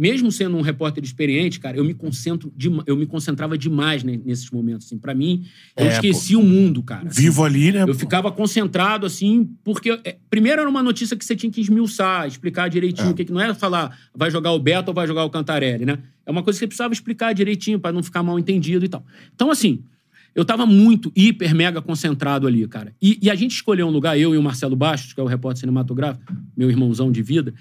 mesmo sendo um repórter experiente, cara, eu me concentro, dema- eu me concentrava demais né, nesses momentos, assim. Pra mim, eu É, esqueci o mundo, cara. assim. Vivo ali, né? Eu pô? ficava concentrado, assim, porque. é, primeiro era uma notícia que você tinha que esmiuçar, explicar direitinho. o que, que não é falar vai jogar o Beto ou vai jogar o Cantarelli, né? É uma coisa que você precisava explicar direitinho pra não ficar mal entendido e tal. Então, assim, eu tava muito, hiper, mega concentrado ali, cara. E, e a gente escolheu um lugar, eu e o Marcelo Bastos, que é o repórter cinematográfico, meu irmãozão de vida,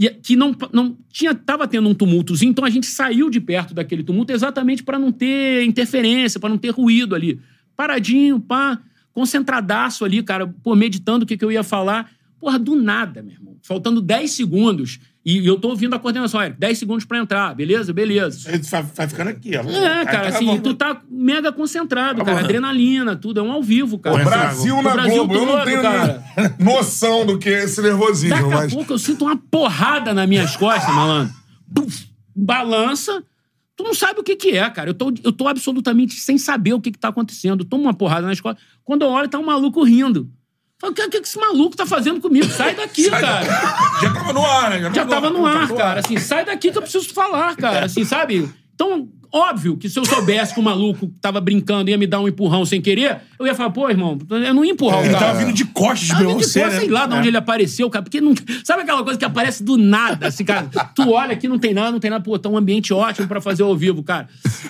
e que não, não tinha tava tendo um tumultozinho, então a gente saiu de perto daquele tumulto exatamente para não ter interferência, para não ter ruído ali. Paradinho, pá, concentradaço ali, cara, pô, meditando o que, que eu ia falar. Porra, do nada, meu irmão. Faltando 10 segundos. E eu tô ouvindo a coordenação, Eric, 10 segundos pra entrar, beleza? Beleza. Ele vai, vai ficando aqui, ó. É, cara, Aí, assim, tu tá mega concentrado, Tá cara. Adrenalina, tudo. É um ao vivo, cara. O Brasil O na Brasil Globo. eu não todo, tenho cara. noção do que é esse nervosismo, Daqui a mas. pouco eu sinto uma porrada nas minhas costas, malandro. Puf, balança. Tu não sabe o que que é, cara. Eu tô, eu tô absolutamente sem saber o que que tá acontecendo. Tomo uma porrada nas costas. Quando eu olho, tá um maluco rindo. Falo, o que, que que esse maluco tá fazendo comigo? Sai daqui, cara. Já tava no ar, né? Já tava no ar, cara. Assim, sai daqui que eu preciso falar, cara. Assim, sabe? Então, óbvio que se eu soubesse que o maluco tava brincando e ia me dar um empurrão sem querer, eu ia falar, pô, irmão, eu não ia empurrar Ele o cara. tava vindo de costas de de você, costas, né? sei lá de onde ele apareceu, cara. Porque não. Sabe aquela coisa que aparece do nada, assim, cara? Tu olha aqui, não tem nada, não tem nada. Pô, tá um ambiente ótimo pra fazer ao vivo, cara.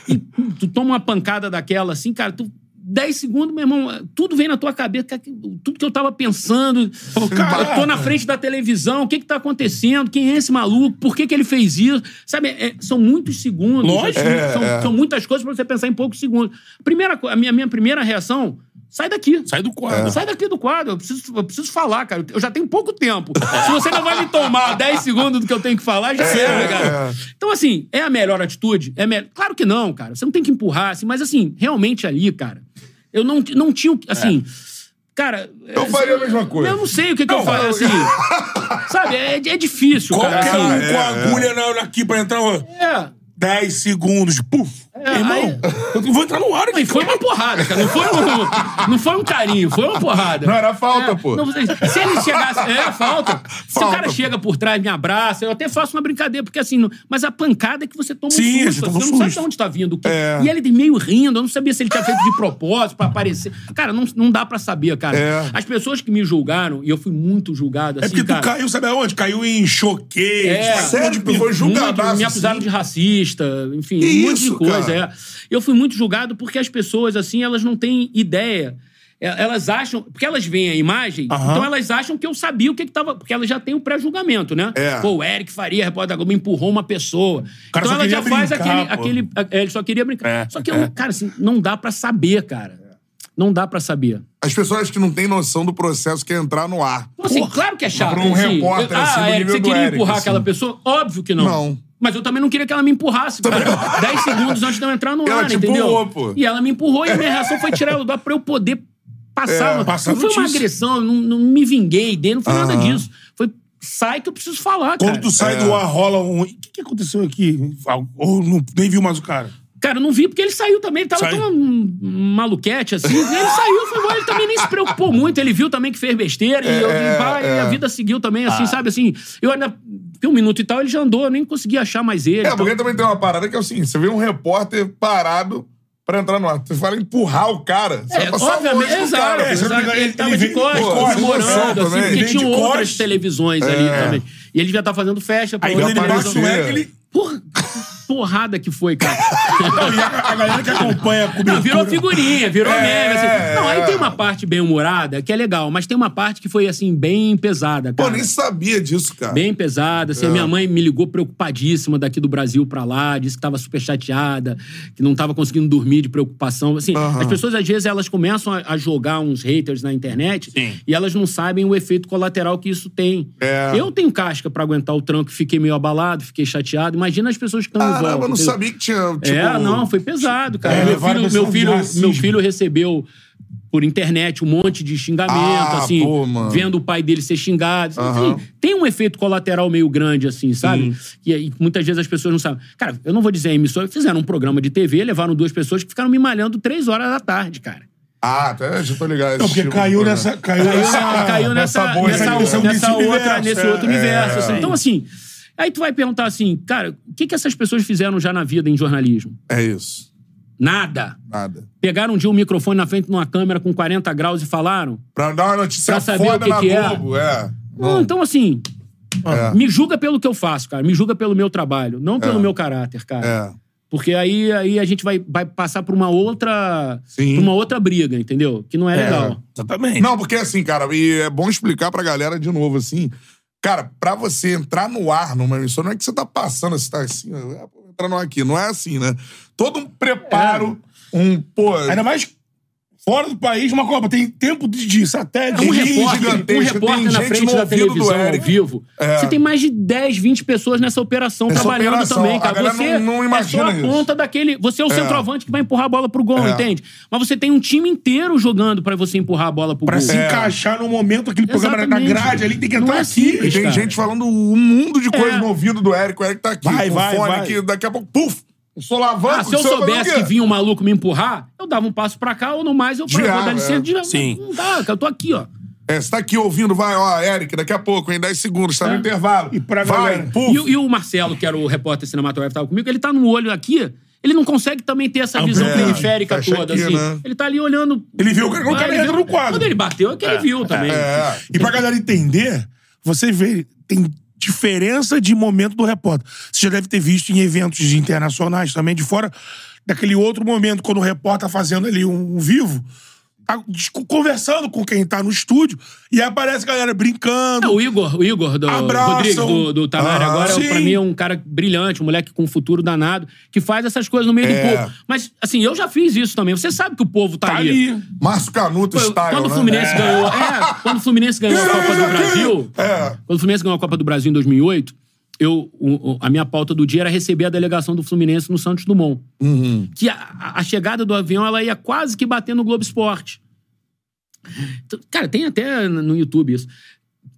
E tu toma uma pancada daquela, assim, cara, tu. 10 segundos, meu irmão, tudo vem na tua cabeça, que- tudo que eu tava pensando. Cara, eu tô na frente da televisão, o que que tá acontecendo? Quem é esse maluco? Por que que ele fez isso? Sabe, é- são muitos segundos. Lógico. assim, É, são, é. são muitas coisas pra você pensar em poucos segundos. Primeira, a minha, minha primeira reação, sai daqui. Sai do quadro. Sai daqui do quadro, eu preciso, eu preciso falar, cara. Eu já tenho pouco tempo. Se você não vai me tomar 10 segundos do que eu tenho que falar, já era, cara. Então, assim, é a melhor atitude? É me... Claro que não, cara. Você não tem que empurrar, assim, mas assim, realmente ali, cara, eu não, não tinha. o que- Assim. Cara. Eu faria a mesma coisa. Eu não sei o que, que eu Não, faço, assim. sabe, é, é difícil, cara. Qualquer um assim. com a agulha na- aqui pra entrar, É. 10 segundos, puf. É, Irmão, aí- eu vou entrar no ar aqui. E foi uma porrada, cara. Não foi um, não foi um carinho, foi uma porrada. Não era falta, É, pô. não, se ele chegasse. É, falta. Se o Falta, cara pô. chega por trás, me abraça, eu até faço uma brincadeira, porque assim. não- mas a pancada é que você toma Sim, um você susto. toma um Você não sabe susto. de onde tá vindo. o que- É. E ele meio rindo, eu não sabia se ele tinha feito de propósito pra aparecer. Cara, não, não dá pra saber, cara. É. As pessoas que me julgaram, e eu fui muito julgado É assim. porque tu cara, caiu, sabe aonde? Caiu em choqueio. É. Sério, tu foi julgadaço. muito, me acusaram assim? de racista, enfim, Que um monte isso, de coisa. É. Eu fui muito julgado porque as pessoas, assim, elas não têm ideia. É, Elas acham. Porque elas veem a imagem, então elas acham que eu sabia o que, que tava. Porque elas já têm o pré-julgamento, né? É. Pô, o Eric Faria, repórter da Globo, empurrou uma pessoa. cara então ela já queria faz brincar, aquele. pô. aquele é, ele só queria brincar. É, só que, eu, é. cara, assim, não dá pra saber, cara. Não dá pra saber. As pessoas que não têm noção do processo que é entrar no ar. Assim, claro que é chato. pra um assim. repórter, Eu- assim, ah, nível você queria Eric, empurrar assim. aquela pessoa? Óbvio que não. Não. Mas eu também não queria que ela me empurrasse, cara. 10 segundos antes de eu entrar no Ela ar, te entendeu? empurrou, pô. E ela me empurrou e a minha reação foi tirar ela do ar pra eu poder passar. É, não- passar não foi uma agressão, eu não, não me vinguei dele, não foi nada disso. Foi, sai que eu preciso falar, Quando cara. tu sai É. do ar, rola um. O que, que aconteceu aqui? Ou não, nem viu mais o cara? Cara, eu não vi porque ele saiu também. Ele tava Saiu. tão maluquete assim. ele saiu, foi embora. Ele também nem se preocupou muito. Ele viu também que fez besteira e, eu, e vai, e a vida seguiu também, assim, sabe? Assim, eu ainda. Fiquei um minuto e tal, ele já andou, eu nem consegui achar mais ele. É, Então, porque também tem uma parada que é o seguinte: você vê um repórter parado pra entrar no ar. Você fala empurrar o cara. Você É, vai passar obviamente, exato. cara. É, exato. engano, Ele tava ele de costas, comemorando, assim, também. porque tinham outras costas. televisões ali É. também. E ele devia estar fazendo festa. Aí quando ele televisão. Eric, ele. Porra, porrada que foi, cara. Não, a, galera que acompanha a cobertura. Não, virou figurinha, virou É, meme. Assim. Não, aí é. tem uma parte bem humorada que é legal, mas tem uma parte que foi, assim, bem pesada, Pô, cara. nem sabia disso, cara. Bem pesada. Assim, a minha mãe me ligou preocupadíssima daqui do Brasil pra lá, disse que tava super chateada, que não tava conseguindo dormir de preocupação. Assim, Aham. as pessoas, às vezes, elas começam a, a jogar uns haters na internet Sim. e elas não sabem o efeito colateral que isso tem. É. Eu tenho casca pra aguentar o tranco, fiquei meio abalado, fiquei chateado. Imagina as pessoas que estão em volta. Caramba, eu não entendeu? sabia que tinha. Tipo, é, não, foi pesado, cara. É, meu, filho, meu, filho, meu filho recebeu por internet um monte de xingamento, Ah, assim, pô, vendo o pai dele ser xingado. Aham. Enfim, tem um efeito colateral meio grande, assim, sabe? E aí muitas vezes as pessoas não sabem. Cara, eu não vou dizer a emissora, fizeram um programa de TV, levaram duas pessoas que ficaram me malhando três horas da tarde, cara. Ah, até já tô ligado. Não, porque Tipo, caiu nessa. Caiu Caiu, nessa. caiu nessa, nessa bolha, nessa, nessa nessa, outra, universo, nesse é. outro universo. assim. É. Então, assim, Aí tu vai perguntar assim, cara, o que, que essas pessoas fizeram já na vida em jornalismo? É isso. Nada. Nada. Pegaram um dia um microfone na frente de uma câmera com 40 graus e falaram? Pra dar uma notícia Pra saber foda o que na que é. Globo, é. Não, então assim, É. me julga pelo que eu faço, cara. Me julga pelo meu trabalho, não pelo É. meu caráter, cara. É. Porque aí, aí a gente vai, vai passar por uma outra. Sim. por uma outra briga, entendeu? Que não é, legal. Exatamente. Não, porque assim, cara, e é bom explicar pra galera de novo, assim. Cara, pra você entrar no ar numa emissora, não é que você tá passando, você tá assim, ó, é, pô, entrando aqui. Não é assim, né? Todo um preparo, um, pô... Ainda mais fora do país, uma Copa. Tem tempo de, de satélite. Um de- repórter, um repórter na frente da televisão ao vivo. É. Você tem mais de 10, 20 pessoas nessa operação Nessa trabalhando operação. também, cara. Você não- não é imagina só a isso. ponta daquele. Você é o É. centroavante que vai empurrar a bola pro gol, É. entende? Mas você tem um time inteiro jogando pra você empurrar a bola pro Pra gol. se encaixar no momento, aquele programa na Exatamente. grade ali, tem que entrar é aqui. simples. E tem cara. gente falando um mundo de coisa É. no ouvido do Eric. O Eric tá aqui Vai, com vai, fone vai. aqui. Daqui a pouco, puf! Eu sou alavanco. Ah, se eu o soubesse que vinha um maluco me empurrar, eu dava um passo pra cá ou no mais eu falava, vou dar licença. é. desviava. Sim. Não dá, cara, eu tô aqui, ó. É, você tá aqui ouvindo, vai, ó, Eric, daqui a pouco, em 10 segundos, tá no É. intervalo. E pra vai, galera? E, o- e o Marcelo, que era o repórter cinematográfico, tava comigo, ele tá no olho aqui, ele não consegue também ter essa visão É, periférica toda, aqui, assim. né? Ele tá ali olhando. Ele viu o cara Ah, ele dentro viu- do quadro. Quando ele bateu, é que ele viu também. É. E pra galera entender, você vê, tem diferença de momento do repórter. Você já deve ter visto em eventos internacionais também, de fora daquele outro momento, quando o repórter tá fazendo ali um, um vivo, tá conversando com quem tá no estúdio, e aí aparece a galera brincando. É, o Igor, o Igor do Abraçam. Rodrigues, do, do Ah, agora, sim. pra mim, é um cara brilhante, um moleque com um futuro danado, que faz essas coisas no meio É. do povo. Mas, assim, eu já fiz isso também. Você sabe que o povo tá, tá ali. ali. Márcio Canuto style, quando o né? Fluminense ganhou. É, quando o Fluminense ganhou a Copa do Brasil. É. Quando o Fluminense ganhou a Copa do Brasil em 2008, eu, a minha pauta do dia era receber a delegação do Fluminense no Santos Dumont. Uhum. Que a, a- a chegada do avião ela ia quase que bater no Globo Esporte. Então, Cara, tem até no YouTube isso.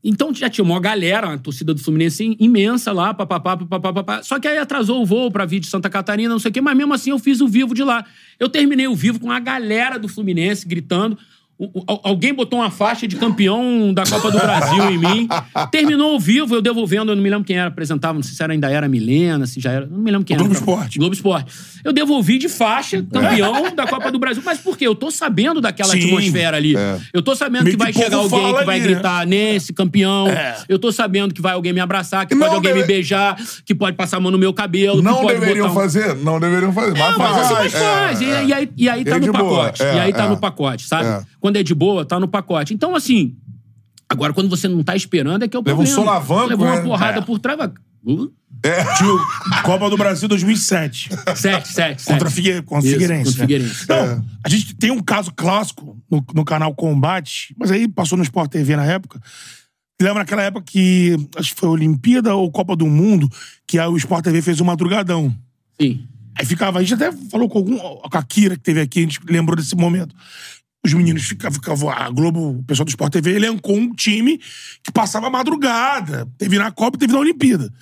Então já tinha uma galera, uma torcida do Fluminense imensa lá, papapá, papapá, papapá. Só que aí atrasou o voo pra vir de Santa Catarina, não sei o quê, mas mesmo assim eu fiz o vivo de lá. Eu terminei o vivo com a galera do Fluminense gritando. O- o- al- alguém botou uma faixa de campeão da Copa do Brasil em mim. Terminou o vivo, eu devolvendo, eu não me lembro quem era, apresentava, não sei se era, ainda era Milena, se já era. Não me lembro quem Globo era. Esporte. Globo Esporte. Eu devolvi de faixa, campeão da Copa do Brasil. Mas por quê? Eu tô sabendo daquela Sim. atmosfera ali. Eu tô sabendo Meio que vai que o chegar alguém que vai ali, né? gritar nesse campeão. É. Eu tô sabendo que vai alguém me abraçar, que Não pode alguém me deve- beijar, que pode passar a mão no meu cabelo, que Não pode deveriam um... fazer? Não deveriam fazer. Mas mas é, faz. E, é. e aí, e aí tá no pacote. é, e aí tá é. no pacote, sabe? É. Quando é de boa, tá no pacote. Então, assim. Agora, quando você não tá esperando, é que é o Levou um problema. solavanco, Levou uma né? porrada É. por trás. vai- Uh, Tio, Copa do Brasil 2007. Sete, sete, Contra, sete. Figue, contra Isso, Figueirense. contra né? Figueirense. Não, a gente tem um caso clássico no, no canal Combate, mas aí passou no Sport TV na época. Lembra naquela época que, acho que foi Olimpíada ou Copa do Mundo, que a- o Sport TV fez o madrugadão. Sim. Aí ficava, a gente até falou com, algum, com a Kira que teve aqui, a gente lembrou desse momento. Os meninos ficavam, a Globo, o pessoal do Sport TV, elencou um time que passava madrugada. Teve na Copa e teve na Olimpíada.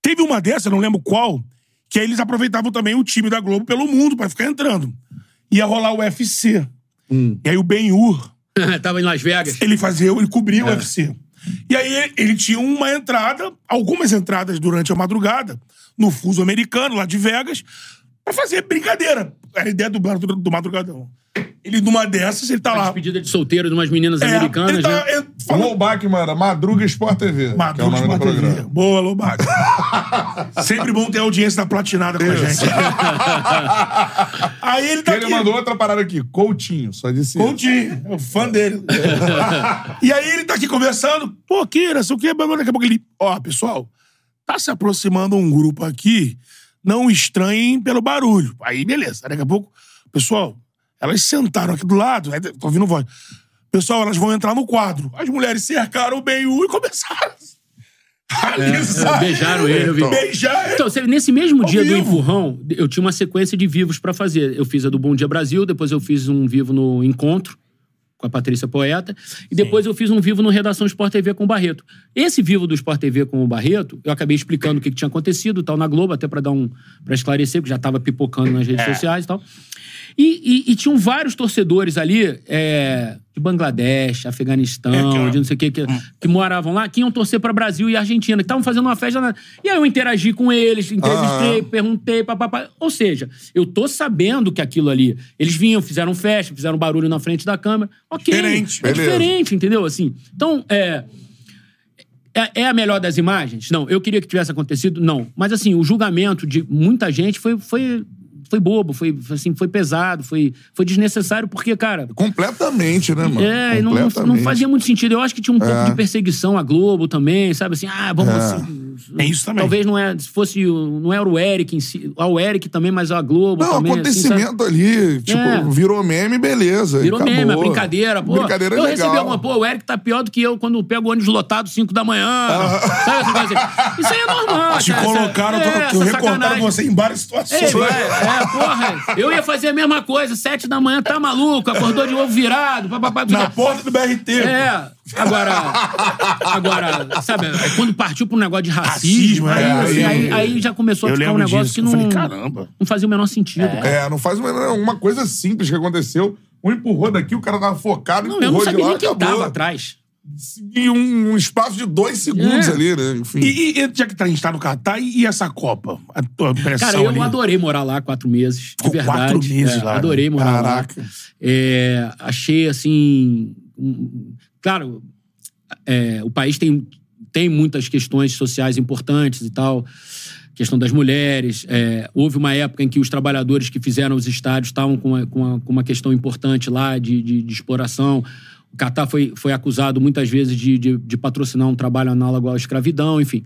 Teve uma dessas, eu não lembro qual, que aí eles aproveitavam também o time da Globo pelo mundo pra ficar entrando. Ia rolar o UFC. E aí o Ben-Hur, Tava em Las Vegas. ele fazia, ele cobria o UFC. E aí ele, tinha uma entrada, algumas entradas durante a madrugada, no fuso americano, lá de Vegas, pra fazer brincadeira. Era a ideia do, do, do madrugadão. Ele, numa dessas, ele tá lá. despedida de solteiro de umas meninas É, americanas, ele tá né? é. Lobac, mano. Madruga Sport TV. que é o Madruga nome do Sport TV. programa. Boa, Lobato. Sempre bom ter audiência da platinada com a gente. Aí ele tá Ele aqui. mandou outra parada aqui. Coutinho, só disse isso. Coutinho, é o fã dele. e aí ele tá aqui conversando, pô, Kira, sei o que, daqui a pouco ele, ó, pessoal, tá se aproximando um grupo aqui, não estranhem pelo barulho. Aí, beleza, daqui a pouco, pessoal, elas sentaram aqui do lado, aí, tô ouvindo voz. Pessoal, elas vão entrar no quadro. As mulheres cercaram o Benhu e começaram a alisar beijaram ele, eu vi. Beijar ele. Então, você- nesse mesmo dia do vivo. empurrão, eu tinha uma sequência de vivos pra fazer. Eu fiz a do Bom Dia Brasil, depois eu fiz um vivo no Encontro com a Patrícia Poeta, e depois eu fiz um vivo no Redação Sport TV com o Barreto. Esse vivo do Sport TV com o Barreto, eu acabei explicando o que, que tinha acontecido, tal, na Globo, até pra dar um para esclarecer, porque já tava pipocando nas redes sociais e tal. E, e- e tinham vários torcedores ali é, de Bangladesh, Afeganistão, É, que- de não sei o que, que, que moravam lá, que iam torcer pra Brasil e Argentina, que estavam fazendo uma festa. Na... E aí eu interagi com eles, entrevistei, perguntei, papapá. Ou seja, eu tô sabendo que aquilo ali. Eles vinham, fizeram festa, fizeram barulho na frente da câmera. Ok. Diferente. É Beleza. diferente, entendeu? Assim. Então, é. É, é a melhor das imagens? Não. Eu queria que tivesse acontecido? Não. Mas, assim, o julgamento de muita gente foi, foi, foi bobo, foi, assim, foi pesado, foi, foi desnecessário, porque, cara. Completamente, né, mano? É, não, não fazia muito sentido. Eu acho que tinha um pouco É. de perseguição à Globo também, sabe? Assim, ah, vamos. É isso também. Talvez não, é, se fosse. Não era o Eric em si. ah, O Eric também, mas a Globo Não, também. assim, sabe? acontecimento ali, tipo, É. virou meme, beleza. Virou acabou. meme, a brincadeira. Pô, Brincadeira eu legal. recebi alguma, pô, o Eric tá pior do que eu quando pego o ônibus lotado 5 da manhã. Sabe essa coisa assim? Isso aí é normal. Te cara, colocaram, é, essa recortaram você em várias situações. Ei, vai, é, porra, eu ia fazer a mesma coisa, sete da manhã, tá maluco, acordou de ovo virado, papapá, Na porta do BRT. É, agora, agora, sabe, é quando partiu pra um negócio de racismo, Racismo, aí, é, assim, é. aí, aí já começou a Eu ficar um lembro negócio disso. que Eu não, falei, caramba. não fazia o menor sentido, cara. É, não faz uma, uma coisa simples que aconteceu. Um empurrou daqui, o cara tava focado, Não, eu empurrou não sabia de lá, nem quem acabou. tava atrás. E um, um espaço de dois segundos É. ali, né? Enfim. E, e já que a gente tá no Catar, e essa Copa? A tua impressão Cara, eu ali? adorei morar lá quatro meses, de Ficou verdade. quatro meses É, lá, né? Adorei morar Caraca. lá. É, achei, assim... um- Claro, é, o país tem, tem muitas questões sociais importantes e tal. Questão das mulheres. é, houve uma época em que os trabalhadores que fizeram os estádios estavam com uma, com uma, com uma questão importante lá de, de, de exploração. O Catar foi, foi acusado muitas vezes de, de, de patrocinar um trabalho análogo à escravidão, enfim.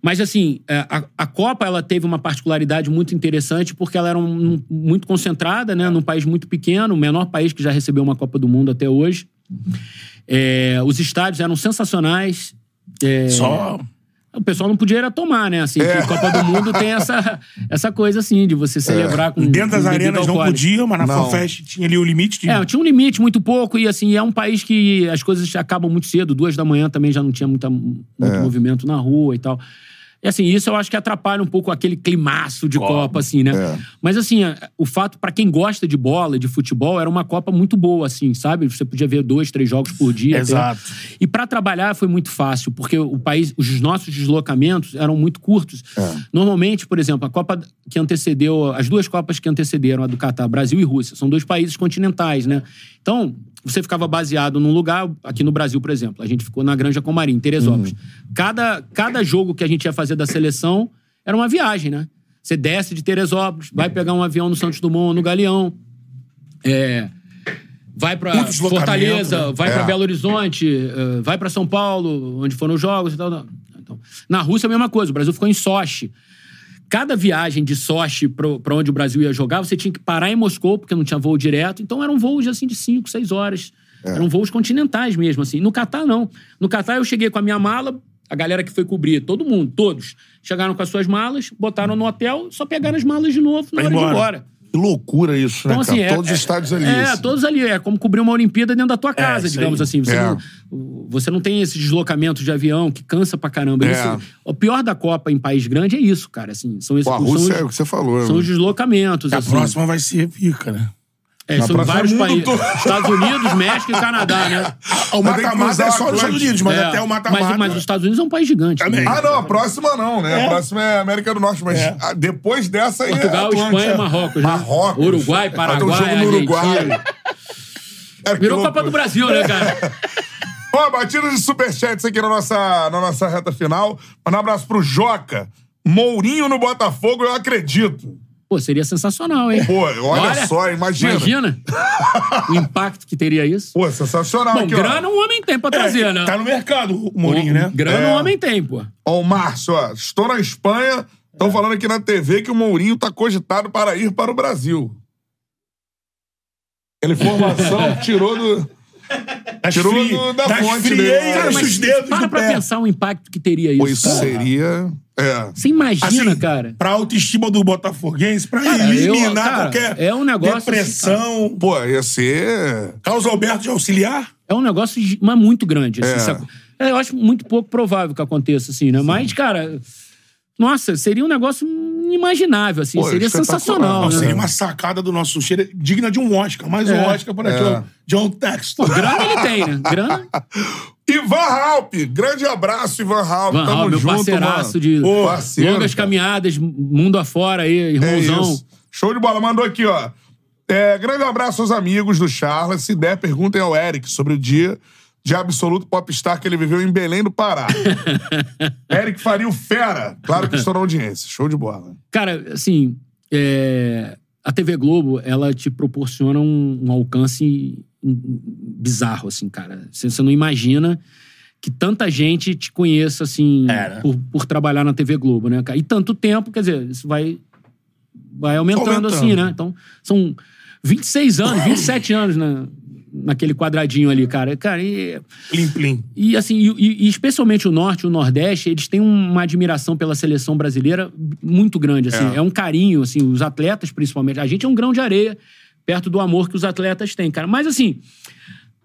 Mas, assim, é, a, a Copa ela teve uma particularidade muito interessante porque ela era um- um- muito concentrada, né? Num país muito pequeno, o menor país que já recebeu uma Copa do Mundo até hoje. É, os estádios eram sensacionais. É, Só... O pessoal não podia era tomar, né? Assim, a Copa do Mundo tem essa, essa coisa, assim, de você celebrar com Dentro das com bebida arenas não podia, mas na. FanFest tinha ali o limite de... É, tinha um limite muito pouco e assim, é um país que as coisas acabam muito cedo, duas da manhã também já não tinha muita, muito movimento na rua e tal. E assim, isso eu acho que atrapalha um pouco aquele climaço de Copa, assim, né? É. Mas assim, o fato, pra quem gosta de bola, de futebol, era uma Copa muito boa, assim, sabe? Você podia ver dois, três jogos por dia. até. Exato. E pra trabalhar foi muito fácil, porque o país, os nossos deslocamentos eram muito curtos. Normalmente, por exemplo, a Copa que antecedeu, as duas Copas que antecederam a do Catar, Brasil e Rússia, são dois países continentais, né? Então, você ficava baseado num lugar, aqui no Brasil, por exemplo, a gente ficou na Granja Comarim, em Teresópolis. Cada, cada jogo que a gente ia fazer da seleção era uma viagem, né? Você desce de Teresópolis, vai pegar um avião no Santos Dumont, no Galeão. É, vai deslocamento, Fortaleza, né? vai pra É. Belo Horizonte, eh, vai pra São Paulo, onde foram os jogos e tal. tal. Então, na Rússia, a mesma coisa. O Brasil ficou em Sochi. Cada viagem de Sochi pra onde o Brasil ia jogar, você tinha que parar em Moscou, porque não tinha voo direto. Então eram voos assim de 5, 6 horas. Eram voos continentais mesmo, assim. No Catar, não. No Catar, eu cheguei com a minha mala, a galera que foi cobrir, todo mundo, todos, chegaram com as suas malas, botaram no hotel, só pegaram as malas de novo na Vai hora de ir embora. embora. Que loucura isso, né, Então, cara? assim, é, Todos os é- estádios ali. É, assim. todos ali. É como cobrir uma Olimpíada dentro da tua casa, isso digamos aí. assim. Você, É. não, você não tem esse deslocamento de avião que cansa pra caramba. É. Isso- o pior da Copa em país grande é isso, cara. Assim, são esses Pô, a são Rússia os- é o que você falou. São né? os deslocamentos. A assim. próxima vai ser pica, né? É, Na são vários é países. todo. Estados Unidos, México e Canadá, né? O Mas mata-mata é só nos Estados. Unidos, mas É, até o mas, mata-mata... mas os Estados Unidos é um país gigante. Também. né? Ah, não, a próxima não, né? A próxima é América do Norte, mas É. depois dessa aí Portugal, é Atlântica. Espanha e Marrocos, né? Marrocos. Uruguai, um Paraguai, jogo no Uruguai. Que Virou. Copa do Brasil, né, cara? Ó, batida de superchats aqui na nossa, na nossa reta final. Manda um abraço pro Joca. Mourinho no Botafogo, eu acredito. Pô, seria sensacional, hein? Pô, olha, só, imagina. Imagina o impacto que teria isso. Pô, sensacional. Bom, aqui, ó. grana um homem tem pra trazer, né? Tá no mercado o Mourinho, né? Grana É. um homem tem, pô. Ó, o Márcio, ó. Estou na Espanha. Estão falando aqui na TV que o Mourinho tá cogitado para ir para o Brasil. Aquela informação tirou do. Das Tirou fri- do- da das fonte dele. frieiras Cara, dos dedos para pra pé. pensar o impacto que teria isso. Pô, isso cara. seria. É. Você imagina, Assim, cara? Pra autoestima do Botafoguense, pra Cara, eu- eliminar cara, qualquer é um negócio assim, depressão. Pô, ia ser. Carlos Alberto de auxiliar? É um negócio mas muito grande. assim, É. sabe? É, Eu acho muito pouco provável que aconteça assim, né? Mas, cara, Nossa, seria um negócio inimaginável, assim. Pô, seria sensacional. Não, né? seria uma sacada do nosso cheiro digna de um Oscar. Mais um É. Oscar para John, John Texton. Grana ele tem, né? Grana. Ivan Halp, grande abraço, Ivan Halp. Van Tamo Raal, meu junto, parceiraço mano. de Pô, parceiro, longas cara. caminhadas, mundo afora aí, É irmãozão. isso. Show de bola. Mandou aqui, ó. É, grande abraço aos amigos do Charles. Se der, perguntem ao Eric sobre o dia de absoluto popstar que ele viveu em Belém do Pará. Eric faria o fera. Claro que estou na audiência. Show de bola. Cara, assim, é, a TV Globo, ela te proporciona um, um alcance bizarro, assim, cara. Você, não imagina que tanta gente te conheça, assim, É, né? por, por trabalhar na TV Globo, né, cara? E tanto tempo, quer dizer, isso vai, vai aumentando, Aumentando. assim, né? Então, são 26 anos, 27 anos na, naquele quadradinho ali, cara. Cara, e... Plim, plim. E assim, e, e- especialmente o Norte e o Nordeste, eles têm uma admiração pela seleção brasileira muito grande, assim. É, um carinho, assim, os atletas principalmente. A gente é um grão de areia perto do amor que os atletas têm, cara. Mas assim,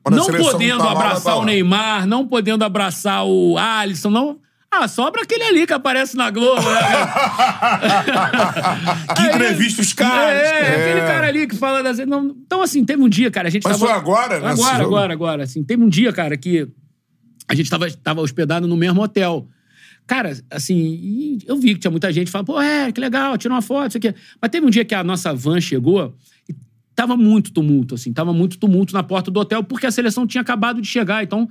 Quando não podendo tá abraçar lá. o Neymar, não podendo abraçar o Alisson, não... Ah, sobra aquele ali que aparece na Globo, né? Que Aí- entrevista os caras. É, aquele cara ali que fala das. Não, então, assim, teve um dia, cara, a gente Mas tava. foi agora, né, Agora, agora, agora. Assim, teve um dia, cara, que a gente tava, tava hospedado no mesmo hotel. Cara, assim, eu vi que tinha muita gente falando, pô, é, que legal, tira uma foto, isso aqui. Mas teve um dia que a nossa van chegou e tava muito tumulto, assim, tava muito tumulto na porta do hotel, porque a seleção tinha acabado de chegar. Então,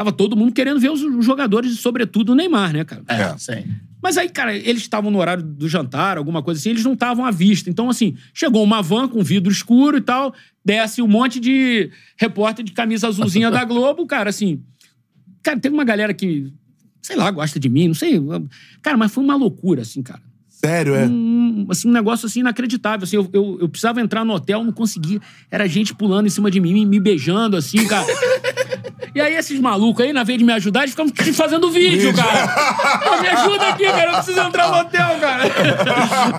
tava todo mundo querendo ver os jogadores, sobretudo o Neymar, né, cara? É, sim. Mas aí, cara, eles estavam no horário do jantar, alguma coisa assim, eles não estavam à vista. Então, assim, chegou uma van com vidro escuro e tal, desce um monte de repórter de camisa azulzinha da Globo, cara, assim. Cara, teve uma galera que, sei lá, gosta de mim, não sei. Cara, mas foi uma loucura, assim, cara. Sério, é? Um, assim, um negócio assim inacreditável. Assim, eu, eu, eu precisava entrar no hotel, não conseguia. Era gente pulando em cima de mim, me beijando, assim, cara. E aí, esses malucos aí, na vez de me ajudar, eles ficavam fazendo vídeo, cara. Me ajuda aqui, cara. Eu preciso entrar no hotel, cara.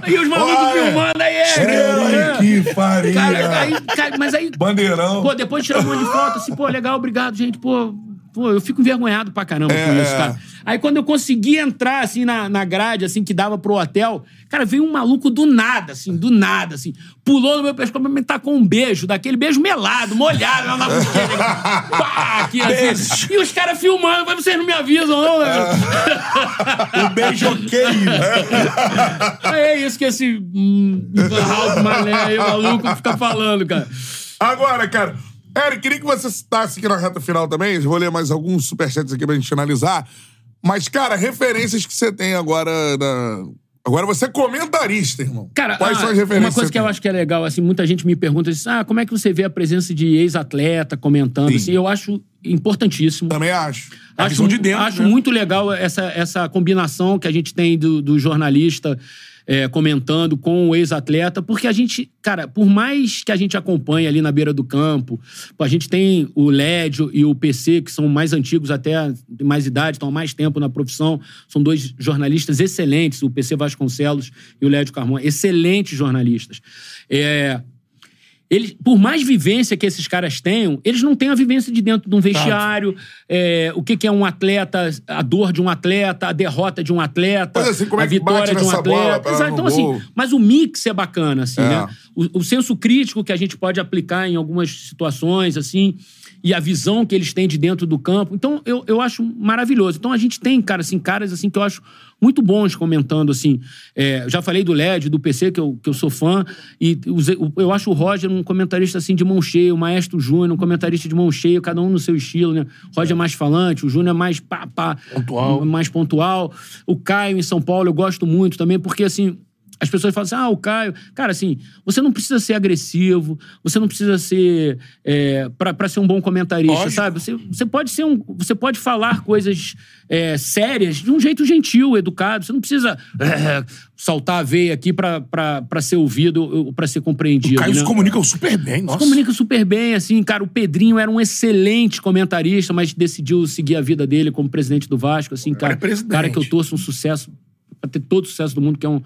E os malucos Olha, filmando aí, é. Que faria. Cara, aí, cara, mas aí, Bandeirão. Pô, depois de tirar um monte de foto, assim, pô, legal, obrigado, gente. Pô, pô eu fico envergonhado pra caramba com É. isso, cara. Aí quando eu consegui entrar, assim, na, na grade, assim, que dava pro hotel, cara, veio um maluco do nada, assim, do nada, assim. Pulou no meu pescoço pra me tacou um beijo, daquele beijo melado, molhado, na. Pá, aqui, assim. E os caras filmando, mas vocês não me avisam, não, né? O beijo ok. Aí é isso que esse hum, Ralph Mané aí, maluco, fica falando, cara. Agora, cara, Eric, queria que você citasse aqui na reta final também. Vou ler mais alguns superchats aqui pra gente analisar. Mas, cara, referências que você tem agora na. Agora você é comentarista, irmão. Cara, Quais ah, são as referências? uma coisa que eu acho que é legal, assim, muita gente me pergunta assim, ah, como é que você vê a presença de ex-atleta comentando, Sim. assim, eu acho importantíssimo. Também acho. A acho visão de dentro, acho né? muito legal essa, essa combinação que a gente tem do, do jornalista é, comentando com o ex-atleta, porque a gente, cara, por mais que a gente acompanhe ali na beira do campo, a gente tem o Lédio e o PC, que são mais antigos até, têm mais idade, estão há mais tempo na profissão, são dois jornalistas excelentes, o PC Vasconcelos e o Lédio Carmona, excelentes jornalistas. É, eles, por mais vivência que esses caras tenham, eles não têm a vivência de dentro de um vestiário, é, o que, que é um atleta, a dor de um atleta, a derrota de um atleta, assim, a é vitória de um atleta. Exato. Então, assim, gol? mas o mix é bacana, assim, É. né? O, o senso crítico que a gente pode aplicar em algumas situações, assim, e a visão que eles têm de dentro do campo. Então, eu, eu acho maravilhoso. Então, a gente tem, cara, assim, caras assim que eu acho muito bons comentando, assim. É, já falei do LED, do PC, que eu, que eu sou fã, e eu acho o Roger um comentarista, assim, de mão cheia, o Maestro Júnior, um comentarista de mão cheia, cada um no seu estilo, né? O Roger é mais falante, o Júnior é mais pá, pá, Pontual. mais pontual. O Caio em São Paulo eu gosto muito também, porque assim. As pessoas falam assim, ah, o Caio. Cara, assim, você não precisa ser agressivo, você não precisa ser. É, pra, pra ser um bom comentarista, Lógico. sabe? Você, você pode ser um. Você pode falar coisas é, sérias de um jeito gentil, educado. Você não precisa é, saltar a veia aqui pra ser ouvido ou pra ser compreendido. O Caio né? se comunica super bem, Se nossa. comunica super bem, assim, cara. O Pedrinho era um excelente comentarista, mas decidiu seguir a vida dele como presidente do Vasco, assim, cara. é presidente. Cara que eu torço um sucesso, pra ter todo o sucesso do mundo, que é um.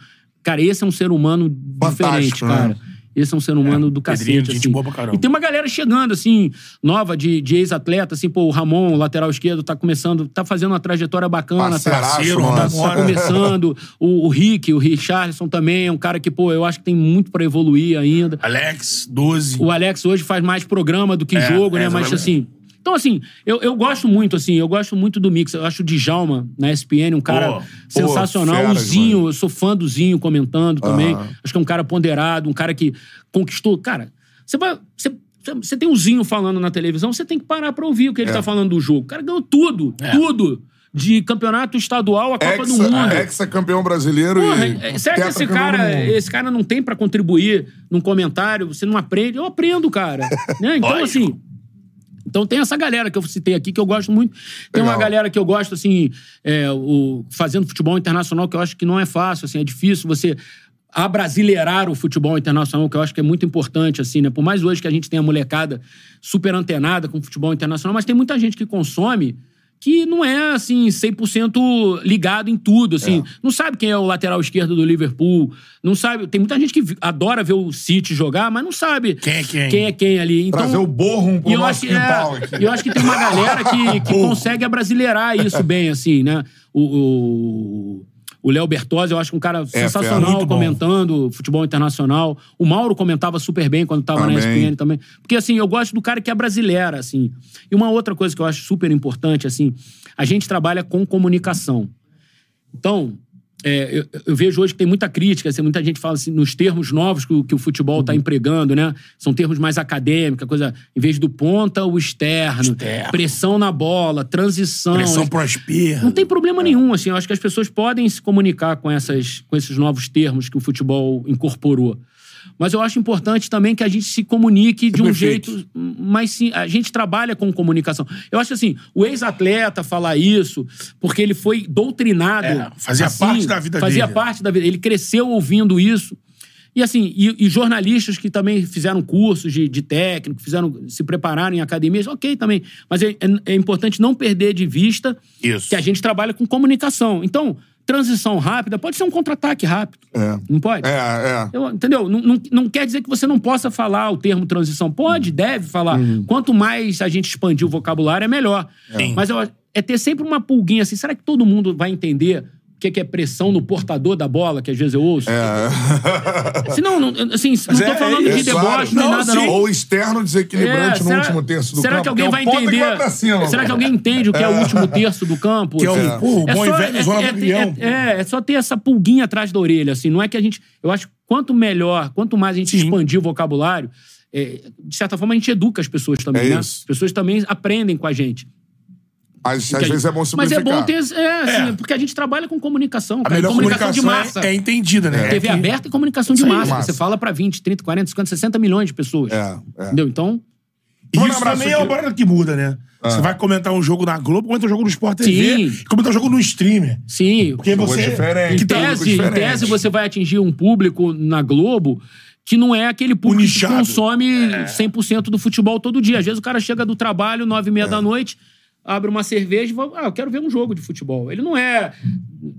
Cara, esse é um ser humano diferente, Fantástico, né? cara. Esse é um ser humano do cacete. Pedrinho, gente assim. boa pra caramba. E tem uma galera chegando, assim, nova, de, de ex-atleta, assim, pô, o Ramon, o lateral esquerdo, tá começando, tá fazendo uma trajetória bacana. Tá, Parceiro, tá, tá começando. O, o Rick, o Richarlison também é um cara que, pô, eu acho que tem muito pra evoluir ainda. Alex, 12. O Alex hoje faz mais programa do que É, jogo, é, né? Mas exatamente. assim. Então, assim, eu, eu gosto muito, assim, eu gosto muito do mix. Eu acho o Djalma na ESPN um cara Pô, sensacional. fera o Zinho, eu sou fã do Zinho comentando também. Acho que é um cara ponderado, um cara que conquistou. Cara, você vai. Você, você tem o Zinho falando na televisão, você tem que parar pra ouvir o que ele tá falando do jogo. O cara ganhou tudo, É. tudo. De campeonato estadual a Copa do Exa, Mundo. ex-campeão brasileiro Porra, e. é- será que esse cara, esse cara não tem pra contribuir num comentário? Você não aprende? Eu aprendo, cara. Né? Então, Lógico. assim. Então tem essa galera que eu citei aqui que eu gosto muito. Tem uma Legal. galera que eu gosto, assim, é, o, fazendo futebol internacional, que eu acho que não é fácil, assim, é difícil você abrasileirar o futebol internacional, que eu acho que é muito importante, assim, né? Por mais hoje que a gente tenha molecada super antenada com o futebol internacional, mas tem muita gente que consome que não é, assim, 100% ligado em tudo, assim. Não sabe quem é o lateral esquerdo do Liverpool, não sabe... Tem muita gente que adora ver o City jogar, mas não sabe Quem é quem? quem, é quem ali. Então, Trazer o borro pro e eu nosso acho, quintal é, aqui. eu acho que tem uma galera que, que consegue abrasileirar isso bem, assim, né? O, o, o Léo Bertozzi, eu acho que um cara fera, sensacional bom. comentando futebol internacional. O Mauro comentava super bem quando tava na. ESPN também. Porque, assim, eu gosto do cara que é brasileira, assim. E uma outra coisa que eu acho super importante, assim, a gente trabalha com comunicação. Então, é, eu, eu vejo hoje que tem muita crítica, assim, muita gente fala assim, nos termos novos que, o- que o futebol Uhum. está empregando, né? São termos mais acadêmicos, coisa. Em vez do ponta, o externo, Externo. pressão na bola, transição. Pressão pós-perda. Não tem problema nenhum, assim. Eu acho que as pessoas podem se comunicar com, essas, com esses novos termos que o futebol incorporou. Mas eu acho importante também que a gente se comunique de um Perfeito. jeito mais sim. A gente trabalha com comunicação. Eu acho assim, o ex-atleta falar isso porque ele foi doutrinado. É, fazia assim, parte da vida Fazia dele. parte da vida. Ele cresceu ouvindo isso. E assim, e, e jornalistas que também fizeram cursos de, de técnico, fizeram, se prepararam em academias, ok também. Mas é, é- é importante não perder de vista Isso. que a gente trabalha com comunicação. Então, transição rápida pode ser um contra-ataque rápido. É. Não pode? É, é. Eu- entendeu? Não, não, não quer dizer que você não possa falar o termo transição. Pode, Uhum. deve falar. Quanto mais a gente expandir o vocabulário, é melhor. Sim. Mas eu, é ter sempre uma pulguinha assim. Será que todo mundo vai entender que que é pressão no portador da bola, que às vezes eu ouço? É. Se não, não, assim, não tô é- falando é de claro. deboche nem Não, nada, sim. não. Ou externo desequilibrante É, no será- último terço do será campo. que alguém é o vai que entender? pra cima, será que alguém entende o que é o último terço do campo? Que é o- Assim, pô, o bom velho zona do é, é, é, é só ter essa pulguinha atrás da orelha, assim. Não é que a gente. Eu acho que quanto melhor, quanto mais a gente Sim. expandir o vocabulário, é, de certa forma a gente educa as pessoas também, É né? As pessoas também aprendem com a gente. Mas às vezes é bom Mas simplificar. é bom ter. É, assim, É. porque a gente trabalha com comunicação. A Cara, melhor comunicação, comunicação, de massa. É, é entendida, né? TV É aberta e comunicação de aí, massa. massa. Você fala pra 20, 30, 40, 50, 60 milhões de pessoas. É, é. Entendeu? Então. E Manda um isso abraço também é uma parada que muda, né? Você vai comentar um jogo na Globo, comenta um jogo no Sport TV, Sim. comenta um jogo no streamer. Sim. Porque Jogo você. diferente. Em que tá- tese, em diferente. tese, você vai atingir um público na Globo que não é aquele público que nichado. consome 100% do futebol todo dia. Às vezes o cara chega do trabalho, nove e meia É. da noite, abre uma cerveja e vai, ah, eu quero ver um jogo de futebol. Ele não é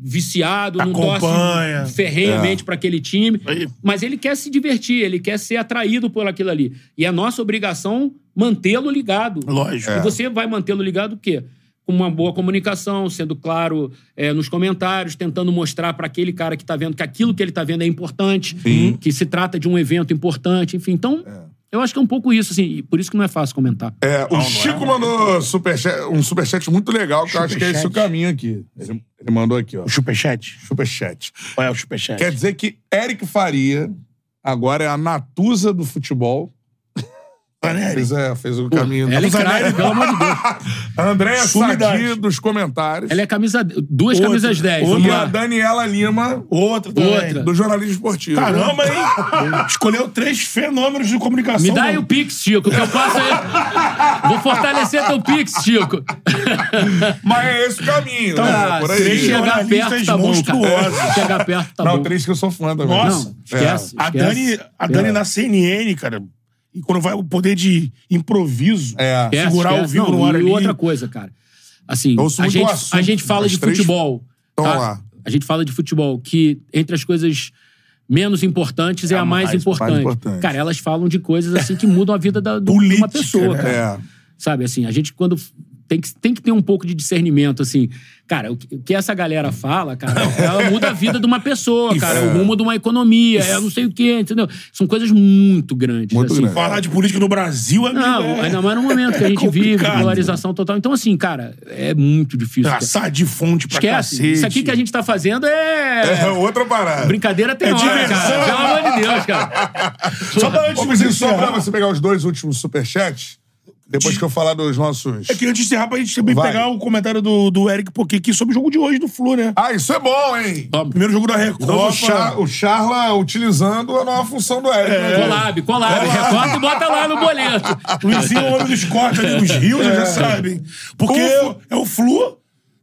viciado, não Acompanha. torce ferrenhamente É. para aquele time, Aí. mas ele quer se divertir, ele quer ser atraído por aquilo ali. E é nossa obrigação mantê-lo ligado. Lógico. E você vai mantê-lo ligado o quê? Com uma boa comunicação, sendo claro é, nos comentários, tentando mostrar para aquele cara que tá vendo que aquilo que ele tá vendo é importante, que se trata de um evento importante, enfim. Então, eu acho que é um pouco isso, assim, e por isso que não é fácil comentar. É, o Chico mandou superchat, um superchat muito legal, que eu acho que é esse o caminho aqui. Ele, ele mandou aqui, ó. O Superchat. Superchat. Qual é o Superchat? Quer dizer que Eric Faria agora é a Natuza do futebol. Zanelli. Fez, é, fez o caminho. Ela é crime, pelo amor de Deus. Andréa Sumidade. Sadi dos comentários. Ela é camisa. Duas Outra. camisas 10. Outra. E a. Daniela Lima, Outra também. Outra. do jornalismo esportivo. Caramba, hein? Escolheu três fenômenos de comunicação. Me dá aí mano. o Pix, Chico, que eu posso aí. Vou fortalecer teu Pix, Chico. Mas é esse o caminho, né? Ah, Por se aí. chegar jornalistas perto, tá bom, monstruosos. cara. Se chegar perto, tá Não, bom. três que eu sou fã também. Nossa. Não, esquece. A esquece. Dani, a Dani É. na CNN, cara. E quando vai o poder de improviso, É. Esquece, segurar o esquece. vivo Não, no ar e ali. outra coisa, cara. Assim, ouço a gente, o assunto a gente fala de três- futebol. Então, tá? lá. A gente fala de futebol, que entre as coisas menos importantes é a, mais, mais- importante. mais importante. Cara, elas falam de coisas assim que mudam a vida da, do- de Política, uma pessoa, né? cara. É. Sabe, assim, a gente quando tem que, tem que ter um pouco de discernimento, assim. Cara, o que, o que essa galera fala, cara, ela muda a vida de uma pessoa, cara, o rumo de uma economia, é não sei o quê, entendeu? São coisas muito grandes, Muito assim. grande. Falar de política no Brasil, amigo, Não, é- ainda mais no momento que a é gente vive, de complicado. polarização total. Então, assim, cara, é muito difícil. cara. Traçar de fonte pra Esquece. cacete. Isso aqui que a gente tá fazendo é. É outra parada. Brincadeira tem É hora, diversão. cara. Pelo amor de Deus, cara. Só pra antes Ô, de você só pra você pegar os dois últimos superchats, depois que eu falar dos nossos... é que antes de encerrar, pra gente também Vai. pegar o comentário do, do Eric Poquet aqui sobre o jogo de hoje do Flu, né? Ah, isso é bom, hein? Primeiro jogo da Então, o. Char, o Charla utilizando a nova função do Eric. né? Collab, collab. Recorta e bota lá no boleto. Luizinho é o homem dos cortes ali, os rios, já sabem. Porque O- é o Flu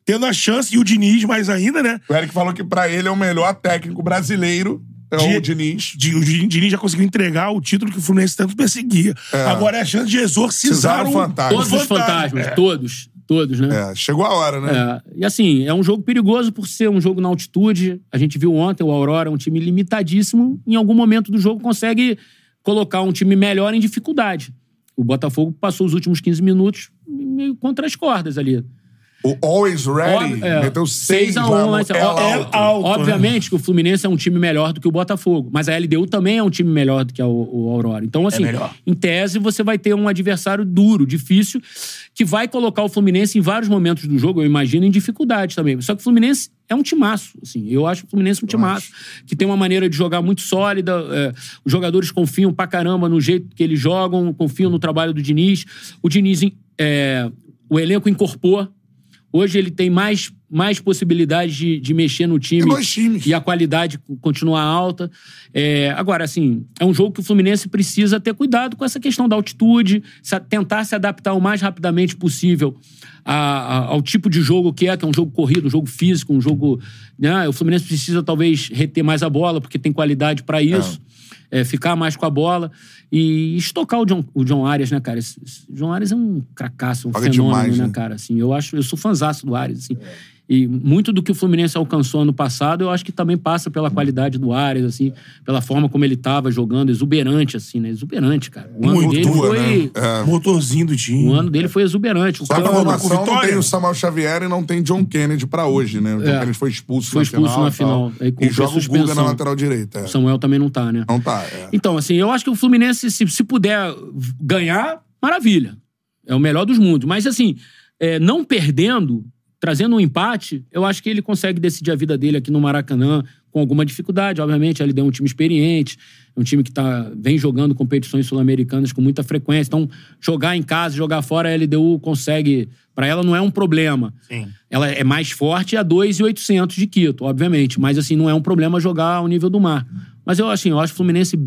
tendo a chance, e o Diniz mais ainda, né? O Eric falou que pra ele é o melhor técnico brasileiro, é De- o Diniz. De, o Diniz já conseguiu entregar o título que o Fluminense tanto perseguia. Agora é a chance de exorcizar o fantasma. Todos os fantasmas, todos. Todos, né? É, chegou a hora, né? É, e assim, é um jogo perigoso por ser um jogo na altitude. A gente viu ontem o Aurora, um time limitadíssimo. Em algum momento do jogo consegue colocar um time melhor em dificuldade. O Botafogo passou os últimos 15 minutos meio contra as cordas ali. O Always Ready Ob- é, meteu 6 6 a 1, lá no mas, El ó, é Alto. alto, Obviamente que o Fluminense é um time melhor do que o Botafogo, mas a LDU também é um time melhor do que a- o, Aurora. Então, assim, melhor. em tese, você vai ter um adversário duro, difícil, que vai colocar o Fluminense em vários momentos do jogo, eu imagino, em dificuldade também. Só que o Fluminense é um timaço, assim. Eu acho o Fluminense um timaço, que tem uma maneira de jogar muito sólida. é, os jogadores confiam pra caramba no jeito que eles jogam, confiam no trabalho do Diniz. O Diniz, é, o elenco incorporou. Hoje ele tem mais, mais possibilidades de, de mexer no time. Tem dois times. E a qualidade continuar alta. É, agora, assim, é um jogo que o Fluminense precisa ter cuidado com essa questão da altitude, se- tentar se adaptar o mais rapidamente possível a- a- ao tipo de jogo que é, que é um jogo corrido, um jogo físico, um jogo. Né? O Fluminense precisa talvez reter mais a bola, porque tem qualidade para isso. É, ficar mais com a bola e estocar o John, o John Arias, né, cara? Esse, esse John Arias é um cracaço, um fenômeno, demais, né, né? cara? Assim, eu acho, eu sou fãzaço do Arias, assim. E muito do que o Fluminense alcançou ano passado, eu acho que também passa pela qualidade do Arias, assim, pela forma como ele tava jogando, exuberante, assim, né? Exuberante, cara. O ano Muito dele tua, foi. né? É. Motorzinho do time. O ano dele foi exuberante. O Só pra Cano votação, não Vitória. tem o Samuel Xavier e não tem John Kennedy pra hoje, né? O John É. Kennedy foi expulso Foi na expulso final. e final. Aí E joga o Guga na lateral direita. é. O Samuel também não tá, né? Não tá, é. Então, assim, eu acho que o Fluminense, se, se puder ganhar, maravilha. É o melhor dos mundos. Mas, assim, é, não perdendo, trazendo um empate, eu acho que ele consegue decidir a vida dele aqui no Maracanã com alguma dificuldade. Obviamente, ele deu um time experiente, é um time que tá, vem jogando competições sul-americanas com muita frequência. Então, jogar em casa, jogar fora, a LDU consegue. Para ela não é um problema. Sim. Ela é mais forte a 2,800 de Quito, obviamente. Mas, assim, não é um problema jogar ao nível do mar. Mas eu, assim, eu acho que o Fluminense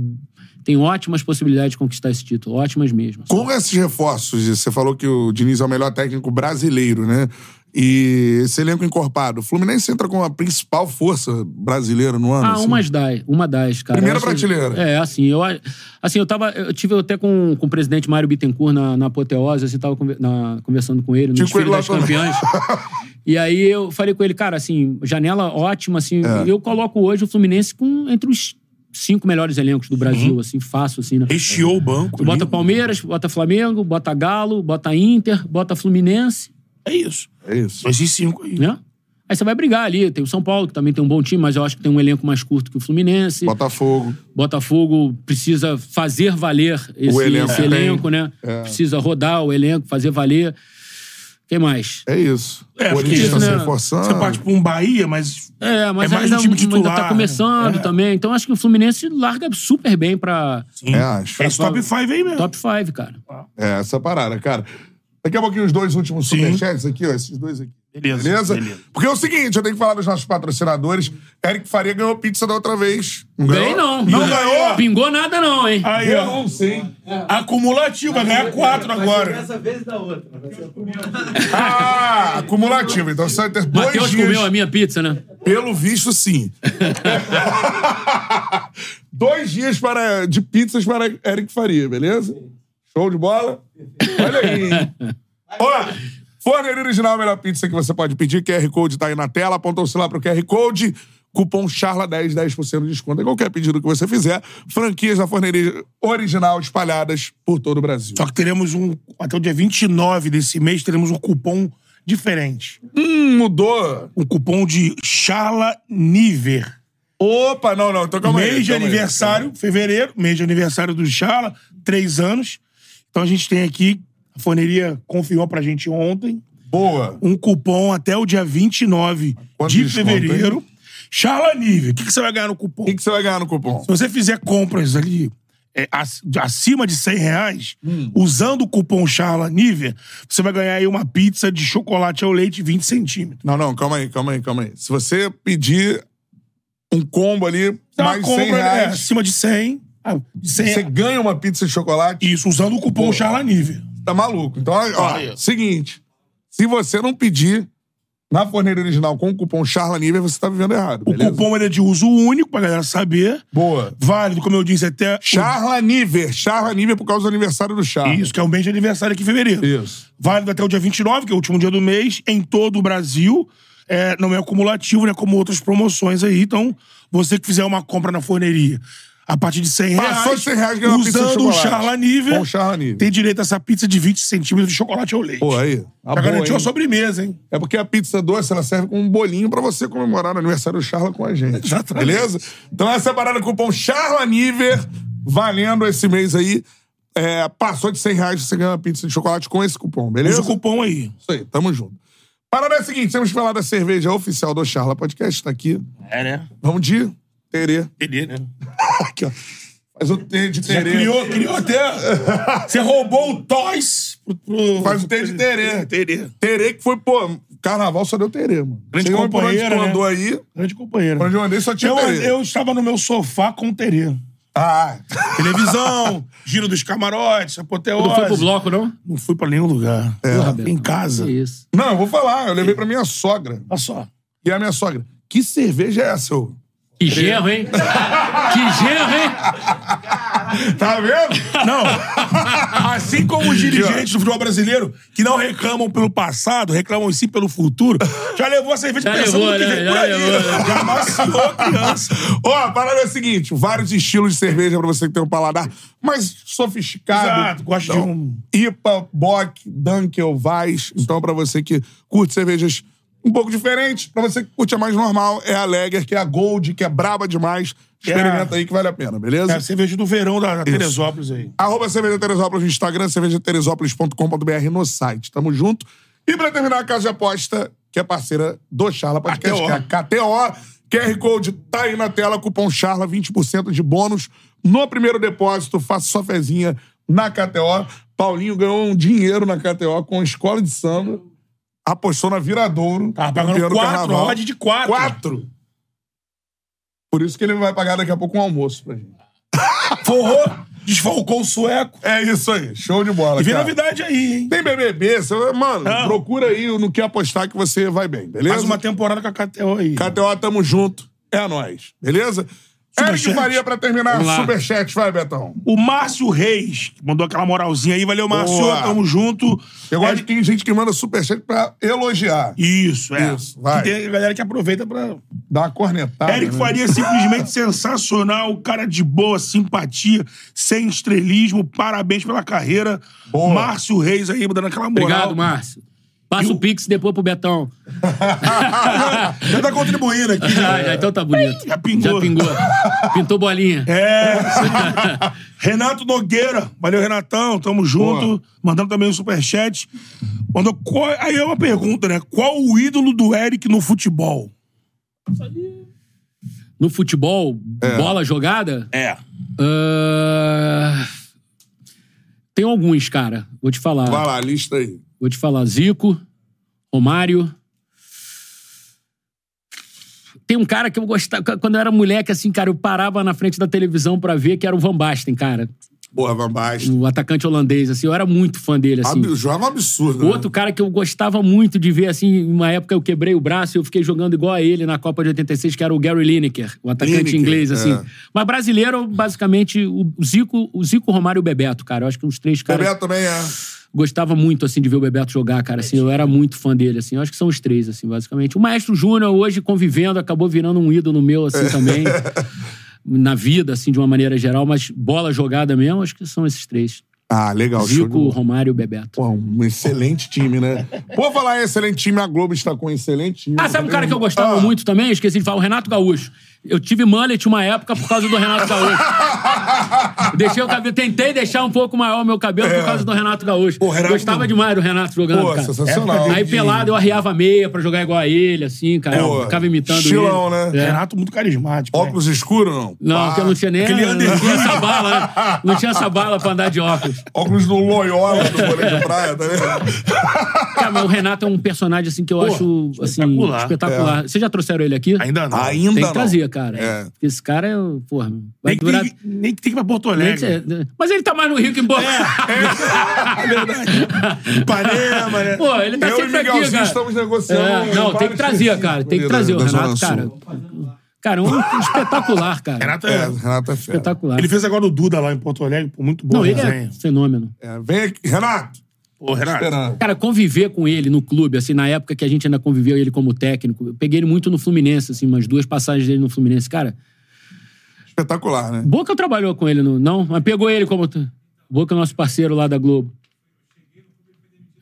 tem ótimas possibilidades de conquistar esse título. Ótimas mesmo. Com esses reforços, você falou que o Diniz é o melhor técnico brasileiro, né? E esse elenco encorpado. O Fluminense entra com a principal força brasileira no ano. Ah, assim. umas das, uma das, cara. Primeira acho- prateleira. É, assim, eu, assim, eu tava. Eu tive até com, com o presidente Mário Bittencourt na, na apoteose, assim, tava conver- na- conversando com ele no Tinha desfile das campeãs. e aí eu falei com ele, cara, assim, janela ótima, assim. É. Eu coloco hoje o Fluminense com, entre os cinco melhores elencos do Brasil, assim, fácil, assim, né? Recheou o banco. Tu bota ali. Palmeiras, bota Flamengo, bota Galo, bota Inter, bota Fluminense, É isso. É isso. Dois e cinco aí. né? Aí você vai brigar ali. Tem o São Paulo, que também tem um bom time, mas eu acho que tem um elenco mais curto que o Fluminense. Botafogo. Botafogo precisa fazer valer esse O elenco esse elenco, né? É. Precisa rodar o elenco, fazer valer. Quem mais? É isso. É, o Corinthians tá se né, reforçando. Você parte pra um Bahia, mas. É, mas É mais ainda, um time ainda titular, tá começando né? É. também. Então acho que o Fluminense larga super bem pra Sim. É, acho. É esse top 5 aí mesmo. top 5, cara. É, essa parada, cara. Daqui a pouquinho os dois últimos Sim. superchats aqui, ó, esses dois aqui. Beleza, Beleza? beleza. Porque é o seguinte, eu tenho que falar dos nossos patrocinadores. Eric Faria ganhou pizza da outra vez. Não Ganhei não. Não ganhou? Pingou nada não, hein? Aí, ó. Acumulativo, vai ganhar quatro agora. Essa vez da outra. Ah, acumulativo. Então você vai ter dois Matheus dias. comeu a minha pizza, né? Pelo visto, sim. Dois dias para, de pizzas para Eric Faria, beleza? Show de bola? Olha aí. Ó, Forneria Original, a melhor pizza que você pode pedir. QR Code tá aí na tela. Apontou-se lá pro QR Code. Cupom CHARLA10, 10% de desconto em qualquer pedido que você fizer. Franquias da forneria original espalhadas por todo o Brasil. Só que teremos um. Até o dia 29 desse mês, teremos um cupom diferente. Hum, mudou. Um cupom de Charla Niver. Opa, não, não. Então calma aí. mês de calma aí, aniversário, fevereiro, mês de aniversário do Charla, três anos. Então a gente tem aqui, a forneria confirmou pra gente ontem, Boa. um cupom até o dia 29 Quanto de desconto, fevereiro. hein? Charla Niver. O que, que você vai ganhar no cupom? O que, que você vai ganhar no cupom? Se você fizer compras ali é, acima de 100 reais, Hum. usando o cupom Charla Niver, você vai ganhar aí uma pizza de chocolate ao leite 20 centímetros. Não, não, calma aí, calma aí, calma aí. Se você pedir um combo ali, Então, mais a 100 compra é, reais, acima de 100. Ah, de 100 você ganha uma pizza de chocolate. Isso, usando o cupom Charla Niver. Tá maluco. Então, ó, seguinte. Se você não pedir na forneira original com o cupom Charla Nível, você tá vivendo errado. O beleza? cupom ele é de uso único, pra galera saber. Boa. Válido, como eu disse, até. o- Charla Nível. Charla Nível por causa do aniversário do Charla. Isso, que é o mês de aniversário aqui em fevereiro. Isso. Válido até o dia 29, que é o último dia do mês, em todo o Brasil. É, não é acumulativo, né? Como outras promoções aí. Então, você que fizer uma compra na forneria a partir de 100 reais. Passou de 100 reais, ganha uma pizza de Usando o chocolate. Charla Nível. Com Charla Nível. Tem direito a essa pizza de 20 centímetros de chocolate ao leite. Pô, aí. Já Tá boa, garantiu hein? a sobremesa, hein? É porque a pizza doce ela serve como um bolinho pra você comemorar o aniversário do Charla com a gente. Exatamente. Beleza? Então essa é parada cupom Charla Niver, valendo esse mês aí. É, passou de 100 reais, você ganha uma pizza de chocolate com esse cupom, beleza? Usa o cupom aí. Isso aí, tamo junto. Parada é a seguinte, temos que falar da cerveja oficial do Charla Podcast, tá aqui. É, né? Vamos de terê. Entendeu, né? Aqui, ó. Faz o T de terê. criou, criou até. Você roubou o Toys pro, pro- Faz o T de terê. É, terê. Terê que foi, pô, carnaval só deu terê, mano. Grande Sei onde- por onde né? andou aí, Grande companheiro. onde eu andei só tinha Eu, terê. eu estava no meu sofá com terê. Ah, Televisão, giro dos camarotes, apoteose. Não foi pro bloco, não? Não fui pra nenhum lugar. Porra, em casa. Não, eu vou falar. Eu levei pra minha sogra. Olha só. E a minha sogra, que cerveja é essa, ô? Que genro, hein? que genro, hein? Tá vendo? Não. Assim como os dirigentes do futebol brasileiro, que não reclamam pelo passado, reclamam sim pelo futuro, já levou a cerveja Já pensando levou, no que né? vem Já por aí. levou, né? Já criança. Ó, a parada é a seguinte: vários estilos de cerveja pra você que tem um paladar mais sofisticado. Exato, gosto de Então, um- IPA, Bock, Dunkel, Weiss. Então, pra você que curte cervejas um pouco diferentes, pra você que curte a mais normal, é a Lager, que é a Gold, que é braba demais. Experimenta aí que vale a pena, beleza? É a cerveja do verão da, da Teresópolis aí. Arroba Cerveja Teresópolis no Instagram, cervejateresópolis.com.br no site. Tamo junto. E pra terminar, a Casa de Aposta, que é parceira do Charla Podcast, KTO. que é a KTO. QR Code tá aí na tela, cupom Charla, 20% de bônus no primeiro depósito. Faça sua fezinha na KTO. Paulinho ganhou um dinheiro na KTO com a escola de samba. Apostou na Viradouro. Tava pagando quatro, odd de quatro. Quatro! Por isso que ele vai pagar daqui a pouco um almoço pra gente. Forrou, desfalcou o sueco. É isso aí, show de bola. E vem cara. novidade aí, hein? Tem BBB, você- mano, Não. procura aí no que apostar que você vai bem, beleza? Mais uma temporada com a KTO aí. KTO, tamo junto. É nóis, beleza? Eric. Faria pra terminar. Superchat, vai, Betão. O Márcio Reis, que mandou aquela moralzinha aí. Valeu, Márcio. Boa. Tamo junto. Eu gosto É- de que tem gente que manda superchat pra elogiar. Isso, é. Isso, vai. E tem galera que aproveita pra. Dá uma cornetada. Eric né? Faria, simplesmente sensacional. Cara de boa, simpatia, sem estrelismo. Parabéns pela carreira. Boa. Márcio Reis aí, dando aquela moral. Obrigado, Márcio. Passa o Pix depois pro Betão. Já tá contribuindo aqui. Ah, já, então tá bonito. Já pingou. Já pingou. Pintou bolinha. É. Renato Nogueira. Valeu, Renatão. Tamo junto. Boa. Mandando também o superchat. Mandou qual... Aí é uma pergunta, né? Qual o ídolo do Eric no futebol? No futebol, bola jogada, É. ah, tem alguns, cara. Vou te falar. Vai lá, lista aí. Vou te falar. Zico, Romário. Tem um cara que eu gostava. Quando eu era moleque, assim, cara, eu parava na frente da televisão pra ver que era o Van Basten, cara. Porra, Van Basten. O atacante holandês, assim. Eu era muito fã dele, assim. Ab- Joga um absurdo. né? Outro cara que eu gostava muito de ver, assim, uma época eu quebrei o braço e eu fiquei jogando igual a ele na Copa de 86, que era o Gary Lineker, o atacante Lineker, inglês, assim. é. Mas brasileiro, basicamente, o Zico, o Zico, Romário e o Bebeto, cara. Eu acho que os três caras. Bebeto também é. Gostava muito, assim, de ver o Bebeto jogar, cara. Assim, eu era muito fã dele, assim. Eu acho que são os três, assim, basicamente. O Maestro Júnior, hoje, convivendo, acabou virando um ídolo meu, assim, também. Na vida, assim, de uma maneira geral. Mas bola jogada mesmo, acho que são esses três. Ah, legal. Zico. Romário e Bebeto. Pô, um excelente time, né? Por falar em excelente time, a Globo está com um excelente time. Ah, sabe um cara que eu gostava Ah. muito também? Esqueci de falar, o Renato Gaúcho. Eu tive mullet uma época por causa do Renato Gaúcho. Deixei o cabelo, tentei deixar um pouco maior o meu cabelo por causa do Renato Gaúcho. Pô, Renato- Gostava demais do Renato jogando, Pô, cara. sensacional. Aí pelado eu arriava a meia pra jogar igual a ele, assim, cara. Pô, Eu ficava imitando estilão, ele. né? É. Renato muito carismático. né? Óculos escuros, não? Não, porque eu não tinha nem. aquele Não under- tinha essa bala, né? Não tinha essa bala pra andar de óculos. Óculos do Loyola do vôlei de praia, tá ligado? Cara, mas o Renato é um personagem, assim, que eu acho, assim, espetacular. espetacular. Vocês já trouxeram ele aqui? Ainda não. Ainda Tem não. que trazer, cara. É. Porque Esse cara é, porra, vai Nem que, durar. tem, que- nem que tem que ir pra Porto Alegre. que Mas ele tá mais no Rio que em Porto É verdade. Ipanema, né? Pô, ele tá Eu e sempre aqui, Miguelzinho cara. estamos negociando. É, não, tem que trazer, cara. Tem que trazer o Renato, cara. Cara, um espetacular, cara. Renato É, é. Renato é fera. Espetacular. Ele fez agora o Duda lá em Porto Alegre, muito bom. Não, ele é fenômeno. É, vem aqui. Renato, Pô, Renato. esperando. Cara, conviver com ele no clube, assim, na época que a gente ainda conviveu ele como técnico, eu peguei ele muito no Fluminense, assim, umas duas passagens dele no Fluminense. Cara, Espetacular, né? Boca trabalhou com ele, no, não? Mas pegou ele como. Boca é nosso parceiro lá da Globo.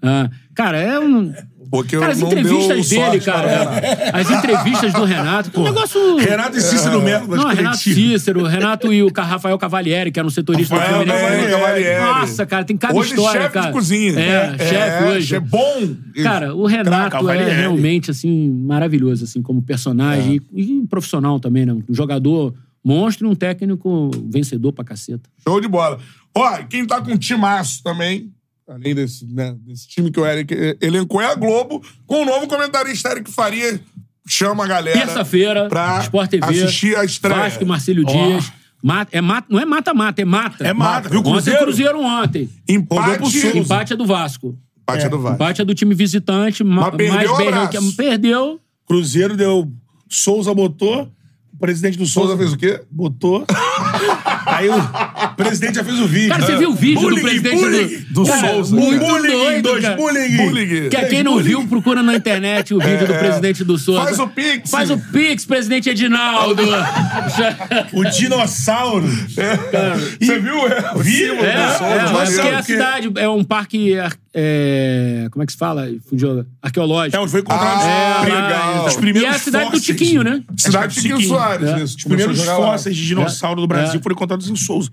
Ah, cara, é um. Porque Cara, as entrevistas dele, cara. para- As entrevistas do Renato, que um negócio. Renato e Cícero Melo das Não, Renato coletivas. Cícero, Renato e o Rafael Cavalieri, que era um setorista Rafael do Fluminense. Cavalieri, Cavalieri. Nossa, cara, tem cada Hoje história, chefe cara. de cozinha. É, chefe hoje. É bom. Cara, o Renato Cavalieri. é realmente, assim, maravilhoso, assim, como personagem e, e profissional também, né? Um jogador monstro e um técnico vencedor pra caceta. Show de bola. Ó, quem tá com timaço também, além desse, né, desse time que o Eric eh, elencou, é a Globo, com o novo comentarista Eric Faria. Chama a galera. Terça-feira, pra Sport TV. assistir a estreia. Vasco e Marcílio Dias. Mata, é mata, não é mata-mata, é mata. É mata. Viu o Ontem Cruzeiro? o Cruzeiro ontem. Empate. Empate é do Vasco. empate é do Vasco. Empate é do time visitante, ma- Mas perdeu mais bem que perdeu. Cruzeiro deu. Souza botou. O presidente do Souza, Souza fez o quê? botou. Aí o presidente já fez o vídeo. Cara, você viu o vídeo do Bullying, presidente bullying. do, do Cara, Souza. Muito bullying, doido, dois cara. bullying. Bullying. Que quem não viu, procura na internet o vídeo do presidente do Souza. Faz o Pix. Faz o Pix, presidente Edinaldo. O dinossauro. Você viu? É, o Vi, símbolo É, do Souza, é, é, porque é a cidade, é um parque. ar- é, como é que se fala? Fugiu, Arqueológico. É onde foi encontrado Ah, os, legal. os E primeiros é a cidade do fósseis. Tiquinho, né? Cidade de Chiquinho Soares. É. isso. Os primeiros fósseis de dinossauro do Brasil É. foram encontrados em Souza.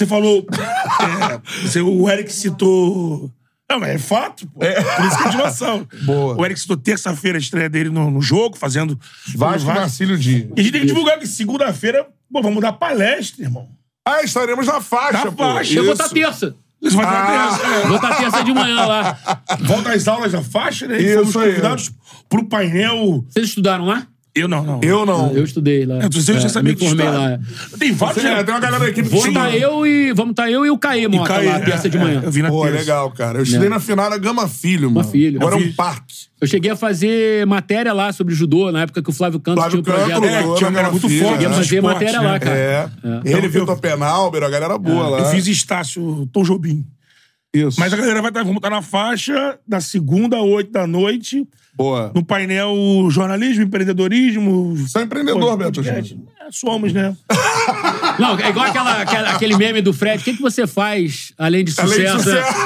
Você falou. é, você- o Eric citou. Não, mas é fato, pô. Por isso que é dinossauro. Boa. O Eric citou terça-feira a estreia dele no, no jogo, fazendo. Vasco Vasco. Marcílio Dias. E a gente tem que divulgar que segunda-feira, pô, vamos dar palestra, irmão. Ah, estaremos na faixa, Na pô. faixa. Eu vou Isso. estar terça. Isso vai Ah. dar terça. Vou estar terça de manhã lá. é. Volta às aulas da faixa, né? E Isso fomos aí. convidados pro painel. Vocês estudaram lá? Eu não, não. Eu não. Eu estudei lá. É, você já É, sabia me que formei estudava. lá. Tem vários. É, tem uma galera da equipe Vou que estar eu e vamos estar eu e o Caê Mota Caí, lá terça é, de manhã. é, eu vi na Pô, terça. legal, cara. Eu estudei É. na final da Gama Filho, mano. Filho. Agora é um parque. Eu cheguei a fazer matéria lá sobre judô, na época que o Flávio Canto Flávio tinha um Canto, projeto. lutou É, tinha um cara Gama muito Filho, forte Cheguei a né? fazer esporte, matéria né? lá, cara. É. Ele, Vitor Penalber, a galera boa lá. Eu fiz Estácio Tom Jobim. Isso. Mas a galera vai estar, vamos estar na faixa da segunda a oito da noite, Boa. no painel jornalismo, empreendedorismo. Você é empreendedor, Beto podcast. É, somos, né? Não, é igual aquela, aquela- aquele meme do Fred. O que, que você faz além de Além de sucesso? sucesso.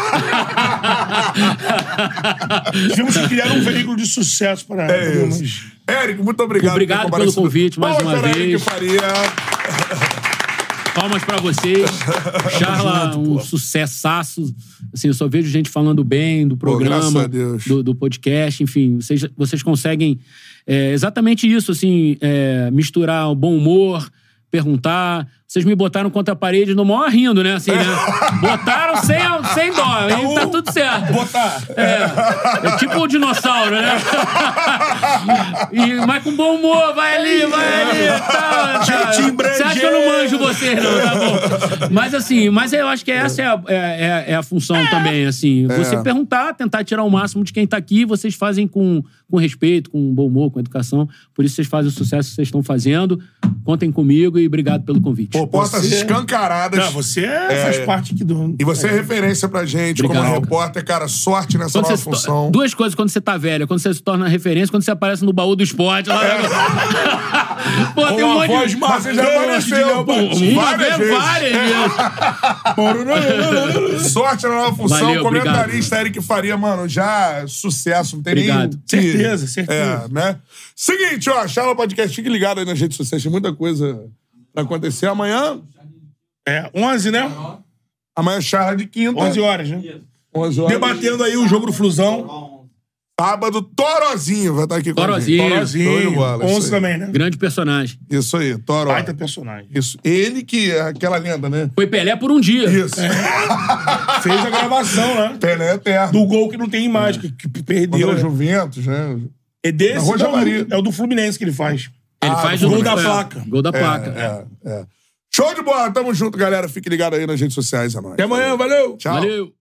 Tivemos que criar um veículo de sucesso para É isso. Érico, muito obrigado. Obrigado pelo convite mais Palmas uma vez. Faria. Palmas pra vocês. Charla, um sucessaço. Assim, eu só vejo gente falando bem do programa, do, do podcast. Enfim, vocês, vocês conseguem é, exatamente isso, assim, é, misturar o bom humor, perguntar. Vocês me botaram contra a parede no maior rindo, né? Assim, né? Botaram sem, sem dó. E tá tudo certo. Botar. É, é tipo o dinossauro, né? E, mas com bom humor, vai ali, vai ali. Tá, tá. Você acha que eu não manjo vocês, não, tá bom? Mas assim, mas eu acho que essa é a, é, é- é a função também, assim. Você perguntar, tentar tirar o máximo de quem tá aqui, vocês fazem com, com respeito, com bom humor, com educação. Por isso vocês fazem o sucesso que vocês estão fazendo. Contem comigo e obrigado pelo convite. Pô, portas Você- escancaradas. Não, você faz parte aqui do. E você é referência pra gente como Obrigado. repórter, cara. Sorte nessa Quando nova se to- função. Duas coisas quando você tá velho. Quando você se torna referência, quando você aparece no baú do esporte. Lá... Pô, tem um uma monte voz de... Mas você já apareceu. Uma várias vez, vezes. várias vezes. Sorte na nova função. Valeu, Comentarista Eric Faria, mano, já sucesso. Não tem Obrigado. nem... Certeza, certeza. É, né? Seguinte, ó, Charla Podcast, fique ligado aí nas redes sociais. Tem muita coisa pra acontecer. Amanhã, É, 11, né? amanhã é Charla de quinta. 11 horas, né? 11 horas. Debatendo aí o jogo do Flusão. Sábado, Torozinho vai estar aqui com a gente. Torozinho. Show de bola, isso 11 aí. também, né? Grande personagem. Isso aí, Toro. Baita personagem. Isso. Ele que é aquela lenda, né? Foi Pelé por um dia. Isso. Fez a gravação, né? Pelé eterno. Do gol que não tem imagem, que, que perdeu. Contra né? Juventus, né? É desse, não, é o do Fluminense que ele faz. Ele Ah, faz gol o da é, placa. Gol da placa. É, é. Show de bola, tamo junto, galera. Fique ligado aí nas redes sociais, é nóis. Até amanhã, valeu! Tchau. Valeu.